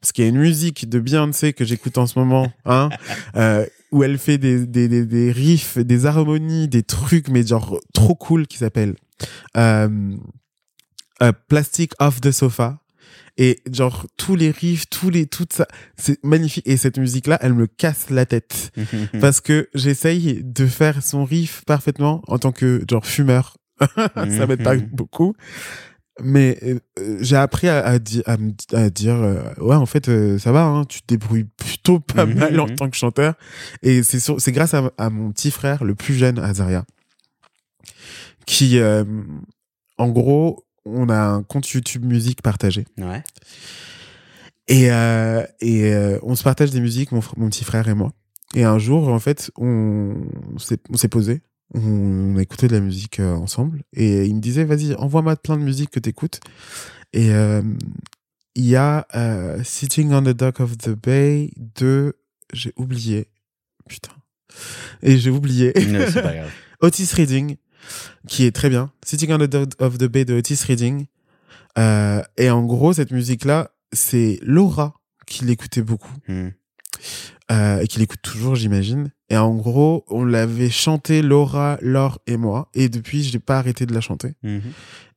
Parce qu'il y a une musique de Beyoncé que j'écoute en ce moment, hein, euh, où elle fait des, des, des, des riffs, des harmonies, des trucs, mais genre trop cool qui s'appelle euh, euh, Plastic Off the Sofa. Et genre tous les riffs, tous les, tout ça, c'est magnifique. Et cette musique-là, elle me casse la tête parce que j'essaye de faire son riff parfaitement en tant que genre fumeur. ça m'aide pas Mhm. beaucoup. Mais euh, euh, j'ai appris à, à, di- à me- à dire euh, ouais en fait euh, ça va hein, tu te débrouilles plutôt pas Mhm, mal en mhm. tant que chanteur et c'est grâce à, à mon petit frère le plus jeune Azaria qui en gros on a un compte YouTube musique partagé Ouais. et, et on se partage des musiques, mon, petit frère et moi. Et un jour, en fait, on s'est posé, on, a écouté de la musique euh, ensemble, et il me disait, vas-y, envoie-moi plein de musique que t'écoutes. Et euh, il y a euh, Sitting on the Dock of the Bay de... J'ai oublié. Putain. Et j'ai oublié. Non, pas grave. Otis Reading, qui est très bien. Sitting on the Dock of the Bay de Otis Reading. Euh, et en gros, cette musique-là, c'est Laura qui l'écoutait beaucoup. Hmm. Et qui l'écoute toujours, j'imagine. Et en gros, on l'avait chanté, Laura, Laure et moi. Et depuis, je n'ai pas arrêté de la chanter. Mhm.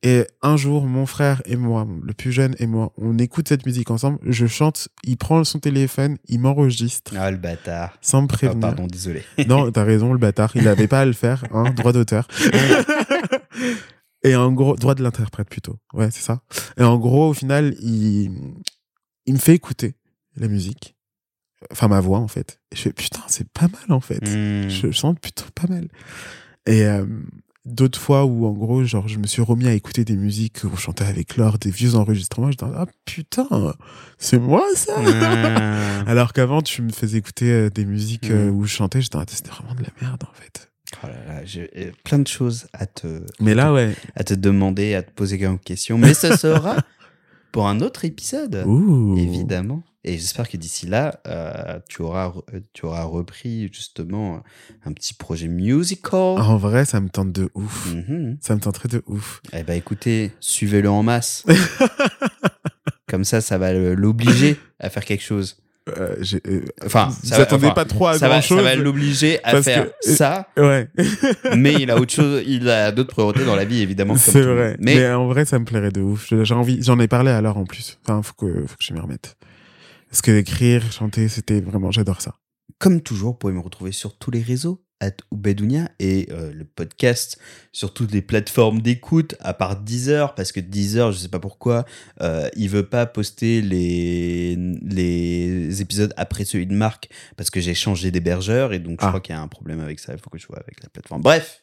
Et un jour, mon frère et moi, le plus jeune et moi, on écoute cette musique ensemble. Je chante, il prend son téléphone, il m'enregistre Ah le bâtard. sans me prévenir. pardon, désolé. Non, t'as raison, le bâtard. Il n'avait pas à le faire, hein, droit d'auteur. Et en gros, droit de l'interprète plutôt. Ouais, c'est ça. Et en gros, au final, il, il me fait écouter la musique. Enfin, ma voix, en fait. Et je fais, putain, c'est pas mal, en fait. Hmm. Je chante plutôt pas mal. Et euh, d'autres fois où, en gros, genre, je me suis remis à écouter des musiques où je chantais avec Laure, des vieux enregistrements. Je disais, ah putain, c'est moi, ça alors qu'avant, tu me faisais écouter euh, des musiques euh, Mhm. où je chantais, j'étais, ah, c'était vraiment de la merde, en fait. Oh là là, j'ai plein de choses à te, Mais là, ouais. à te demander, à te poser comme question. Mais ce sera pour un autre épisode. Ouh. Évidemment. Et j'espère que d'ici là, euh, tu, auras, re- tu auras repris justement un petit projet musical. En vrai, ça me tente de ouf. Mhm. Ça me tenterait de ouf. Eh ben écoutez, suivez-le en masse. Comme ça, ça va l'obliger à faire quelque chose. Euh, euh, Enfin, ça va- pas trop à Ça va, grand chose. ça va l'obliger à faire que- ça, Ouais, mais il a autre chose, il a d'autres priorités dans la vie évidemment. c'est vrai. Mais, Mais... en vrai, ça me plairait de ouf. J'ai envie, j'en ai parlé alors en plus. Enfin, faut que, faut que je m'y remette. Parce que écrire, chanter, c'était vraiment, j'adore ça. comme toujours, vous pouvez me retrouver sur tous les réseaux at Oubedounia et euh, le podcast sur toutes les plateformes d'écoute à part Deezer parce que Deezer je sais pas pourquoi euh, il veut pas poster les les épisodes après celui de Marc parce que j'ai changé d'hébergeur et donc je Ah. crois qu'il y a un problème avec ça il faut que je vois avec la plateforme bref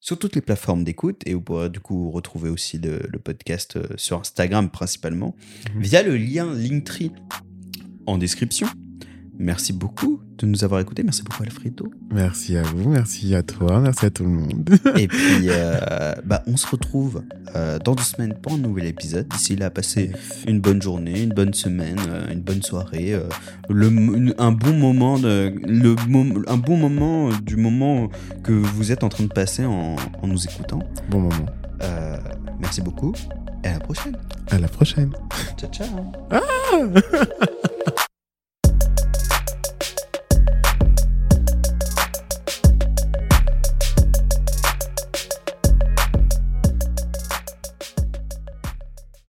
sur toutes les plateformes d'écoute et vous pourrez du coup retrouver aussi le, le podcast euh, sur Instagram principalement Mhm. via le lien Linktree en description Merci beaucoup de nous avoir écoutés. Merci beaucoup, Alfredo. Merci à vous, merci à toi, merci à tout le monde. Et puis, euh, bah, on se retrouve euh, dans deux semaines pour un nouvel épisode. D'ici là, passez une bonne journée, une bonne semaine, euh, une bonne soirée, le, une- un bon moment, de, le, un bon moment du moment que vous êtes en train de passer en, en nous écoutant. Bon moment. Merci beaucoup et à la prochaine. À la prochaine. Ciao, ciao.